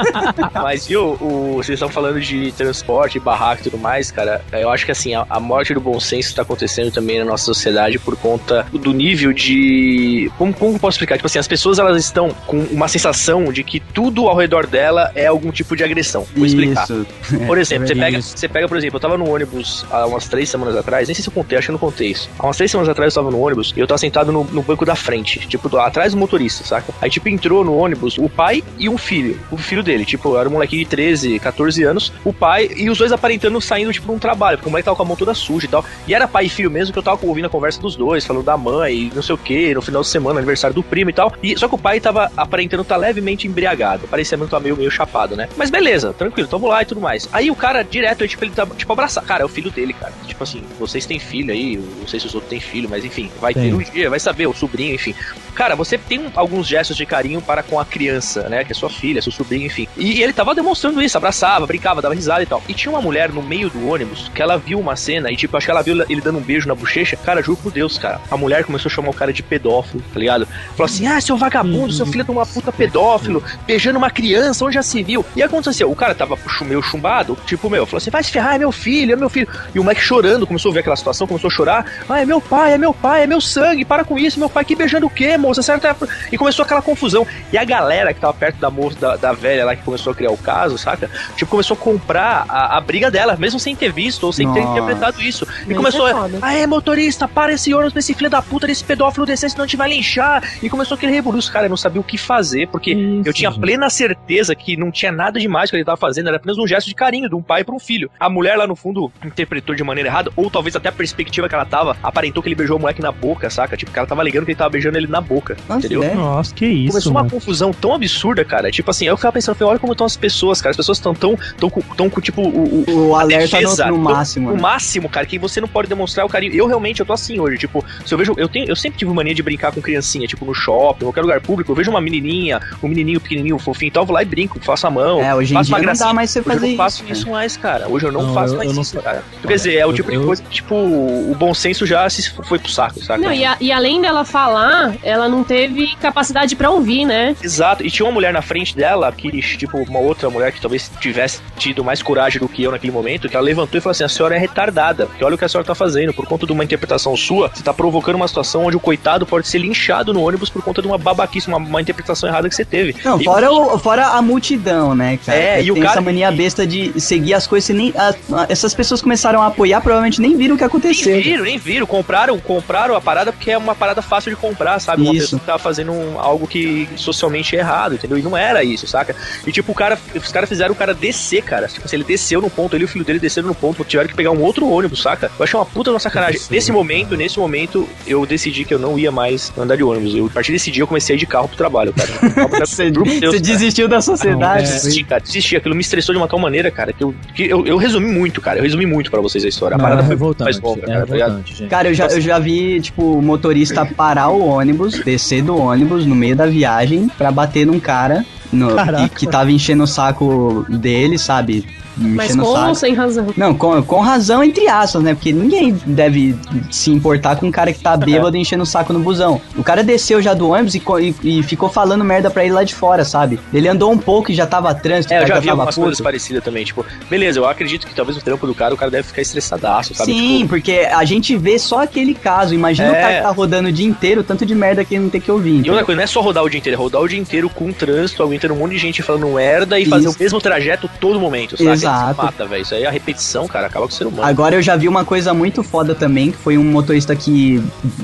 (laughs) Mas viu, o, vocês estão falando de transporte, barraco e tudo mais, cara. Eu acho que assim, a, a morte do bom senso está acontecendo também na nossa sociedade por conta do nível de. Como, como eu posso explicar? Tipo assim, as pessoas elas estão com uma sensação de que tudo ao redor dela é algum tipo de agressão. Vou explicar. Isso. (laughs) Por exemplo, você é pega, isso. você pega, por exemplo, eu tava no ônibus há umas três semanas atrás, nem sei se eu contei, acho que eu não contei isso. Há umas três semanas atrás eu tava no ônibus e eu tava sentado no, no banco da frente, tipo, do- atrás do motorista, saca? Aí, tipo, entrou no ônibus o pai e um filho, o filho dele, tipo, era um molequinho de 13, 14 anos, o pai e os dois aparentando saindo, tipo, num trabalho, porque o moleque tava com a mão toda suja e tal. E era pai e filho mesmo que eu tava ouvindo a conversa dos dois, falando da mãe, não sei o que, no final de semana, aniversário do primo e tal. E, só que o pai tava aparentando estar levemente embriagado, parecia mesmo estar meio, meio chapado, né? Mas beleza, tranquilo, tamo lá e tudo mais. Aí o cara, direto, tipo, ele tá, tipo, abraçar. Cara, é o filho dele, cara. Tipo assim, vocês têm filho aí, não sei se os outros têm filho, mas enfim, vai Tem. ter um dia, vai saber, o sobrinho, enfim. Cara, você tem um- alguns gestos de carinho para com a criança, né? Que é sua filha, seu sobrinho, enfim. E, ele tava demonstrando isso, abraçava, brincava, dava risada e tal. E tinha uma mulher no meio do ônibus que ela viu uma cena e, tipo, acho que ela viu ele dando um beijo na bochecha. Cara, juro por Deus, cara. A mulher começou a chamar o cara de pedófilo, tá ligado? Falou assim: ah, seu vagabundo, seu filho de uma puta pedófilo, beijando uma criança, onde já se viu? E aconteceu, o cara tava meio chumbado, tipo, meu, falou assim: vai se ferrar, é meu filho, é meu filho. E o moleque chorando, começou a ver aquela situação, começou a chorar. Ah, é meu pai, é meu pai, é meu sangue, para com isso, meu pai que beijando o quê, moça? Certo? E começou aquela confusão. E a galera que tava perto da moça, da, da velha lá que começou a criar o caso, saca? Tipo, começou a comprar a, a briga dela, mesmo sem ter visto ou sem ter Nossa. interpretado isso. E começou é foda. Ah, é, motorista, para esse ônibus pra esse filho da puta desse pedófilo descer, senão a gente vai linchar. E começou aquele rebuliço. Cara, eu não sabia o que fazer, porque Isso, eu tinha gente. plena certeza que não tinha nada demais que ele tava fazendo, era apenas um gesto de carinho de um pai para um filho. A mulher lá no fundo interpretou de maneira errada, ou talvez até a perspectiva que ela tava, aparentou que ele beijou o moleque na boca, saca? Tipo, que ela tava ligando que ele tava beijando ele na boca, Nossa, entendeu? ideia. Nossa, que isso, Começou uma mano. confusão tão absurda, cara. Tipo assim, eu ficava pensando, falei, olha como estão as pessoas, cara. As pessoas estão tão, tão, com- tão com, tipo, o, o, alerta no, defesa, no tão- máximo. o né? máximo, cara, que você não pode demonstrar o carinho. Eu realmente, eu tô assim hoje, tipo, se eu vejo, eu tenho, eu sempre tive mania de brincar com criancinha, tipo, no shopping, em qualquer lugar público, eu vejo uma menininha, um menininho pequenininho, fofinho e tal, eu vou lá e brinco, faço a mão, É, hoje em faço dia uma não gracinha. dá mais você Hoje eu fazer não faço isso. isso, né? mais, cara. Hoje eu não, Não, faço eu- mais eu não isso, cara. Quer dizer, é o eu- tipo de eu- coisa que, tipo, o bom senso já se foi pro saco, saca? Não, e, a- e além dela falar, ela não teve capacidade pra ouvir, né? Exato, e tinha uma mulher na frente dela, que, tipo, uma outra mulher que talvez tivesse tido mais coragem do que eu naquele momento, que ela levantou e falou assim: a senhora é retardada, porque olha o que a senhora tá fazendo, por conta de uma interpretação sua, você tá provocando uma situação onde o coitado pode ser linchado no ônibus por conta de uma babaquice, uma, uma interpretação errada que você teve. Não, E- fora, o, fora a multidão, né, cara? É, Que e o cara- essa mania besta de seguir as coisas nem. a- a- essas pessoas começaram a apoiar, provavelmente nem viram o que Nem aconteceu. viram, nem viram. Compraram, compraram a parada porque é uma parada fácil de comprar, sabe? Uma Isso. pessoa que tava fazendo algo que socialmente é errado, entendeu? E não era isso, saca? E tipo, o cara, os caras fizeram o cara descer, cara. Tipo assim, ele desceu no ponto, ele e o filho dele desceram no ponto, tiveram que pegar um outro ônibus, saca? Eu achei uma puta de uma sacanagem. Nesse momento, nesse momento, eu decidi que eu não ia mais andar de ônibus. Eu, a partir desse dia eu comecei a ir de carro pro trabalho, cara. (laughs) Você, Deus, você cara. desistiu da sociedade. Não, é. Desisti, cara, desisti. Aquilo me estressou de uma tal maneira, cara, que eu, que eu, eu resumi muito, cara. Eu resumi muito pra vocês a história. A Não, parada é foi mais longa, é cara, tá. Cara, eu já, eu já vi, tipo, o motorista parar o ônibus, descer do ônibus no meio da viagem pra bater num cara no, Caraca. que, tava enchendo o saco dele, sabe? Mas Enchendo o com ou saco. sem razão? Não, com, com razão, entre aspas, né? Porque ninguém deve se importar com um cara que tá bêbado enchendo o saco no busão. O cara desceu já do ônibus e, e- e ficou falando merda pra ele lá de fora, sabe? Ele andou um pouco e já tava trânsito, É, o eu já vi algumas puto. coisas parecidas também. Tipo, beleza, eu acredito que talvez o trampo do cara, o cara deve ficar estressadaço, sabe? Sim, Tipo, porque a gente vê só aquele caso. Imagina o É. cara que tá rodando o dia inteiro, tanto de merda que ele não tem que ouvir. E outra coisa, não é só rodar o dia inteiro, é rodar o dia inteiro com trânsito, aguentando um monte de gente falando merda e fazer Isso. o mesmo trajeto todo momento, sabe? Exato. Isso mata, velho. Isso aí é a repetição, cara, acaba com o ser humano. Agora eu já vi uma coisa muito foda também, que foi um motorista que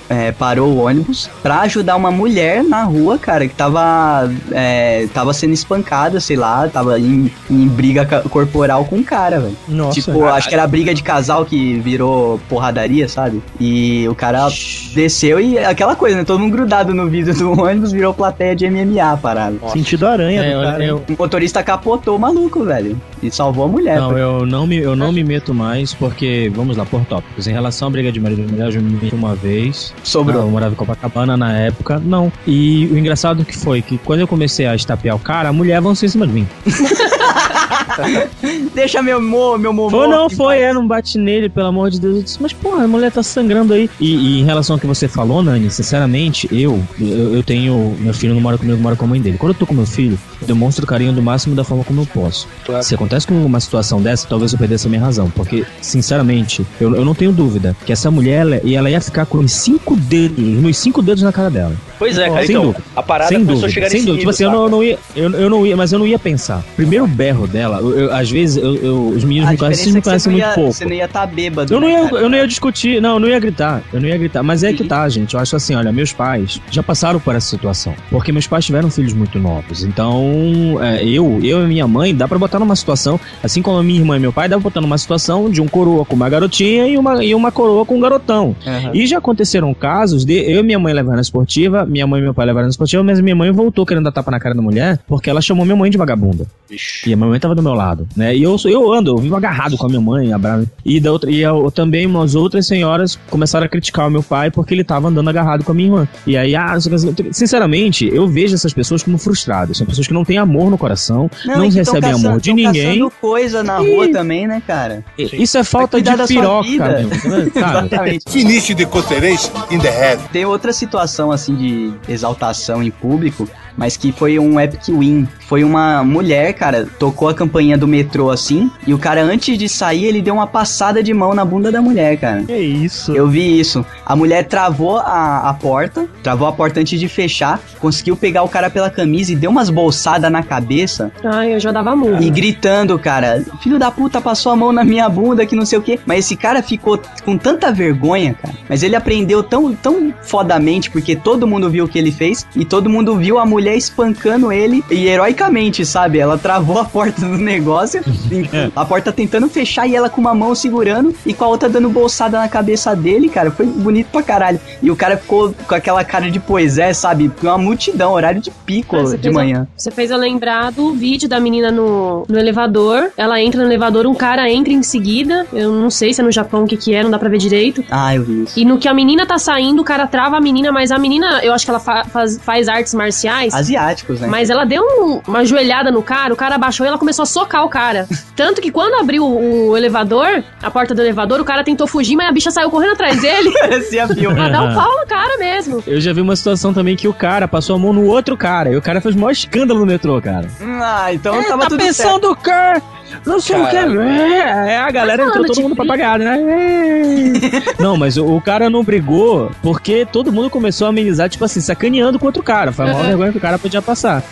é, parou o ônibus pra ajudar uma mulher na rua, cara, que tava, é, tava sendo espancada, sei lá, tava em, em briga corporal com um cara, velho. Nossa. Tipo, acho que era briga de casal que virou porradaria, sabe? E o cara desceu e aquela coisa, né? Todo mundo grudado no vidro do (laughs) ônibus virou plateia de MMA, parado. Sentido aranha É, do eu- cara. eu- O motorista capotou o maluco, velho. E salvou a mulher. Não, eu não, me, eu não me meto mais, porque, vamos lá, por tópicos. Em relação à briga de marido e mulher, eu já me meti uma vez. Sobrou. Eu morava em Copacabana na época. Não. E o engraçado que foi que quando eu comecei a estapear o cara, a mulher avançou em cima de mim. (laughs) (laughs) Deixa meu mo, meu mo. Foi, não, foi, é, não bate nele, pelo amor de Deus. Eu disse, mas porra, a mulher tá sangrando aí. E, e em relação ao que você falou, Nani, sinceramente, eu, eu, eu tenho. Meu filho não mora comigo, mora com a mãe dele. Quando eu tô com meu filho, demonstro carinho do máximo da forma como eu posso. Claro. Se acontece com uma situação dessa, talvez eu perdesse a minha razão. Porque, sinceramente, eu, eu não tenho dúvida que essa mulher, ela, e ela ia ficar com os cinco dedos, meus cinco dedos na cara dela. Pois é, cara, Sem então, dúvida. a parada sem começou dúvida, a chegar sem nesse dúvida. Tipo assim, nível, eu não, saca? não ia, eu, eu não ia, mas eu não ia pensar. Primeiro berro dela, eu- eu- às vezes eu, eu- os meninos A me conhecem, me é que conhecem muito ia, pouco. Você não ia estar bêbado. Eu não, né, ia, cara? eu não ia discutir, não, eu não ia gritar, eu não ia gritar, mas é que tá, gente, eu acho assim, olha, meus pais já passaram por essa situação, porque meus pais tiveram filhos muito novos, então é, eu, eu e minha mãe, dá pra botar numa situação, assim como a minha irmã e meu pai, dá pra botar numa situação de um coroa com uma garotinha e uma, e uma coroa com um garotão. Aham. E já aconteceram casos de eu e minha mãe levar na esportiva, minha mãe e meu pai levaram na esportiva, mas minha mãe voltou querendo dar tapa na cara da mulher, porque ela chamou minha mãe de vagabunda. Vixe. E a minha mãe tava do meu lado, né? E eu, eu ando, eu vivo agarrado com a minha mãe, abraço. E, da outra, e eu, também umas outras senhoras começaram a criticar o meu pai porque ele tava andando agarrado com a minha irmã. E aí, ah, não sei o que, sinceramente, eu vejo essas pessoas como frustradas. São pessoas que não têm amor no coração, não, tão recebem caçando- amor de ninguém. coisa na E- rua também, né, cara? Isso é falta de piroca, meu. (laughs) Exatamente. Finish the coterês in the head. Tem outra situação, assim, de exaltação em público, mas que foi um epic win. Foi uma mulher, cara, tocou a campainha do metrô, assim, e o cara, antes de sair, ele deu uma passada de mão na bunda da mulher, cara. Que isso? Eu vi isso. A mulher travou a, a porta, travou a porta antes de fechar, conseguiu pegar o cara pela camisa e deu umas bolsadas na cabeça Ai, eu já dava muito. e gritando, cara, filho da puta passou a mão na minha bunda que não sei o que. Mas esse cara ficou com tanta vergonha, cara. Mas ele aprendeu tão, tão fodamente porque todo mundo viu o que ele fez e todo mundo viu a mulher espancando ele e heroicamente, sabe? Ela travou a porta do negócio, (laughs) a porta tentando fechar e ela com uma mão segurando e com a outra dando bolsada na cabeça dele, cara. Foi bonito pra caralho. E o cara ficou com aquela cara de poisé, sabe? Uma multidão, horário de pico de manhã. eu- Você fez eu lembrar do vídeo da menina no, no elevador. Ela entra no elevador, um cara entra em seguida. Eu não sei se é no Japão o que, que é, não dá pra ver direito. Ah, eu vi isso. E no que a menina tá saindo, o cara trava a menina, mas a menina, eu acho que ela fa- faz, faz artes marciais. Asiáticos, né? Mas ela deu um- uma joelhada no cara, o cara abaixou e ela começou a socar o cara. (laughs) Tanto que quando abriu o, o elevador, a porta do elevador, o cara tentou fugir, mas a bicha saiu correndo atrás dele (laughs) Parecia filme. pra dar um pau no cara mesmo. Eu já vi uma situação também que o cara passou a mão no outro cara e o cara fez o maior escândalo no metrô, cara. Ah, então É, tava tá tudo pensando o quê? Não sei o que. É, a galera entrou todo mundo pra briga? pagar, né? (laughs) É. Não, mas o, o cara não brigou porque todo mundo começou a amenizar, tipo assim, sacaneando com outro cara. Foi a maior vergonha que o cara podia passar.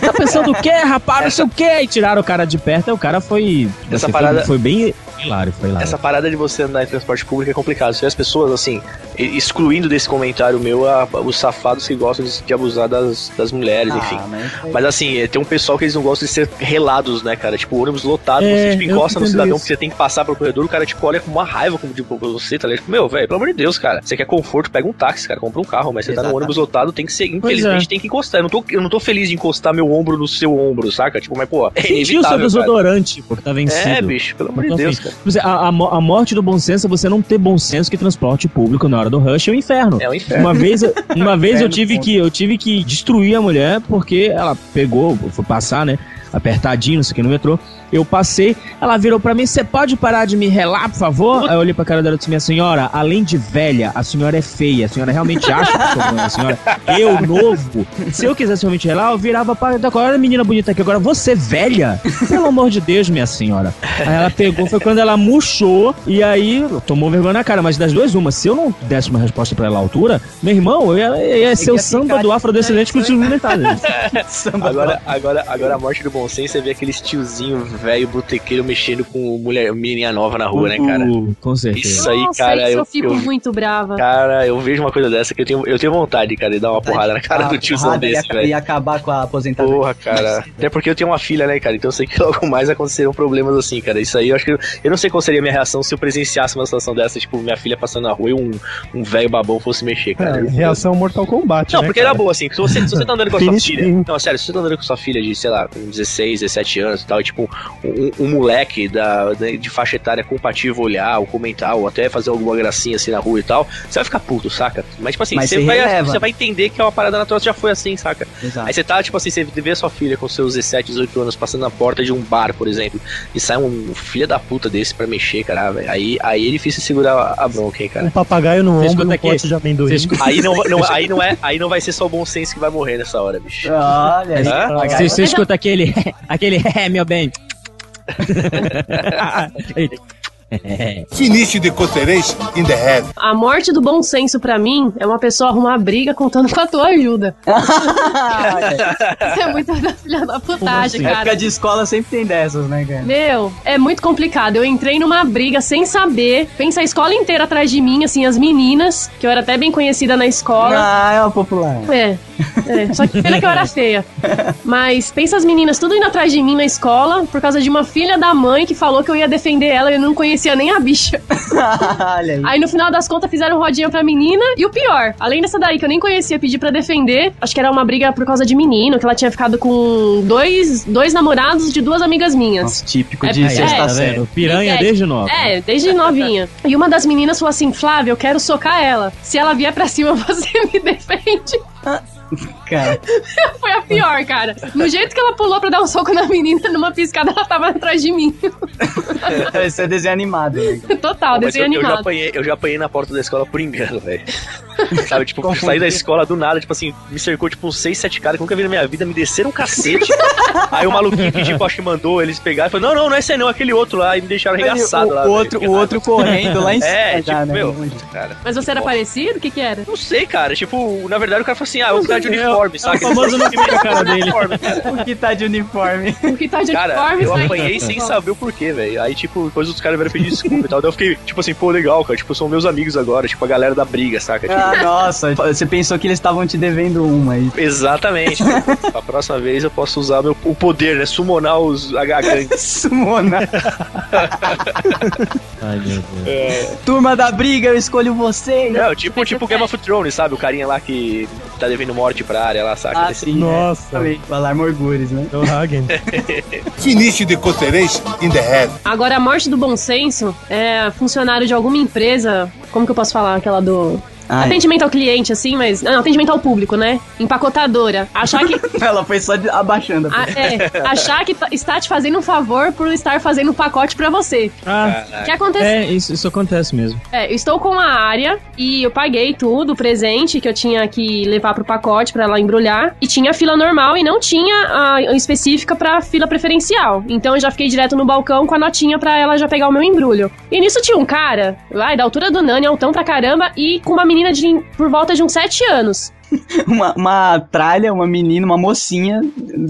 Tá pensando o quê, rapaz? Não sei o quê. E tiraram o cara de perto e o cara foi. Essa assim, foi- parada- Foi, bem, foi hilário, foi hilário. Essa parada de você andar em transporte público é complicado. Se as pessoas, assim, excluindo desse comentário meu a- os safados que gostam de, de abusar das, das mulheres, enfim. Ah, mas... Mas assim, é, tem um pessoal que eles não gostam de ser relados, né, cara? Tipo, ônibus lotado, É, você tipo, encosta no cidadão isso. que você tem que passar pelo corredor, o cara tipo olha com uma raiva como tipo, você, tá ligado? Tipo, meu, velho, pelo amor de Deus, cara. Você quer conforto, pega um táxi, cara, compra um carro, mas você tá no Exatamente. ônibus lotado, tem que ser, infelizmente, é. tem que encostar. Eu não, tô, eu não tô feliz de encostar meu ombro no seu ombro, saca? Tipo, mas, pô, é Sentiu o seu desodorante, pô, que tá vencido. É, bicho, pelo amor de Deus, cara. A, a a morte do bom senso é você não ter bom senso que transporte público na hora do rush é o inferno. É um inferno. Uma vez, (laughs) uma vez eu tive que eu tive que destruir a mulher porque ela pegou, foi passar, né? Apertadinho, não sei o que no metrô. Eu passei, ela virou pra mim: "Você pode parar de me relar, por favor?" Aí eu olhei pra cara dela e disse: "Minha senhora, além de velha, a senhora é feia. A senhora realmente acha que sou bom, a senhora eu novo. Se eu quisesse realmente relar, eu virava para agora menina bonita aqui, agora você velha? Pelo amor de Deus, minha senhora." Aí ela pegou, foi quando ela murchou e aí tomou vergonha na cara, mas das duas uma, se eu não desse uma resposta pra ela à altura, meu irmão, eu ia, ia ser o samba do afrodescendente com o militar. (laughs) Samba Agora, agora, agora a morte do bom senso é ver aqueles tiozinho velho botequeiro mexendo com mulher, menininha nova na rua, né, cara? Uh, com certeza. Isso aí, Nossa, cara, isso eu, eu fico eu- muito brava. Cara, eu vejo uma coisa dessa que eu tenho, eu tenho vontade, cara, de dar uma porrada na cara do tiozão desse, velho. ia acabar com a aposentadoria. Porra, cara. Até porque eu tenho uma filha, né, cara? Então eu sei que (laughs) logo mais acontecerão problemas assim, cara. Isso aí eu acho que. Eu, eu não sei qual seria a minha reação se eu presenciasse uma situação dessa, tipo, minha filha passando na rua e um, um velho babão fosse mexer, cara. É, Eu- reação Mortal Kombat, Não, né, porque cara? era boa, assim. Se você, se você tá andando com a sua filha. Não, sério, se você tá andando com a sua filha de, sei lá, com 16, 17 anos e tal, e tipo, um, um moleque da, da- de faixa etária compatível olhar, ou comentar, ou até fazer alguma gracinha assim na rua e tal, você vai ficar puto, saca? Mas, tipo assim, Mas você vai, releva. você vai entender que é uma parada natural, já foi assim, saca? Exato. Aí você tá, tipo assim, você vê a sua filha com seus 17, 18 anos passando na porta de um bar, por exemplo, e sai um filho da puta desse pra mexer, cara, velho. Aí, aí é difícil segurar a, bronca, hein, cara. Um papagaio no ombro, escuta um pote de amendoim. Aí não, não- aí, não é, aí não vai ser só o bom senso que vai morrer nessa hora, bicho. Olha. Você, você escuta aquele, (laughs) aquele, é, meu bem. (laughs) (laughs) Finish the coterês in the head. A morte do bom senso pra mim é uma pessoa arrumar briga contando com a tua ajuda. (laughs) Isso é muito da filha da putagem, assim? cara. Época de escola sempre tem dessas, né, cara? Meu, é muito complicado. Eu entrei numa briga sem saber. Pensa a escola inteira atrás de mim, assim, as meninas, que eu era até bem conhecida na escola. Ah, é uma popular. É, é. Só que pena que eu era feia. Mas pensa as meninas tudo indo atrás de mim na escola por causa de uma filha da mãe que falou que eu ia defender ela e eu não conhecia nem a bicha. (laughs) Olha aí. Aí no final das contas fizeram rodinha pra menina. E o pior, além dessa daí que eu nem conhecia, pedi pra defender. Acho que era uma briga por causa de menino, que ela tinha ficado com dois, dois namorados de duas amigas minhas. Nossa, típico É, de é, sexta tá série. vendo? Piranha É, desde nova. É, desde novinha. E uma das meninas falou assim: Flávia, eu quero socar ela. Se ela vier pra cima, (laughs) você me defende. (laughs) Cara, (laughs) Foi a pior, cara. No jeito que ela pulou pra dar um soco na menina, numa piscada, ela tava atrás de mim. (laughs) esse é desenho animado, né? Total, Mas desenho eu, eu já animado. apanhei, eu já apanhei na porta da escola por engano, velho. Sabe, tipo, saí da que- escola do nada, tipo assim, me cercou tipo uns 6, 7 caras que eu nunca vi na minha vida, me desceram um cacete. Aí o maluquinho que tipo, acho que mandou eles pegarem e falou: Não, não, não é esse aí não, é aquele outro lá, e me deixaram arregaçado o, lá. o outro, o outro correndo lá em (laughs) cima. É, já, tipo, né? meu, cara. Mas você era parecido? O que que era? Não sei, cara. Tipo, na verdade o cara falou assim: ah, eu vou ficar de uniforme, sabe? o famoso não (laughs) fica cara dele. (laughs) O que tá de uniforme? O que tá de Cara, uniforme? eu apanhei sem saber o porquê, velho. Aí, tipo, depois os caras vieram pedir desculpa e tal. Daí eu fiquei, tipo assim, pô, legal, cara. Tipo, são meus amigos agora, tipo, a galera da briga, saca? Tipo, Ah, nossa, você pensou que eles estavam te devendo uma aí. Exatamente. a próxima vez eu posso usar meu, o poder, né? Summonar os (laughs) gangues. Sumona. (laughs) Ai, meu Deus. Turma da briga, eu escolho você. Não, tipo, tipo Game of Thrones, sabe? O carinha lá que tá devendo morte pra área lá, saca? Ah, Esse- sim. Nossa. É. Orgulhos, né? É o Hagen. Finish the coterês in the head. Agora, a morte do bom senso é funcionário de alguma empresa. Como que eu posso falar? Aquela do. Ah, é. Atendimento ao cliente, assim, mas. Não, atendimento ao público, né? Empacotadora. Achar que. (laughs) Ela foi só abaixando. a a- é, achar que tá- está te fazendo um favor por estar fazendo um pacote pra você. Ah, O que aconteceu? é, isso, isso acontece mesmo. É, eu estou com a área e eu paguei tudo, o presente que eu tinha que levar pro pacote pra ela embrulhar. E tinha fila normal e não tinha a específica pra fila preferencial. Então eu já fiquei direto no balcão com a notinha pra ela já pegar o meu embrulho. E nisso tinha um cara, lá da altura do Nani, altão pra caramba, e com uma menina de por volta de uns 7 anos. (laughs) Uma, uma tralha, uma menina, uma mocinha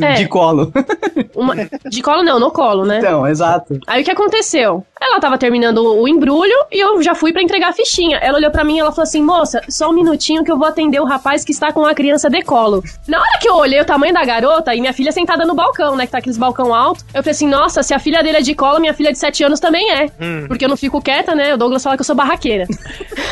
É. de colo. (laughs) Uma... De colo não, no colo, né? Então, exato. Aí o que aconteceu? Ela tava terminando o embrulho e eu já fui pra entregar a fichinha. Ela olhou pra mim e ela falou assim: moça, só um minutinho que eu vou atender o rapaz que está com a criança de colo. Na hora que eu olhei o tamanho da garota e minha filha sentada no balcão, né? Que tá aqueles balcão alto, eu falei assim: nossa, se a filha dele é de colo, minha filha de 7 anos também é. Porque eu não fico quieta, né? O Douglas fala que eu sou barraqueira.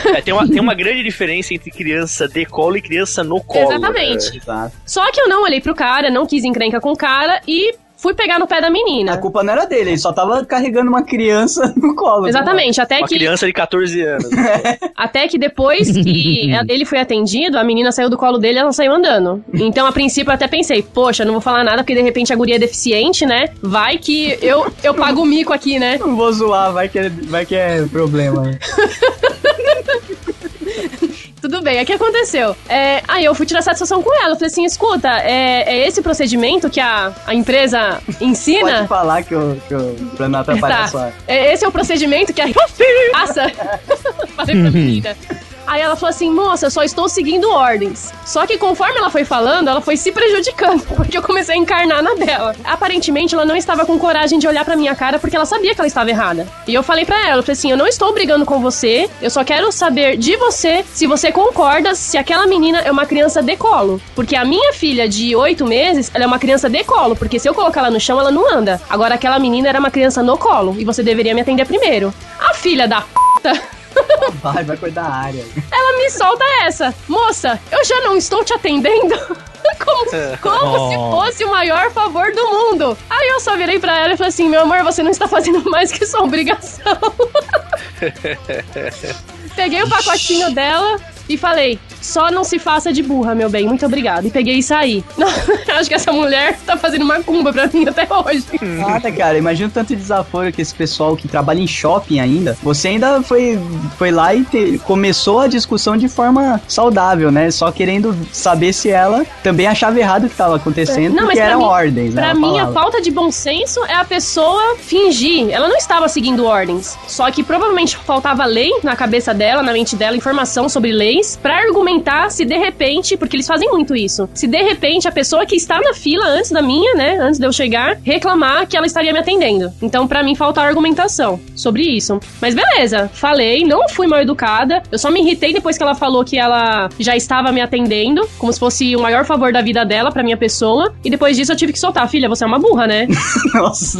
É, tem, uma, tem uma grande diferença entre criança de colo e criança no colo. Exatamente. Exato. Só que eu não olhei pro cara, não quis encrenca com o cara e fui pegar no pé da A menina. culpa não era dele, ele só tava carregando uma criança (laughs) no colo. Exatamente, até Uma que, criança de 14 anos. (laughs) até que depois que (laughs) ele foi atendido, a menina saiu do colo dele e ela saiu andando. Então, a princípio, eu até pensei, poxa, não vou falar nada porque de repente a guria é deficiente, né? Vai que eu, eu pago o mico aqui, né? Não vou zoar, vai que é, vai que é problema. Tudo bem, o que aconteceu? É, aí eu fui tirar satisfação com ela. Eu falei assim: escuta, é, é esse procedimento que a, a empresa (laughs) ensina? Pode falar que eu, que eu pra não atrapalhar Tá. sua... É, esse é o procedimento que a. (laughs) Passa! (laughs) Falei pra menina. Aí ela falou assim, moça, eu só estou seguindo ordens. Só que conforme ela foi falando, ela foi se prejudicando, (laughs) porque eu comecei a encarnar na dela. Aparentemente, ela não estava com coragem de olhar pra minha cara, porque ela sabia que ela estava errada. E eu falei pra ela, eu falei assim, eu não estou brigando com você, eu só quero saber de você se você concorda se aquela menina é uma criança de colo. Porque a minha filha de oito meses, ela é uma criança de colo, porque se eu colocar ela no chão, ela não anda. Agora, aquela menina era uma criança no colo, e você deveria me atender primeiro. A filha da puta... (laughs) Vai, vai cuidar da área. Ela me solta essa. Moça, eu já não estou te atendendo? (laughs) Como, como se fosse o maior favor do mundo. Aí eu só virei pra ela e falei assim: meu amor, você não está fazendo (laughs) mais que sua obrigação. Peguei o pacotinho dela e falei: só não se faça de burra, meu bem, muito obrigado. E peguei e saí. (laughs) Acho que essa mulher tá fazendo macumba pra mim até hoje. Nada, cara, imagina o tanto de desaforo que esse pessoal que trabalha em shopping ainda. Você ainda foi, foi lá e te- começou a discussão de forma saudável, né? Só querendo saber se ela também achava errado o que estava acontecendo, Não, mas porque eram mim- ordens, né? Pra mim, a falta de bom senso é a pessoa fingir. Ela não estava seguindo ordens. Só que provavelmente faltava lei na cabeça dela, na mente dela, informação sobre leis, pra argumentar se de repente, porque eles fazem muito isso, se de repente a pessoa que está na fila antes da minha, né, antes de eu chegar, reclamar que ela estaria me atendendo. Então, pra mim, falta argumentação sobre isso. Mas beleza, falei, não fui mal educada. Eu só me irritei depois que ela falou que ela já estava me atendendo, como se fosse o maior favor da vida dela pra minha pessoa. E depois disso eu tive que soltar. Filha, você é uma burra, né? (laughs) Nossa.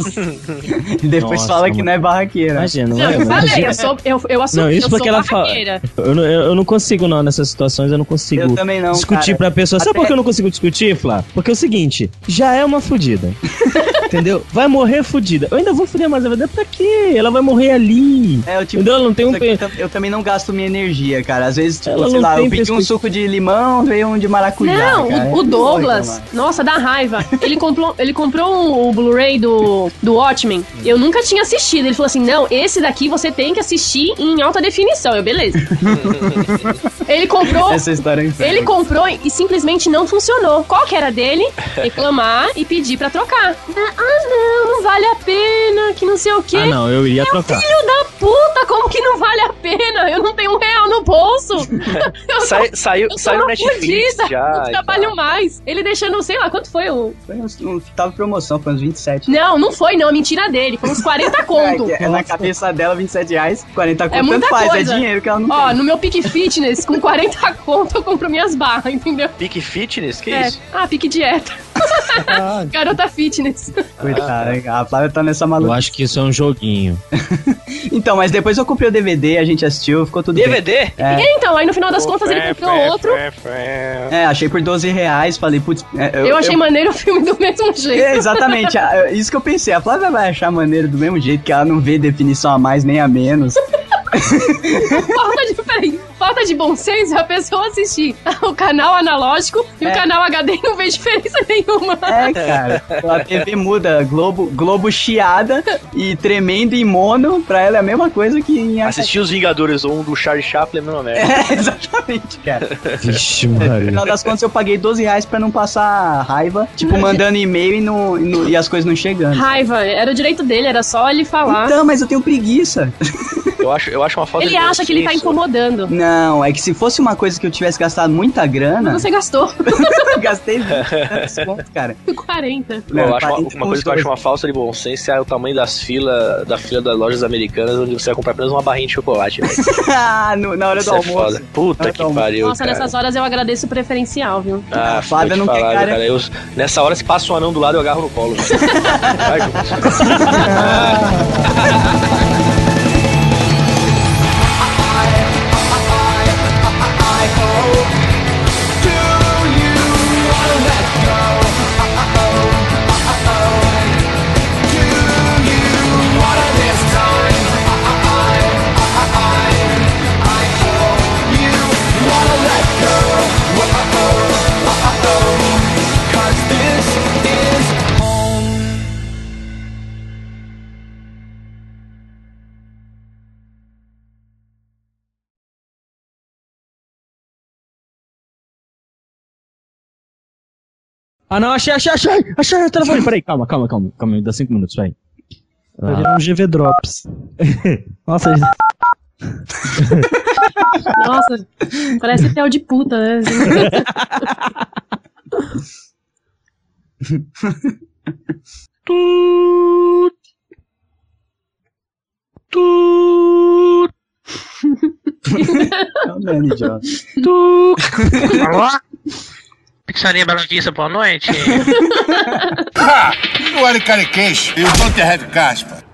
e depois Nossa, fala que mano. não é barraqueira. Imagina, Não, vai, eu falei, imagina. eu sou. Eu, eu assumo, Não, isso eu porque sou ela fala. barraqueira. Eu, não- eu, eu não consigo, não, nessas situações, eu não consigo Eu também não, discutir cara. pra pessoa. Sabe Até- por que eu não consigo discutir, Flá? Porque é o seguinte, já é uma fudida. (laughs) entendeu? Vai morrer fudida. Eu ainda vou fuder mais a vida. Pra quê? Ela vai morrer ali. É, eu, tipo, Entendeu? Ela não tem um. Aqui eu tam- Eu também não gasto minha energia, cara. Às vezes, tipo, Ela sei não lá, tem eu pedi um perspectiva. suco de limão, veio um de maracujá. Não, cara. o, o Douglas, reclamar. nossa, dá raiva. Ele comprou, ele comprou um- o Blu-ray do, do Watchmen. Eu nunca tinha assistido. Ele falou assim: não, esse daqui você tem que assistir em alta definição. Eu, beleza. (laughs) ele comprou. (laughs) Essa história é. Ele comprou e simplesmente não funcionou. Qual que era dele? (laughs) Reclamar e pedir pra trocar. Ah, não, não vale a pena, que não sei o quê. Ah, não, eu iria trocar. Filho da puta, como que não vale a pena? Eu não tenho um real no bolso. (laughs) Eu Sai- sou- saiu eu saiu Netflix já. Não e trabalho mais. Ele deixando, sei lá, quanto foi o. Foi uns, um, tava em promoção, foi uns 27. Não, não foi, não. Mentira dele. Foi uns 40 conto. É, é na cabeça dela, 27 reais, 40 conto, muita tanto faz, coisa. é dinheiro que ela não Ó, tem. no meu Pique Fitness, com 40 conto, eu compro minhas barras, entendeu? Pique Fitness? Que É. isso? Ah, Pique Dieta. (laughs) Garota Fitness. Coitada, a Flávia tá nessa Eu maluca. acho que isso é um joguinho. (laughs) Então, mas depois eu comprei o DVD, a gente assistiu, ficou tudo bem. DVD? É. E então, aí no final das contas ele comprou outro. É, achei por 12 reais, falei, putz... é, Eu achei maneiro o filme do mesmo jeito. É, exatamente, a- isso que eu pensei. A Flávia vai achar maneiro do mesmo jeito que ela não vê definição a mais nem a menos. (laughs) falta de, peraí, falta de bom senso é a pessoa assistir (laughs) o canal analógico e É. o canal HD (laughs) não vê diferença nenhuma. É, cara. A TV muda, Globo, Globo chiada e tremendo em mono, pra ela é a mesma coisa que em Assistir os Vingadores 1 do Charlie Chaplin, não é? É, (laughs) exatamente, cara. Vixe, No Maria. final das contas, eu paguei 12 reais pra não passar raiva, tipo, mandando e-mail e, não- e não- e as coisas não chegando. Raiva, era o direito dele, era só ele falar. Então, mas eu tenho preguiça. Eu acho, eu acho uma falta Ele acha que ele tá incomodando. Não, é que se fosse uma coisa que eu tivesse gastado muita grana, Mas você gastou (laughs) gastei 20 pontos, cara. (laughs) 40. Bom, eu acho uma, 40 uma coisa que eu acho uma falta de bom senso é o tamanho das filas da fila das lojas americanas, onde você vai comprar apenas uma barrinha de chocolate. velho. Ah, (laughs) no- na hora do Isso é almoço. foda. Puta que do almoço. pariu. Nossa, cara. nessas horas eu agradeço o preferencial, viu? Ah, A Flávia não quer falar, cara. cara. Eu, nessa hora, se passa um anão do lado, eu agarro no colo. Vai Ah, não, achei, achei, achei, achei o telefone. Peraí, calma, calma, calma, calma, me dá cinco minutos, peraí. Vai virar um GV Drops. (laughs) Nossa, Nossa, parece tel de puta, né? É o Nani, idiota. Alô? (laughs) (laughs) Pizzaria Bela Vista, boa noite. Ha! You are a caricature. You don't have caspa.